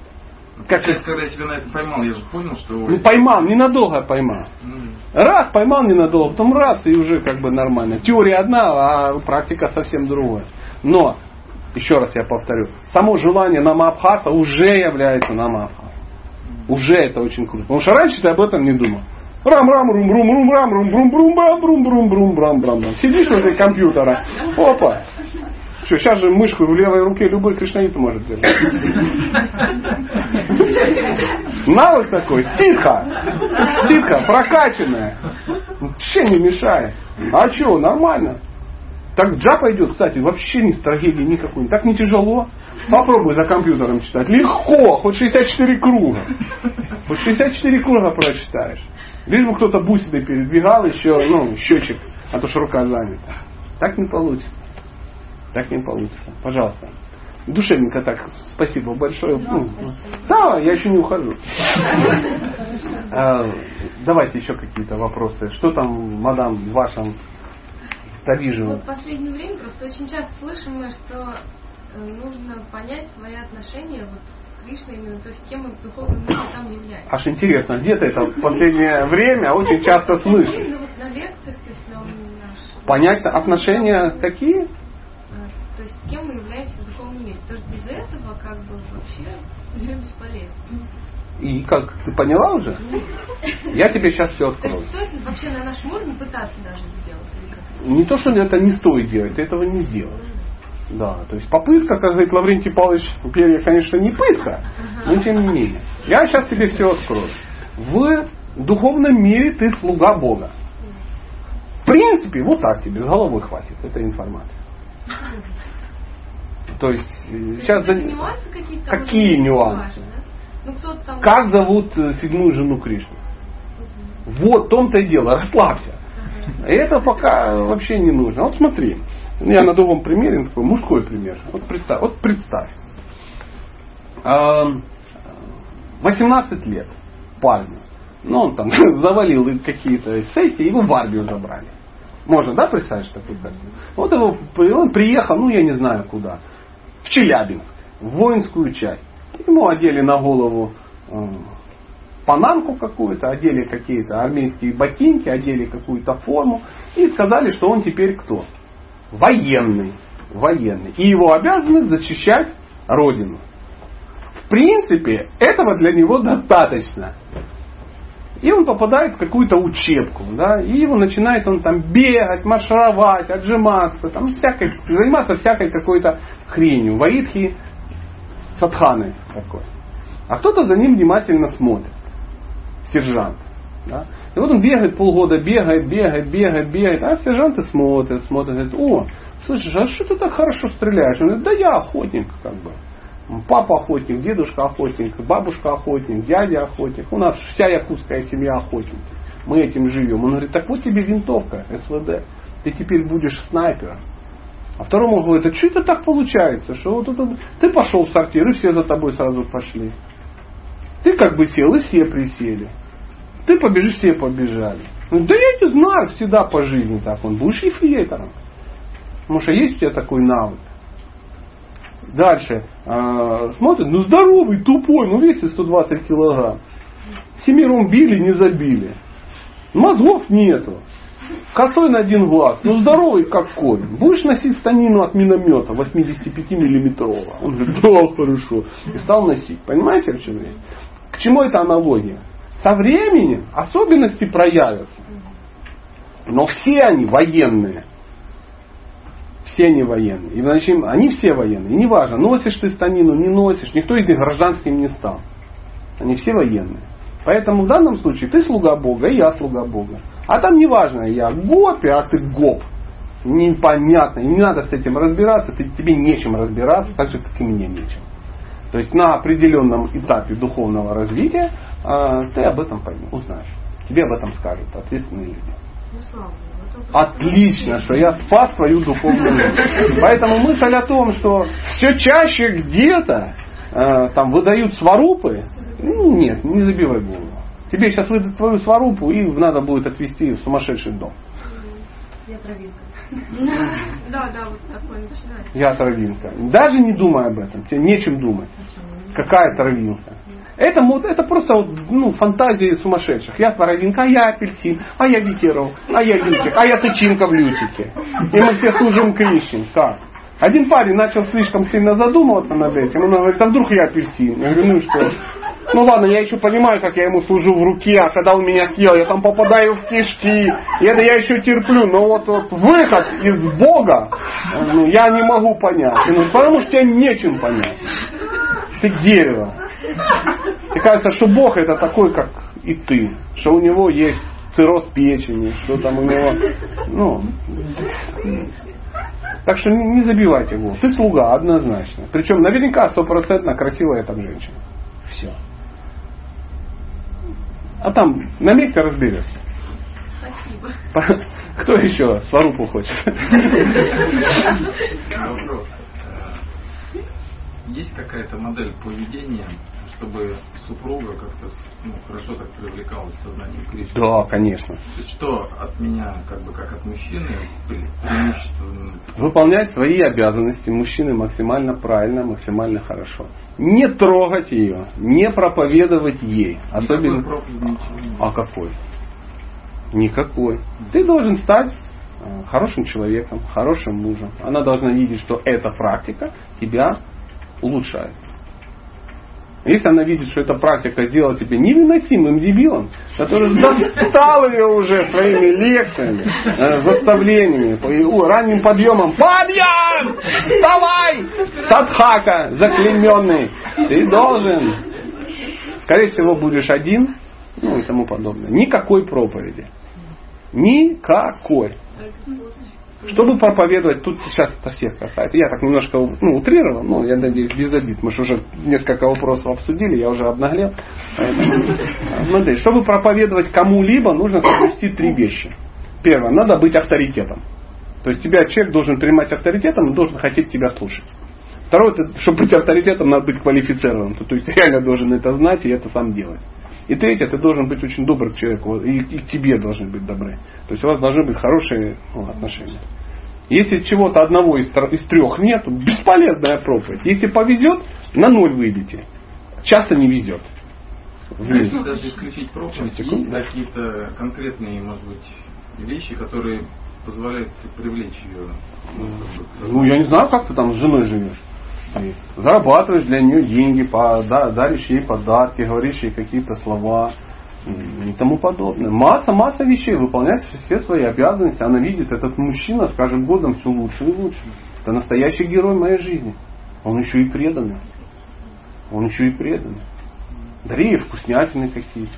Speaker 9: Как... Сейчас, когда я себя на это поймал, я же понял, что...
Speaker 1: Ну, поймал, ненадолго поймал. Mm. Раз поймал ненадолго, потом раз, и уже как бы нормально. Теория одна, а практика совсем другая. Но, еще раз я повторю, само желание намабхаса уже является намабхасом. Уже это очень круто. Потому что раньше ты об этом не думал. Рам рам рум рум рум рам рум рум рум рам рум рум рум рам рам рам. Сидишь возле компьютера. Опа. Что, сейчас же мышку в левой руке любой кришнаит может держать. Навык такой, тихо, тихо, прокачанная. Вообще не мешает. А что, нормально. Так джапа идет, кстати, вообще не трагедии никакой. Так не тяжело. Попробуй за компьютером читать. Легко, хоть 64 круга. Хоть 64 круга прочитаешь. Лишь бы кто-то бусиной передвигал еще, ну, счетчик, а то ж рука занята. Так не получится. Так не получится. Пожалуйста. Душевненько так. Спасибо большое. Да, ну, спасибо. да я еще не ухожу. А, давайте еще какие-то вопросы. Что там, мадам, в вашем Тавижево?
Speaker 8: Вот в последнее время просто очень часто слышим мы, что э, нужно понять свои отношения вот с Кришной именно, то есть кем мы в духовном мире там являемся.
Speaker 1: Аж интересно, где-то это в последнее время очень часто слышим.
Speaker 8: Именно вот на кем мы являемся в духовном мире. Потому что без этого как бы вообще уже бесполезно.
Speaker 1: И как, ты поняла уже? Я тебе сейчас все открою.
Speaker 8: Стоит вообще на нашем уровне пытаться даже сделать?
Speaker 1: Не то, что это не стоит делать, ты этого не сделаешь. Да, то есть попытка, как говорит Лаврентий Павлович, перья, конечно, не пытка, но тем не менее. Я сейчас тебе все открою. В духовном мире ты слуга Бога. В принципе, вот так тебе с головой хватит этой информации. То есть сейчас
Speaker 8: нюансы какие-то
Speaker 1: какие нюансы?
Speaker 8: Ну, там...
Speaker 1: Как зовут э, седьмую жену Кришны? Угу. Вот в том-то и дело, расслабься. И это пока вообще не нужно. Вот смотри, я на другом примере, такой мужской пример. Вот представь, вот представь. 18 лет парню. Ну, он там завалил какие-то сессии, его в армию забрали. Можно, да, представить, такую картину? Вот его, он приехал, ну, я не знаю куда, в Челябинск, в воинскую часть. Ему одели на голову э, панамку какую-то, одели какие-то армейские ботинки, одели какую-то форму и сказали, что он теперь кто? Военный. Военный. И его обязанность защищать Родину. В принципе, этого для него достаточно. И он попадает в какую-то учебку, да, и его начинает он там бегать, маршировать, отжиматься, там всякой, заниматься всякой какой-то хренью. Ваидхи садханы такой. А кто-то за ним внимательно смотрит. Сержант. Да? И вот он бегает полгода, бегает, бегает, бегает, бегает. А сержанты смотрят, смотрят, говорят, о, слышишь, а что ты так хорошо стреляешь? Он говорит, да я охотник, как бы. Папа охотник, дедушка охотник, бабушка охотник, дядя охотник. У нас вся якутская семья охотники. Мы этим живем. Он говорит, так вот тебе винтовка СВД. Ты теперь будешь снайпером. А второму говорит, а что это так получается, что вот это, ты пошел в сортир, и все за тобой сразу пошли. Ты как бы сел, и все присели. Ты побежишь, все побежали. Ну, да я не знаю, всегда по жизни так. Он будешь ефрейтором. Потому что есть у тебя такой навык. Дальше. Э, смотрит, ну здоровый, тупой, ну весит 120 килограмм. Семером били, не забили. Мозгов нету. Косой на один глаз. Ну здоровый как конь. Будешь носить станину от миномета 85 миллиметрового. Он говорит, да, хорошо. И стал носить. Понимаете, о чем речь? К чему эта аналогия? Со временем особенности проявятся. Но все они военные. Все они военные. И значит, они все военные. И неважно, носишь ты станину, не носишь. Никто из них гражданским не стал. Они все военные. Поэтому в данном случае ты слуга Бога, и я слуга Бога. А там неважно, я гопи, а ты гоп. Непонятно. И не надо с этим разбираться. Ты, тебе нечем разбираться, так же, как и мне нечем. То есть на определенном этапе духовного развития э, ты об этом поймешь, узнаешь. Тебе об этом скажут ответственные люди. Ну, Отлично, что я спас твою духовную жизнь. Поэтому мысль о том, что все чаще где-то э, там выдают сварупы, ну, нет, не забивай голову. Тебе сейчас выдадут твою сварупу и надо будет отвезти в сумасшедший дом.
Speaker 8: Я травинка. Да, да, вот такое начинается.
Speaker 1: Я травинка. Даже не думай об этом. Тебе нечем думать. Какая травинка? Это, это просто ну, фантазии сумасшедших. Я травинка, а я апельсин, а я ветерок, а я лютик, а я тычинка в лютике. И мы все служим Кришне. Как? Один парень начал слишком сильно задумываться над этим. Он говорит, а вдруг я апельсин? Я говорю, ну что? Ну ладно, я еще понимаю, как я ему служу в руке, а когда он меня съел, я там попадаю в кишки. И это я еще терплю. Но вот, вот выход из Бога, ну, я не могу понять. Ну, потому что тебе нечем понять. Ты дерево. Тебе кажется, что Бог это такой, как и ты. Что у него есть цирроз печени, что там у него... Ну, так что не, не забивайте голову. Ты слуга, однозначно. Причем наверняка стопроцентно красивая там женщина. Все. А там на месте разберешься.
Speaker 6: Спасибо.
Speaker 1: Кто еще сварупу хочет?
Speaker 9: Вопрос. Есть какая-то модель поведения, чтобы супруга как-то ну, хорошо так привлекалась сознанием Кришны?
Speaker 1: Да, конечно.
Speaker 9: Что от меня, как бы как от мужчины, преимущество?
Speaker 1: Выполнять свои обязанности мужчины максимально правильно, максимально хорошо. Не трогать ее, не проповедовать ей. Особенно... А какой? Никакой. Ты должен стать э, хорошим человеком, хорошим мужем. Она должна видеть, что эта практика тебя улучшает. Если она видит, что эта практика сделала тебя невыносимым дебилом, который достал ее уже своими лекциями, э, заставлениями, ранним подъемом, подъем! Вставай! Садхака, заклеменный. Ты должен. Скорее всего, будешь один, ну и тому подобное. Никакой проповеди. Никакой. Чтобы проповедовать, тут сейчас это всех касается. Я так немножко ну, утрировал, но я надеюсь, без обид. Мы же уже несколько вопросов обсудили, я уже обнаглел. Смотри, чтобы проповедовать кому-либо, нужно соблюсти три вещи. Первое, надо быть авторитетом. То есть тебя человек должен принимать авторитетом и должен хотеть тебя слушать. Второе, чтобы быть авторитетом, надо быть квалифицированным. То есть реально должен это знать и это сам делать. И третье, ты должен быть очень добр к человеку, и, и к тебе должны быть добры. То есть у вас должны быть хорошие ну, отношения. Если чего-то одного из, из трех нет, бесполезная проповедь. Если повезет, на ноль выйдете. Часто не везет.
Speaker 9: Если даже исключить проповедь, есть какие-то конкретные, может быть, вещи, которые позволяют привлечь ее?
Speaker 1: Ну, я не знаю, как ты там с женой живешь. Зарабатываешь для нее деньги, даришь ей подарки, говоришь ей какие-то слова и тому подобное. Масса, масса вещей, выполнять все свои обязанности. Она видит, этот мужчина с каждым годом все лучше и лучше. Это настоящий герой моей жизни. Он еще и преданный. Он еще и преданный. Дари ей вкуснятины какие-то.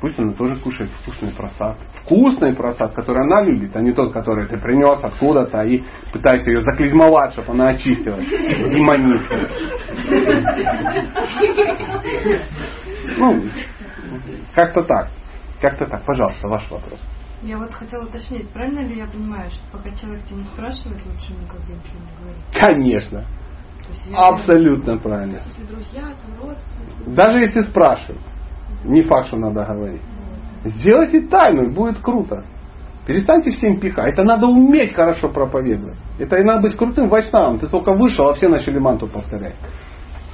Speaker 1: Пусть она тоже кушает вкусный просад вкусный просад, который она любит, а не тот, который ты принес откуда-то и пытаешься ее заклизмовать, чтобы она очистилась. Демоница. Ну, как-то так. Как-то так. Пожалуйста, ваш вопрос.
Speaker 3: Я вот хотела уточнить, правильно ли я понимаю, что пока человек тебя не спрашивает, лучше никогда ничего не говорить?
Speaker 1: Конечно. Абсолютно правильно.
Speaker 8: Если друзья, там родственники.
Speaker 1: Даже если спрашивают. Не факт, что надо говорить. Сделайте тайну, будет круто. Перестаньте всем пихать. Это надо уметь хорошо проповедовать. Это и надо быть крутым вайшнавом. Ты только вышел, а все начали манту повторять.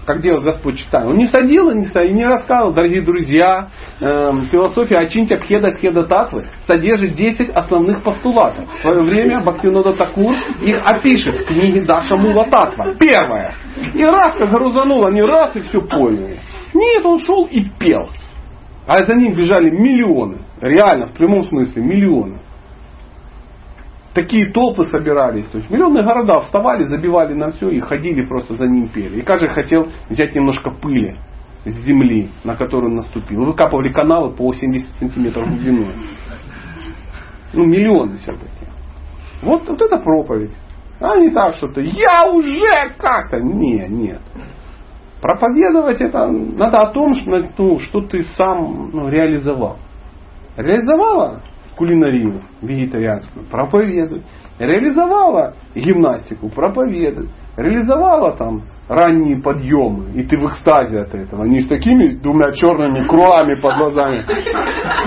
Speaker 1: Как делает Господь читание. Он не садил и не рассказывал, дорогие друзья, э, философия Ачинтя Пхеда Пхеда Татвы содержит 10 основных постулатов. В свое время Бхактинода Такур их опишет в книге Даша Мула Татва. Первое. И раз как грузануло, не раз и все поняли. Нет, он шел и пел. А за ним бежали миллионы. Реально, в прямом смысле, миллионы. Такие толпы собирались. То есть миллионные города вставали, забивали на все и ходили просто за ним пели. И каждый хотел взять немножко пыли с земли, на которую наступил. Выкапывали каналы по 70 сантиметров глубиной. Ну, миллионы все-таки. Вот, вот это проповедь. А не так что-то, я уже как-то. Не, нет. Проповедовать это надо о том, что, ну, что ты сам ну, реализовал. Реализовала кулинарию вегетарианскую, проповедуй. Реализовала гимнастику, проповедуй. Реализовала там ранние подъемы, и ты в экстазе от этого. Не с такими двумя черными кругами под глазами,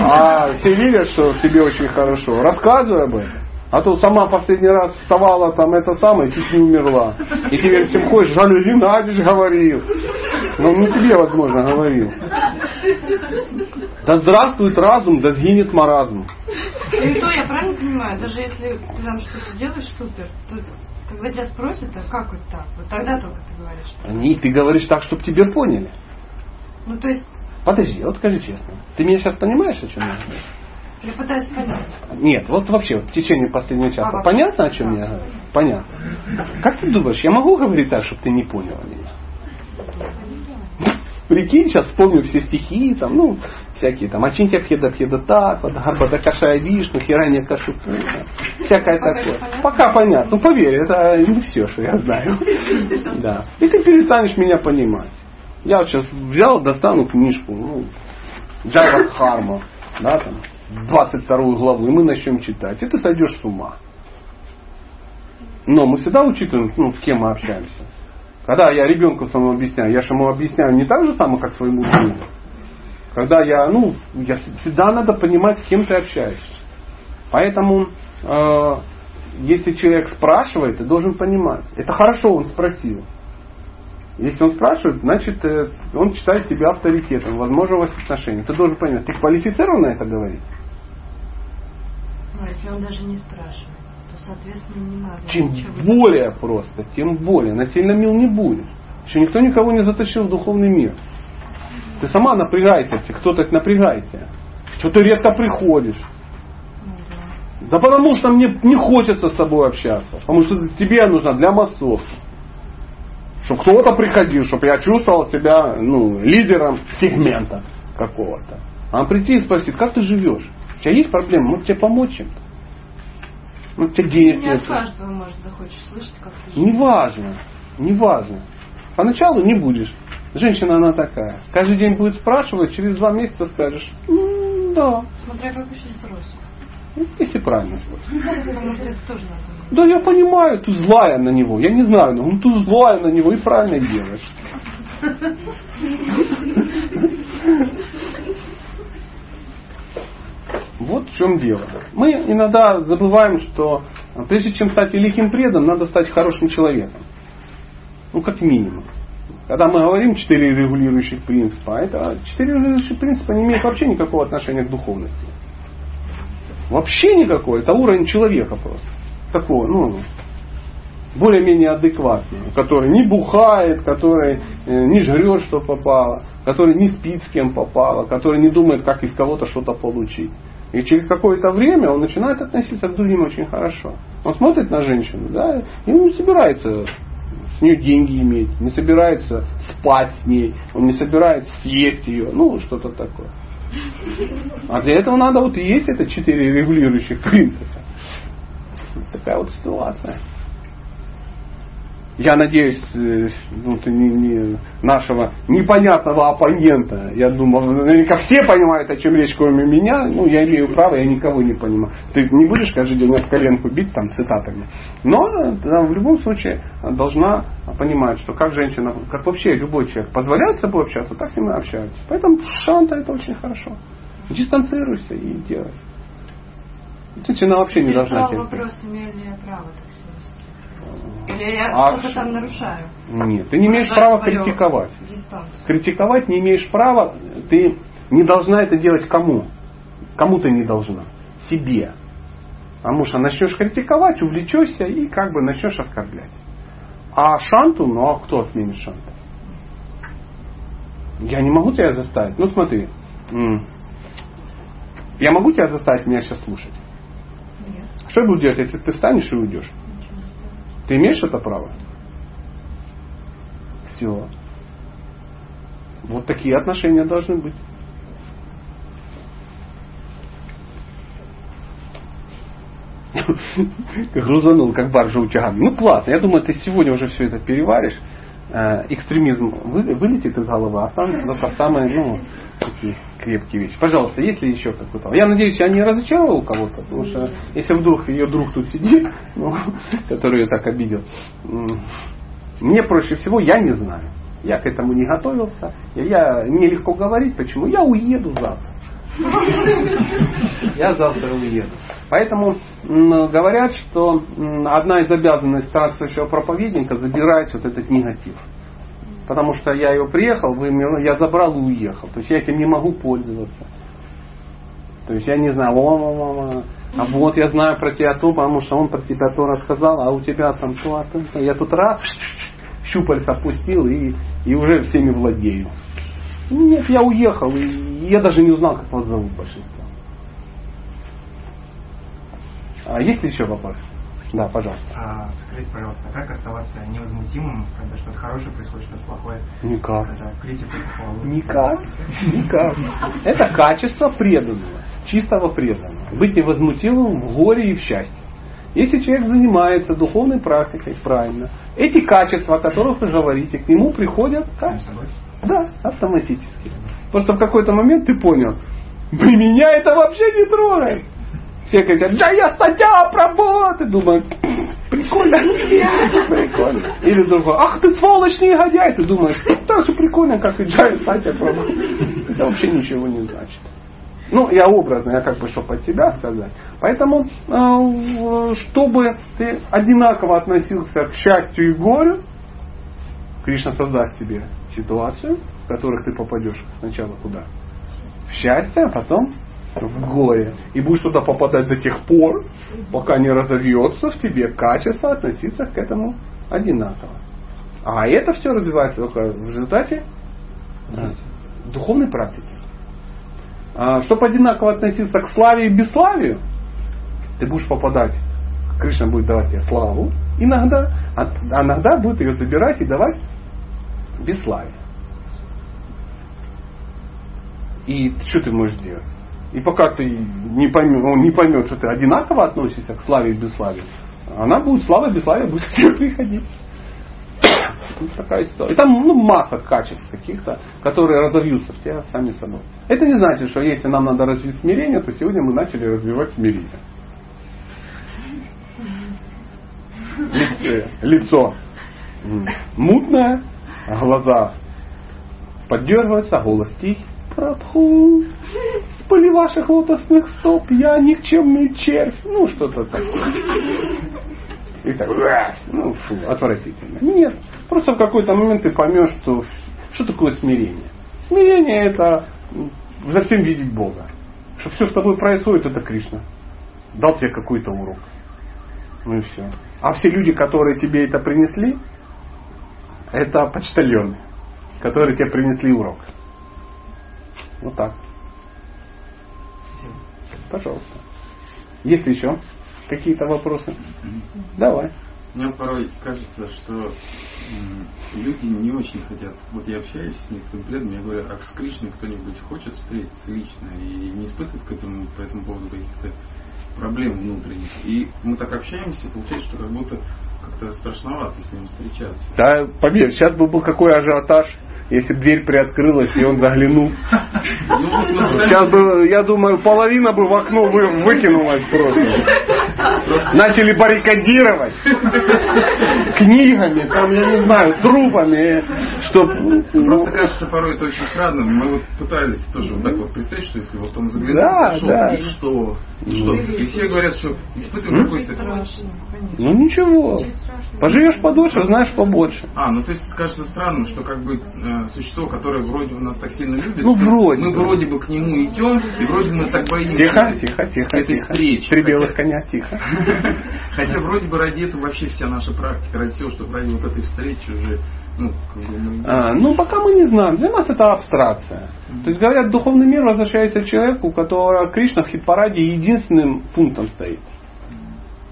Speaker 1: а все видят, что тебе очень хорошо. Рассказывай об этом. А то сама последний раз вставала там это самое, чуть не умерла. И теперь всем ходишь, Жанна Геннадьевич говорил. Ну, не тебе, возможно, говорил. Да здравствует разум, да сгинет маразм.
Speaker 3: Ну и то я правильно понимаю, даже если ты там что-то делаешь супер, то когда тебя спросят, а как вот так? Вот тогда только ты говоришь.
Speaker 1: Не, ты говоришь так, чтобы тебе поняли.
Speaker 3: Ну то есть...
Speaker 1: Подожди, вот скажи честно. Ты меня сейчас понимаешь, о чем я говорю?
Speaker 3: Я пытаюсь понять.
Speaker 1: Нет, вот вообще в течение последнего часа. А, Понятно, о чем я говорю? Понятно. Как ты думаешь, я могу говорить так, чтобы ты не понял меня? Прикинь, сейчас вспомню все стихи, там, ну, всякие там, Ачинтя Пхеда Пхеда так, вот, Гарбада Кашая Вишну, Хирания Кашупу, всякое Пока такое. Понятно? Пока понятно. Ну, поверь, это не все, что я знаю. Да. И ты перестанешь меня понимать. Я вот сейчас взял, достану книжку, ну, Джайва Харма, да, там, 22 главу, и мы начнем читать, и ты сойдешь с ума. Но мы всегда учитываем, ну, с кем мы общаемся. Когда я ребенку своему объясняю, я же ему объясняю не так же самое, как своему другу. Когда я, ну, я, всегда надо понимать, с кем ты общаешься. Поэтому, э, если человек спрашивает, ты должен понимать. Это хорошо, он спросил. Если он спрашивает, значит, э, он считает тебя авторитетом. Возможно, у вас отношения. Ты должен понять, ты квалифицирован на это говорить?
Speaker 3: Ну, если он даже не спрашивает, то, соответственно, не надо.
Speaker 1: Чем более быть. просто, тем более. Насильно мил не будешь. Еще никто никого не затащил в духовный мир. Ты сама напрягайся, кто-то напрягайте. Что ты редко приходишь. Ну, да. да потому что мне не хочется с тобой общаться. Потому что тебе нужно для массовки. Чтобы кто-то приходил, чтобы я чувствовал себя ну, лидером сегмента какого-то. А он прийти и спросить, как ты живешь? У тебя есть проблемы? Мы тебе помочь чем
Speaker 3: Ну, денег не от каждого, может, захочешь слышать, как ты живешь.
Speaker 1: Неважно. Неважно. Поначалу не будешь. Женщина она такая. Каждый день будет спрашивать, через два месяца скажешь, да.
Speaker 3: Смотря как еще спросит.
Speaker 1: Ну, Если правильно. Да я понимаю, ты злая на него. Я не знаю, ну ты злая на него и правильно делаешь. Вот в чем дело. Мы иногда забываем, что прежде чем стать великим предом, надо стать хорошим человеком. Ну, как минимум. Когда мы говорим четыре регулирующих принципа, а это четыре регулирующих принципа не имеют вообще никакого отношения к духовности. Вообще никакой. Это уровень человека просто. Такого, ну, более-менее адекватный, который не бухает, который э, не жрет, что попало, который не спит с кем попало, который не думает, как из кого-то что-то получить. И через какое-то время он начинает относиться к другим очень хорошо. Он смотрит на женщину, да, и он не собирается с нее деньги иметь, не собирается спать с ней, он не собирается съесть ее, ну, что-то такое. А для этого надо вот есть это четыре регулирующих принципа. Такая вот ситуация. Я надеюсь, э, ну, ты не, не нашего непонятного оппонента, я думаю, наверняка все понимают, о чем речь, кроме меня, ну, я имею право, я никого не понимаю. Ты не будешь каждый день в коленку бить там цитатами. Но да, в любом случае должна понимать, что как женщина, как вообще любой человек позволяет с собой общаться, так с ним и общаются. Поэтому шанта это очень хорошо. Дистанцируйся и делай. Женщина вообще не должна
Speaker 3: терпеть. вопрос, имею ли я право так? Или я а что-то там нарушаю?
Speaker 1: Нет, ты не имеешь права критиковать.
Speaker 3: Дистанцию.
Speaker 1: Критиковать не имеешь права, ты не должна это делать кому? Кому ты не должна? Себе. Потому что начнешь критиковать, увлечешься и как бы начнешь оскорблять. А шанту, ну а кто отменит шанту? Я не могу тебя заставить. Ну смотри, я могу тебя заставить меня сейчас слушать?
Speaker 3: Нет.
Speaker 1: Что я буду делать, если ты встанешь и уйдешь? Ты имеешь это право? Все. Вот такие отношения должны быть. Грузанул, как баржа утяган. Ну ладно, я думаю, ты сегодня уже все это переваришь. Э, экстремизм вылетит из головы, а останутся самые, ну, такие крепкие вещи. Пожалуйста, есть ли еще какой-то? Я надеюсь, я не разочаровал кого-то, потому что если вдруг ее друг тут сидит, ну, который ее так обидел, мне проще всего, я не знаю. Я к этому не готовился. Я, мне легко говорить, почему. Я уеду завтра. Я завтра уеду. Поэтому говорят, что одна из обязанностей старшего проповедника забирать вот этот негатив. Потому что я ее приехал, вы, я забрал и уехал. То есть я этим не могу пользоваться. То есть я не знаю, о, о, о, а вот я знаю про тебя то, потому что он про тебя то рассказал, а у тебя там то, а то. Я тут раз щупальца опустил и, и уже всеми владею. Нет, я уехал, и я даже не узнал, как вас зовут большинство. А есть ли еще вопрос? Да, пожалуйста.
Speaker 10: А, скажите, пожалуйста, как оставаться невозмутимым, когда что-то хорошее происходит, что-то плохое?
Speaker 1: Никак.
Speaker 10: Когда критику похвалу.
Speaker 1: Никак. Никак. Это качество преданного, чистого преданного. Быть невозмутимым в горе и в счастье. Если человек занимается духовной практикой правильно, эти качества, о которых вы говорите, к нему приходят как? Да, автоматически. Просто в какой-то момент ты понял, меня это вообще не трогает. Все кричат, да я статья про боты. Думаю, прикольно. Прикольно. Или другой, ах ты сволочь негодяй. Ты думаешь, так же прикольно, как и Джай статья про. Это вообще ничего не значит. Ну, я образно, я как бы, чтобы от себя сказать. Поэтому, э, чтобы ты одинаково относился к счастью и горю, Кришна создаст тебе ситуацию, в которых ты попадешь сначала куда? В счастье, а потом в горе. И будешь туда попадать до тех пор, пока не разовьется в тебе качество относиться к этому одинаково. А это все развивается только в результате духовной практики. А, чтобы одинаково относиться к славе и бесславию, ты будешь попадать, Кришна будет давать тебе славу иногда, а иногда будет ее забирать и давать бесславие. И что ты можешь сделать? И пока ты не поймешь, он не поймет, что ты одинаково относишься к славе и бесславию, она будет, слава и бесславие будет к тебе приходить. Вот такая история. И там ну, масса качеств каких-то, которые разовьются в тебя сами собой. Это не значит, что если нам надо развить смирение, то сегодня мы начали развивать смирение. Лице, лицо мутное, глаза поддергиваются, а голос тихий. Прабху, в пыли ваших лотосных стоп я никчемный червь. Ну, что-то такое. И так, ну, фу, отвратительно. Нет, просто в какой-то момент ты поймешь, что, что такое смирение. Смирение это затем видеть Бога. Что все с тобой происходит, это Кришна. Дал тебе какой-то урок. Ну и все. А все люди, которые тебе это принесли, это почтальоны, которые тебе принесли урок. Вот так. Пожалуйста. Есть еще какие-то вопросы? Давай.
Speaker 9: Мне порой кажется, что люди не очень хотят. Вот я общаюсь с некоторыми преданными, я говорю, а с Кришной кто-нибудь хочет встретиться лично и не испытывает к этому, по этому поводу каких-то проблем внутренних. И мы так общаемся, получается, что как будто как-то страшновато с ним встречаться.
Speaker 1: Да, поверь, сейчас бы был какой ажиотаж если бы дверь приоткрылась и он заглянул. Сейчас бы, я думаю, половина бы в окно вы, выкинулась просто. Начали баррикадировать книгами, там, я не знаю, трупами. Чтоб...
Speaker 9: Просто кажется порой это очень странным. Мы вот пытались тоже вот так вот представить, что если вот он заглянул,
Speaker 1: да,
Speaker 9: зашел,
Speaker 1: да.
Speaker 9: и что? И что? И все говорят, что испытывают какой-то...
Speaker 1: Ну ничего. Поживешь подольше, знаешь побольше.
Speaker 9: А, ну то есть кажется странным, что как бы э, существо, которое вроде нас так сильно любит,
Speaker 1: ну, вроде
Speaker 9: мы
Speaker 1: бы.
Speaker 9: вроде бы к нему идем, и вроде мы так боимся
Speaker 1: тихо, тихо, тихо,
Speaker 9: этой
Speaker 1: тихо.
Speaker 9: встречи.
Speaker 1: Три белых коня, тихо.
Speaker 9: Хотя вроде бы ради этого вообще вся наша практика, ради всего, что ради вот этой встречи уже ну, как бы мы...
Speaker 1: а, ну, пока мы не знаем. Для нас это абстракция. То есть, говорят, духовный мир возвращается к человеку, у которого Кришна в хит-параде единственным пунктом стоит.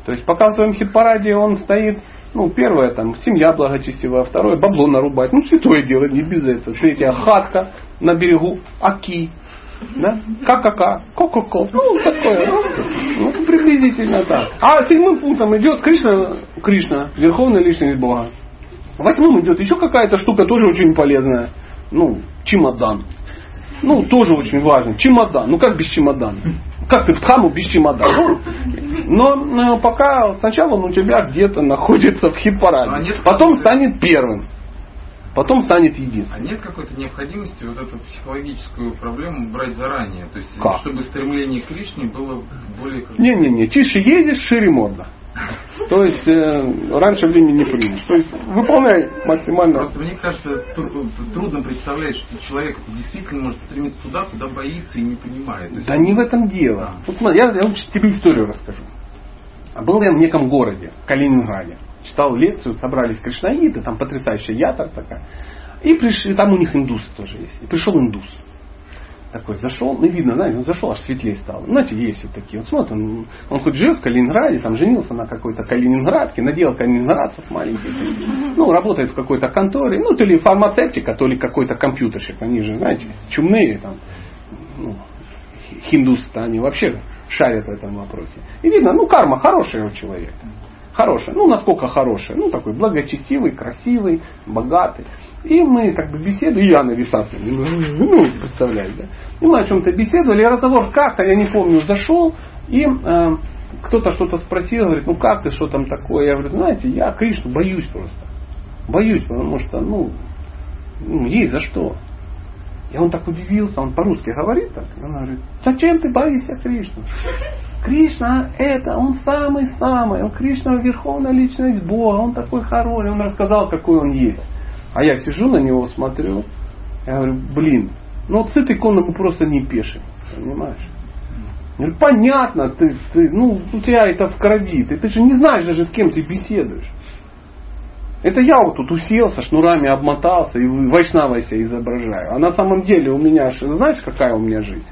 Speaker 1: То есть, пока в твоем хит-параде он стоит ну, первое, там, семья благочестивая, второе, бабло нарубать. Ну, святое дело, не без этого. Третье, хатка на берегу, аки. Да? Ка-ка-ка, ко-ко-ко. Ну, такое. Ну, приблизительно так. А седьмым пунктом идет Кришна, Кришна, верховная личность Бога. Восьмым идет еще какая-то штука, тоже очень полезная. Ну, чемодан. Ну, тоже очень важно. Чемодан. Ну, как без чемодана? Как ты в Дхаму без чемодана? Но, но пока сначала он у тебя где-то находится в хит-параде.
Speaker 9: А
Speaker 1: потом станет первым. Потом станет единственным.
Speaker 9: А нет какой-то необходимости вот эту психологическую проблему брать заранее? То есть,
Speaker 1: Как?
Speaker 9: чтобы стремление к Кришне было более...
Speaker 1: Не-не-не, тише едешь, шире модно. То есть э, раньше времени не примешь. То есть выполняй максимально.
Speaker 9: Просто мне кажется, тру- трудно представлять, что человек действительно может стремиться туда, куда боится и не понимает.
Speaker 1: Да не в этом дело. Вот смотри, я, я лучше тебе историю расскажу. А Был я в неком городе, Калининграде. Читал лекцию, собрались кришнаиты, там потрясающая ятор такая. И пришли, там у них индусы тоже есть. И пришел индус. Такой зашел, ну видно, знаете, он зашел, аж светлее стало. Знаете, есть вот такие. Вот смотрит, он, он хоть живет в Калининграде, там женился на какой-то калининградке, надел калининградцев маленьких. Ну, работает в какой-то конторе, ну, то ли фармацевтика, то ли какой-то компьютерщик. Они же, знаете, чумные там, ну, хиндусы-то они вообще шарят в этом вопросе. И видно, ну, карма хорошая у человека. Хорошая. Ну, насколько хорошая? Ну, такой благочестивый, красивый, богатый. И мы как бы беседуем, и я на весах, ну, представляете, да? И мы о чем-то беседовали, и разговор как-то, я не помню, зашел, и э, кто-то что-то спросил, говорит, ну как ты, что там такое? Я говорю, знаете, я Кришну боюсь просто. Боюсь, потому что, ну, ну есть за что. И он так удивился, он по-русски говорит так. И Она говорит, зачем ты боишься Кришну? Кришна это, он самый-самый, он Кришна верховная личность Бога, он такой хороший, он рассказал, какой он есть. А я сижу на него, смотрю, я говорю, блин, ну вот с этой иконой просто не пишем, понимаешь? Понятно, ты, ты, ну, у тебя это в крови, ты, ты же не знаешь даже, с кем ты беседуешь. Это я вот тут уселся, шнурами обмотался и вайшнава себя изображаю. А на самом деле у меня, знаешь, какая у меня жизнь?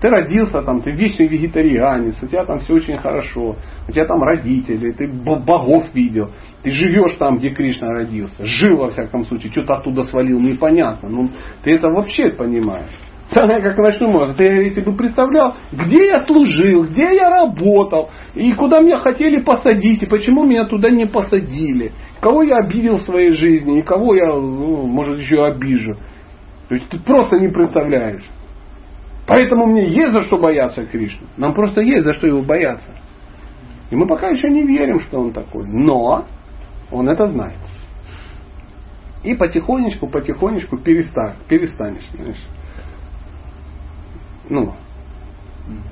Speaker 1: Ты родился там, ты вечный вегетарианец, у тебя там все очень хорошо, у тебя там родители, ты богов видел, ты живешь там, где Кришна родился, жил во всяком случае, что-то оттуда свалил, непонятно. Ну, ты это вообще понимаешь. Я как начну, может, ты если бы представлял, где я служил, где я работал, и куда меня хотели посадить, и почему меня туда не посадили, кого я обидел в своей жизни, и кого я, ну, может, еще обижу. То есть ты просто не представляешь. Поэтому мне есть за что бояться Кришны. Нам просто есть за что его бояться. И мы пока еще не верим, что он такой. Но он это знает. И потихонечку, потихонечку перестань, перестанешь, знаешь. Ну,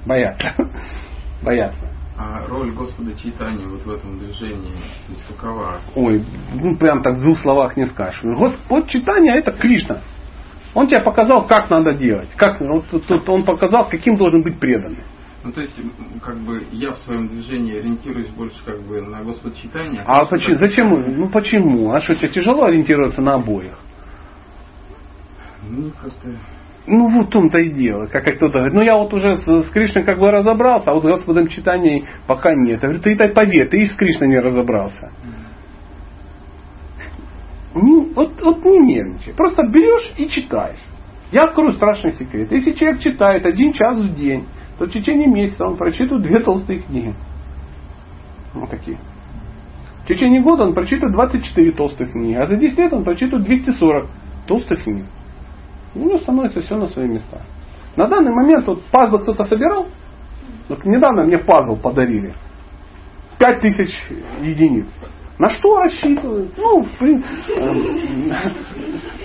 Speaker 1: бояться. бояться.
Speaker 9: А роль Господа Чайтани вот в этом движении, то есть какова?
Speaker 1: Ой, ну прям так в двух словах не скажешь. Господь Читания это Кришна. Он тебе показал, как надо делать. Как, вот, тут он показал, каким должен быть преданный.
Speaker 9: Ну, то есть, как бы я в своем движении ориентируюсь больше как бы на Господа читания.
Speaker 1: А почему? Зачем? Ну почему? А что, тебе тяжело ориентироваться на обоих?
Speaker 9: Ну, как-то...
Speaker 1: Ну, вот в том-то и дело. Как, как кто-то говорит, ну я вот уже с, с Кришной как бы разобрался, а вот с Господом читанием пока нет. Я говорю, ты дай поверь, ты и с Кришной не разобрался. Не, вот, вот не нервничай. Просто берешь и читаешь. Я открою страшный секрет. Если человек читает один час в день, то в течение месяца он прочитает две толстые книги. Вот такие. В течение года он прочитает 24 толстых книги, а за 10 лет он прочитает 240 толстых книг. У него становится все на свои места. На данный момент вот пазл кто-то собирал. Вот недавно мне пазл подарили. 5000 единиц. На что рассчитывают? Ну, э,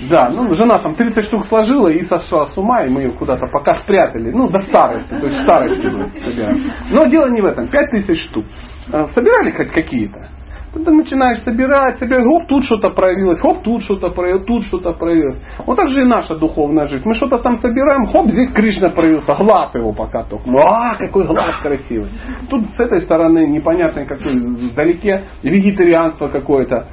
Speaker 1: да, ну, жена там 30 штук сложила и сошла с ума, и мы ее куда-то пока спрятали. Ну, до старости, то есть старости собираем. Но дело не в этом. 5000 штук. Э, собирали хоть какие-то? Ты начинаешь собирать, собирать, хоп, тут что-то проявилось, хоп, тут что-то проявилось, тут что-то проявилось. Вот так же и наша духовная жизнь. Мы что-то там собираем, хоп, здесь Кришна проявился, глаз его пока только. А, какой глаз красивый. Тут с этой стороны непонятно какой, вдалеке вегетарианство какое-то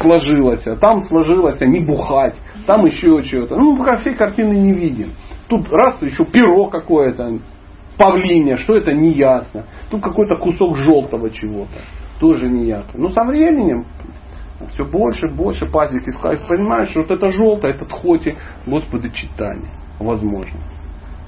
Speaker 1: сложилось, а там сложилось а не бухать, там еще что-то. Ну, пока всей картины не видим. Тут раз еще перо какое-то, павлине, что это не ясно. Тут какой-то кусок желтого чего-то тоже не ясно. Но со временем все больше больше пазик искать. Понимаешь, что вот это желтое, это тхоти Господа читания. Возможно.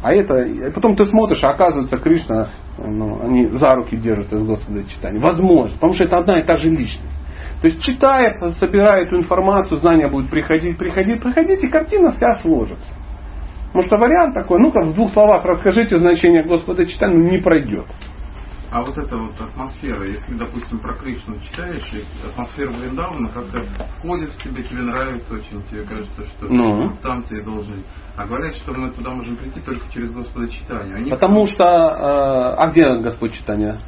Speaker 1: А это, и потом ты смотришь, а оказывается, Кришна, ну, они за руки держатся с Господа читания. Возможно, потому что это одна и та же личность. То есть читая, собирая эту информацию, знания будут приходить, приходить, приходить, и картина вся сложится. Потому что вариант такой, ну-ка в двух словах расскажите значение Господа читания, ну, не пройдет.
Speaker 9: А вот эта вот атмосфера, если, допустим, про Кришну читаешь, атмосфера Вриндауна как-то входит в тебя, тебе нравится очень, тебе кажется, что ну. там ты должен. А говорят, что мы туда можем прийти только через Господа читания. Они
Speaker 1: Потому что, э, а где Господь читания?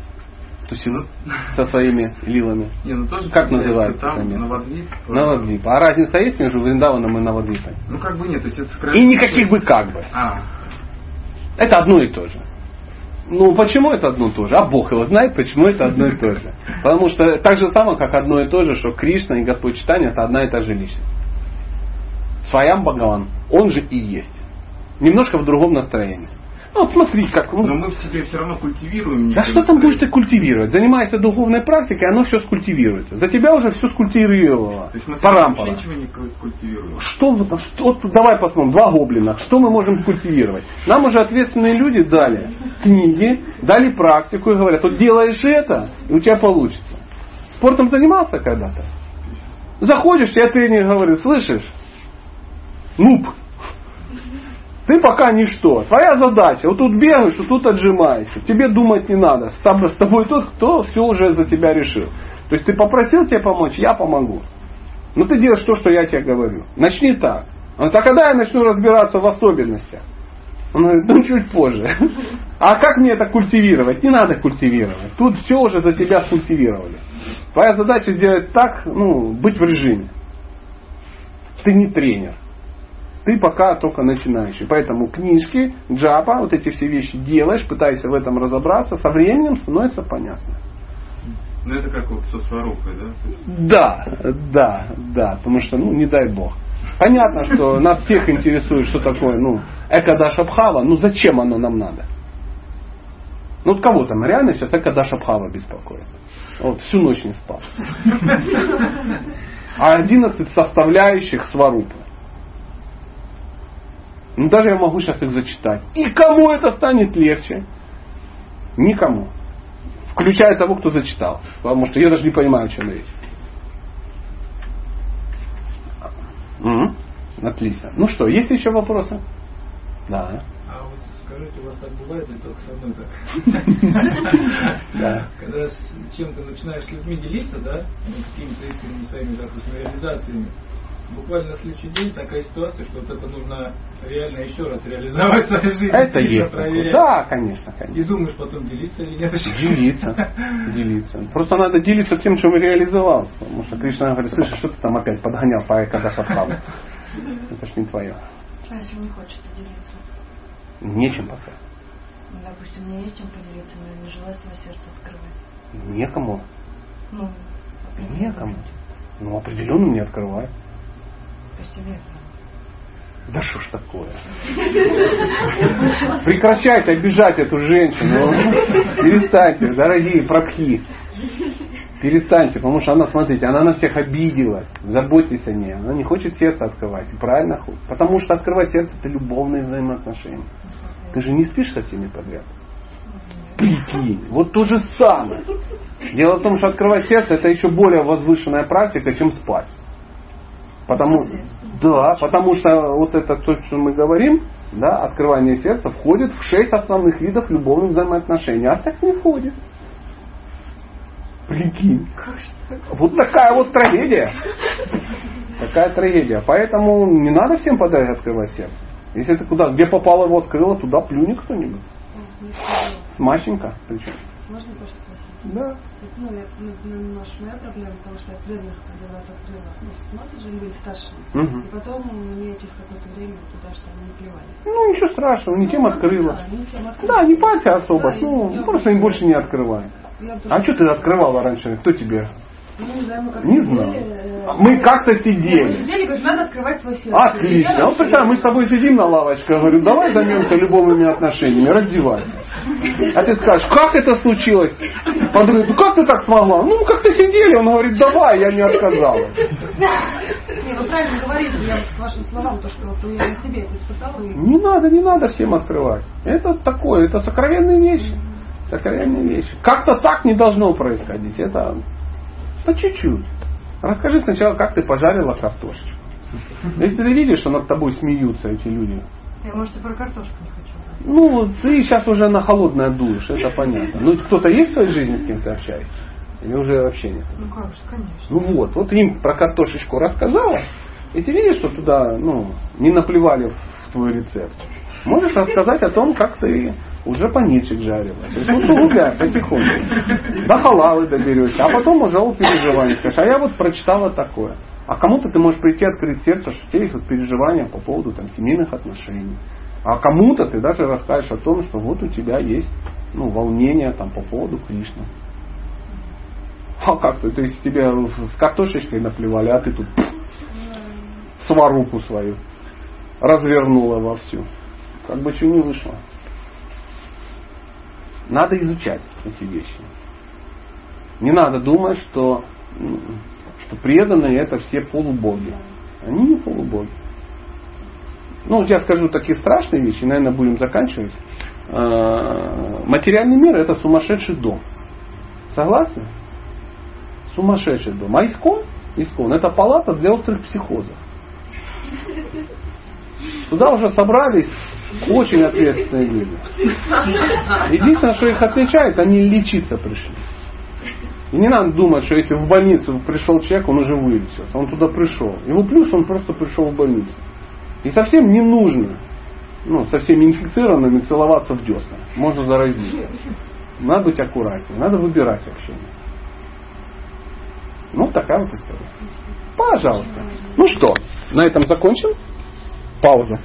Speaker 1: тусил ну. со своими лилами.
Speaker 9: Не, ну тоже
Speaker 1: как называется?
Speaker 9: Там Навадвип.
Speaker 1: Навадвип. А разница есть между Вриндаваном и Навадвипом?
Speaker 9: Ну как бы нет, то есть это
Speaker 1: И никаких бы как бы.
Speaker 9: А.
Speaker 1: Это одно и то же. Ну, почему это одно и то же? А Бог его знает, почему это одно и то же. Потому что так же самое, как одно и то же, что Кришна и Господь Читания это одна и та же личность. Своям Бхагаван, он же и есть. Немножко в другом настроении. Ну, вот смотри, как... Ну,
Speaker 9: Но мы в себе все равно культивируем.
Speaker 1: Да что там будешь ты культивировать? Занимайся духовной практикой, оно все скультивируется. За тебя уже все скультивировало.
Speaker 9: То есть мы вообще ничего не культивируем.
Speaker 1: Что, что, вот давай посмотрим, два гоблина. Что мы можем культивировать? Нам уже ответственные люди дали книги, дали практику и говорят, вот делаешь это, и у тебя получится. Спортом занимался когда-то? Заходишь, я тренер говорит, слышишь, нуб, ты пока ничто. Твоя задача, вот тут бегаешь, вот тут отжимаешься. Тебе думать не надо. С тобой тот, кто все уже за тебя решил. То есть ты попросил тебе помочь, я помогу. Но ты делаешь то, что я тебе говорю. Начни так. Он говорит, а когда я начну разбираться в особенностях? Он говорит, ну чуть позже. А как мне это культивировать? Не надо культивировать. Тут все уже за тебя скультивировали. Твоя задача сделать так, ну, быть в режиме. Ты не тренер ты пока только начинающий. Поэтому книжки, джапа, вот эти все вещи делаешь, пытаешься в этом разобраться, со временем становится понятно.
Speaker 9: Ну это как вот со сварукой, да?
Speaker 1: Да, да, да, потому что, ну, не дай бог. Понятно, что нас всех интересует, что такое, ну, Экадашабхава, ну зачем оно нам надо? Ну вот кого там реально сейчас Экадашабхава беспокоит? Вот всю ночь не спал. А 11 составляющих сварупы. Ну, даже я могу сейчас их зачитать. И кому это станет легче? Никому. Включая того, кто зачитал. Потому что я даже не понимаю, о чем речь. Угу. Отлично. Ну что, есть еще вопросы? Да.
Speaker 11: А вот скажите, у вас так бывает или только со мной так? Когда с чем-то начинаешь с людьми делиться, да, ну, какими-то искренними своими, допустим, реализациями, буквально на следующий день такая ситуация, что вот это нужно реально еще раз реализовать в своей жизни.
Speaker 1: Это есть.
Speaker 11: проверять.
Speaker 1: Да, конечно, конечно.
Speaker 11: И думаешь потом делиться или нет.
Speaker 1: Делиться. Делиться. Просто надо делиться тем, чем реализовал. Потому что Кришна говорит, слышишь, что ты там опять подгонял по когда Садхаву? Это ж не твое.
Speaker 3: А если не хочется делиться?
Speaker 1: Нечем пока.
Speaker 3: Ну, допустим, мне есть чем поделиться, но я не желаю свое сердце открывать.
Speaker 1: Некому.
Speaker 3: Ну,
Speaker 1: Некому. Ну, определенно не открывай.
Speaker 3: Себе.
Speaker 1: Да что ж такое? Прекращайте обижать эту женщину. Перестаньте, дорогие прабхи. Перестаньте, потому что она, смотрите, она на всех обиделась. Заботьтесь о ней. Она не хочет сердце открывать. Правильно. Потому что открывать сердце это любовные взаимоотношения. Ты же не спишь со всеми подряд. Прикинь. Вот то же самое. Дело в том, что открывать сердце это еще более возвышенная практика, чем спать. Потому, да, потому что вот это то, что мы говорим, да, открывание сердца входит в шесть основных видов любовных взаимоотношений, а секс не входит. Прикинь. Вот такая вот трагедия. Такая трагедия. Поэтому не надо всем подряд открывать сердце. Если ты куда, где попало его открыла, туда плюни кто-нибудь. Смаченько причем.
Speaker 8: Можно тоже спросить?
Speaker 1: Да.
Speaker 8: Это, ну, я, ну, ну, немножко моя проблема, потому что я преданных один раз открыла. Ну, смотрят же люди старшие.
Speaker 1: Мгм.
Speaker 8: И потом мне через какое-то время туда что не плевали.
Speaker 1: Ну ничего страшного, не тем открыла.
Speaker 8: Да, не тем открыла.
Speaker 1: Да, не парься особо.
Speaker 8: Да,
Speaker 1: ну, просто им больше не открывай.
Speaker 8: Тоже-
Speaker 1: А что ты открывала раньше? Кто тебе?
Speaker 8: Ну, не знаю, мы сидели,
Speaker 1: знаю.
Speaker 8: э,
Speaker 1: Мы как-то
Speaker 8: Мы
Speaker 1: сидели.
Speaker 8: сидели, говорит, надо открывать свое сердце.
Speaker 1: Отлично. Вот представь, мы с тобой сидим на лавочке, говорю, давай займемся любовными отношениями, раздевайся. А ты скажешь, как это случилось? Подруга, ну как ты так смогла? Ну, как-то сидели. Он говорит, давай, я не отказала.
Speaker 8: Не, вы правильно говорите, я к вашим словам, то, что вот я на себе это испытала.
Speaker 1: Не надо, не надо всем открывать. Это такое, это сокровенные вещи. Сокровенные вещи. Как-то так не должно происходить. Это по чуть-чуть. Расскажи сначала, как ты пожарила картошечку. Если ты видишь, что над тобой смеются эти люди,
Speaker 3: Я, может, и про картошку не хочу.
Speaker 1: ну, ты сейчас уже на холодное дуешь, это понятно. Ну, кто-то есть в твоей жизни, с кем ты общаешься? Или уже вообще нет?
Speaker 3: Ну как же, конечно.
Speaker 1: Ну вот, вот им про картошечку рассказала, и ты видишь, что туда ну, не наплевали в твой рецепт. Можешь рассказать о том, как ты уже панирчик жарила. То есть усугубляй потихоньку. До халавы доберешься. А потом уже о переживаниях скажешь. А я вот прочитала такое. А кому-то ты можешь прийти открыть сердце, что у тебя есть вот переживания по поводу там, семейных отношений. А кому-то ты даже расскажешь о том, что вот у тебя есть ну, волнение там, по поводу Кришны. А как ты? То есть тебе с картошечкой наплевали, а ты тут сваруху свою развернула вовсю. Как бы что не вышло. Надо изучать эти вещи. Не надо думать, что, что преданные это все полубоги. Они не полубоги. Ну, я скажу такие страшные вещи, наверное, будем заканчивать. Э, Материальный мир это сумасшедший дом. Согласны? Сумасшедший дом. А искон? Искон это палата для острых психозов. Туда уже собрались очень ответственные люди. Единственное, что их отличает, они лечиться пришли. И не надо думать, что если в больницу пришел человек, он уже вылечился. Он туда пришел. Его плюс, он просто пришел в больницу. И совсем не нужно ну, со всеми инфицированными целоваться в десна. Можно заразить. Надо быть аккуратнее. Надо выбирать общение. Ну, такая вот история. Пожалуйста. Ну что, на этом закончим. Пауза.